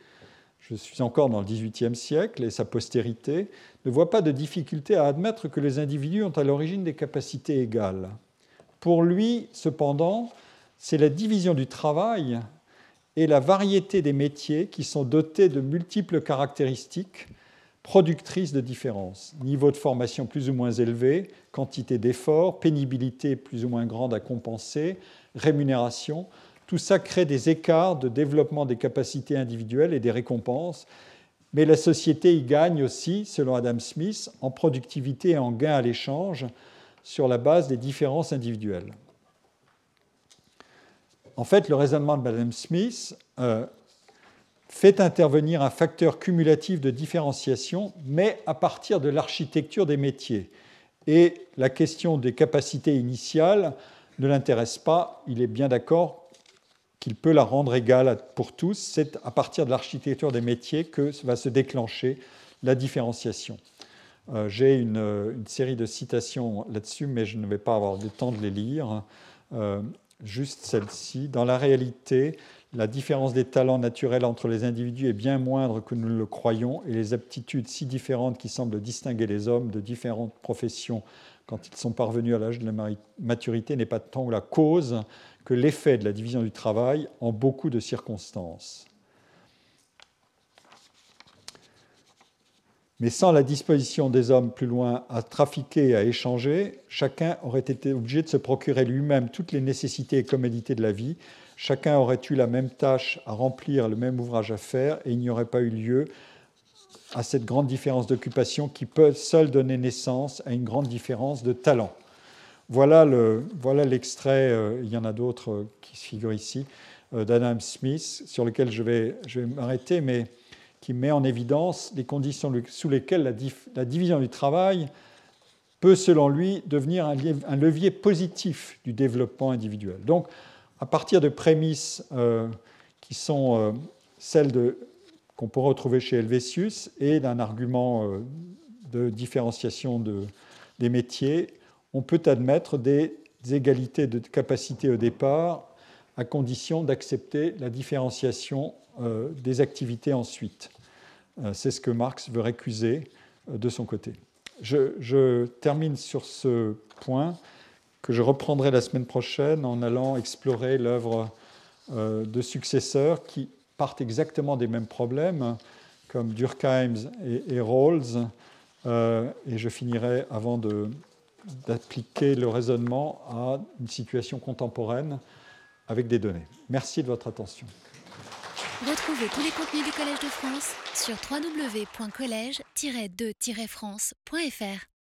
je suis encore dans le XVIIIe siècle et sa postérité, ne voit pas de difficulté à admettre que les individus ont à l'origine des capacités égales. Pour lui, cependant, c'est la division du travail et la variété des métiers qui sont dotés de multiples caractéristiques productrices de différences. Niveau de formation plus ou moins élevé, quantité d'efforts, pénibilité plus ou moins grande à compenser, rémunération, tout ça crée des écarts de développement des capacités individuelles et des récompenses, mais la société y gagne aussi, selon Adam Smith, en productivité et en gain à l'échange sur la base des différences individuelles. En fait, le raisonnement de Adam Smith euh, fait intervenir un facteur cumulatif de différenciation, mais à partir de l'architecture des métiers. Et la question des capacités initiales ne l'intéresse pas. Il est bien d'accord qu'il peut la rendre égale pour tous. C'est à partir de l'architecture des métiers que va se déclencher la différenciation. Euh, j'ai une, série de citations là-dessus, mais je ne vais pas avoir le temps de les lire. Euh, juste celle-ci. Dans la réalité, la différence des talents naturels entre les individus est bien moindre que nous le croyons, et les aptitudes si différentes qui semblent distinguer les hommes de différentes professions quand ils sont parvenus à l'âge de la maturité n'est pas tant la cause que l'effet de la division du travail en beaucoup de circonstances. Mais sans la disposition des hommes plus loin à trafiquer et à échanger, chacun aurait été obligé de se procurer lui-même toutes les nécessités et commodités de la vie, chacun aurait eu la même tâche à remplir, le même ouvrage à faire, et il n'y aurait pas eu lieu à cette grande différence d'occupation qui peut seule donner naissance à une grande différence de talent. Voilà, l'extrait, euh, il y en a d'autres euh, qui se figurent ici, euh, d'Adam Smith, sur lequel je vais, m'arrêter, mais qui met en évidence les conditions sous lesquelles la, division du travail peut, selon lui, devenir un, levier positif du développement individuel. À partir de prémices qui sont celles qu'on peut retrouver chez Helvétius et d'un argument de différenciation des métiers, on peut admettre des égalités de capacité au départ à condition d'accepter la différenciation euh, des activités ensuite. Euh, c'est ce que Marx veut récuser euh, de son côté. Je, termine sur ce point que je reprendrai la semaine prochaine en allant explorer l'œuvre de successeurs qui partent exactement des mêmes problèmes, comme Durkheim et, et Rawls. et je finirai avant d'appliquer le raisonnement à une situation contemporaine avec des données. Merci de votre attention. Retrouvez tous les contenus du Collège de France sur www.colège-2-france.fr.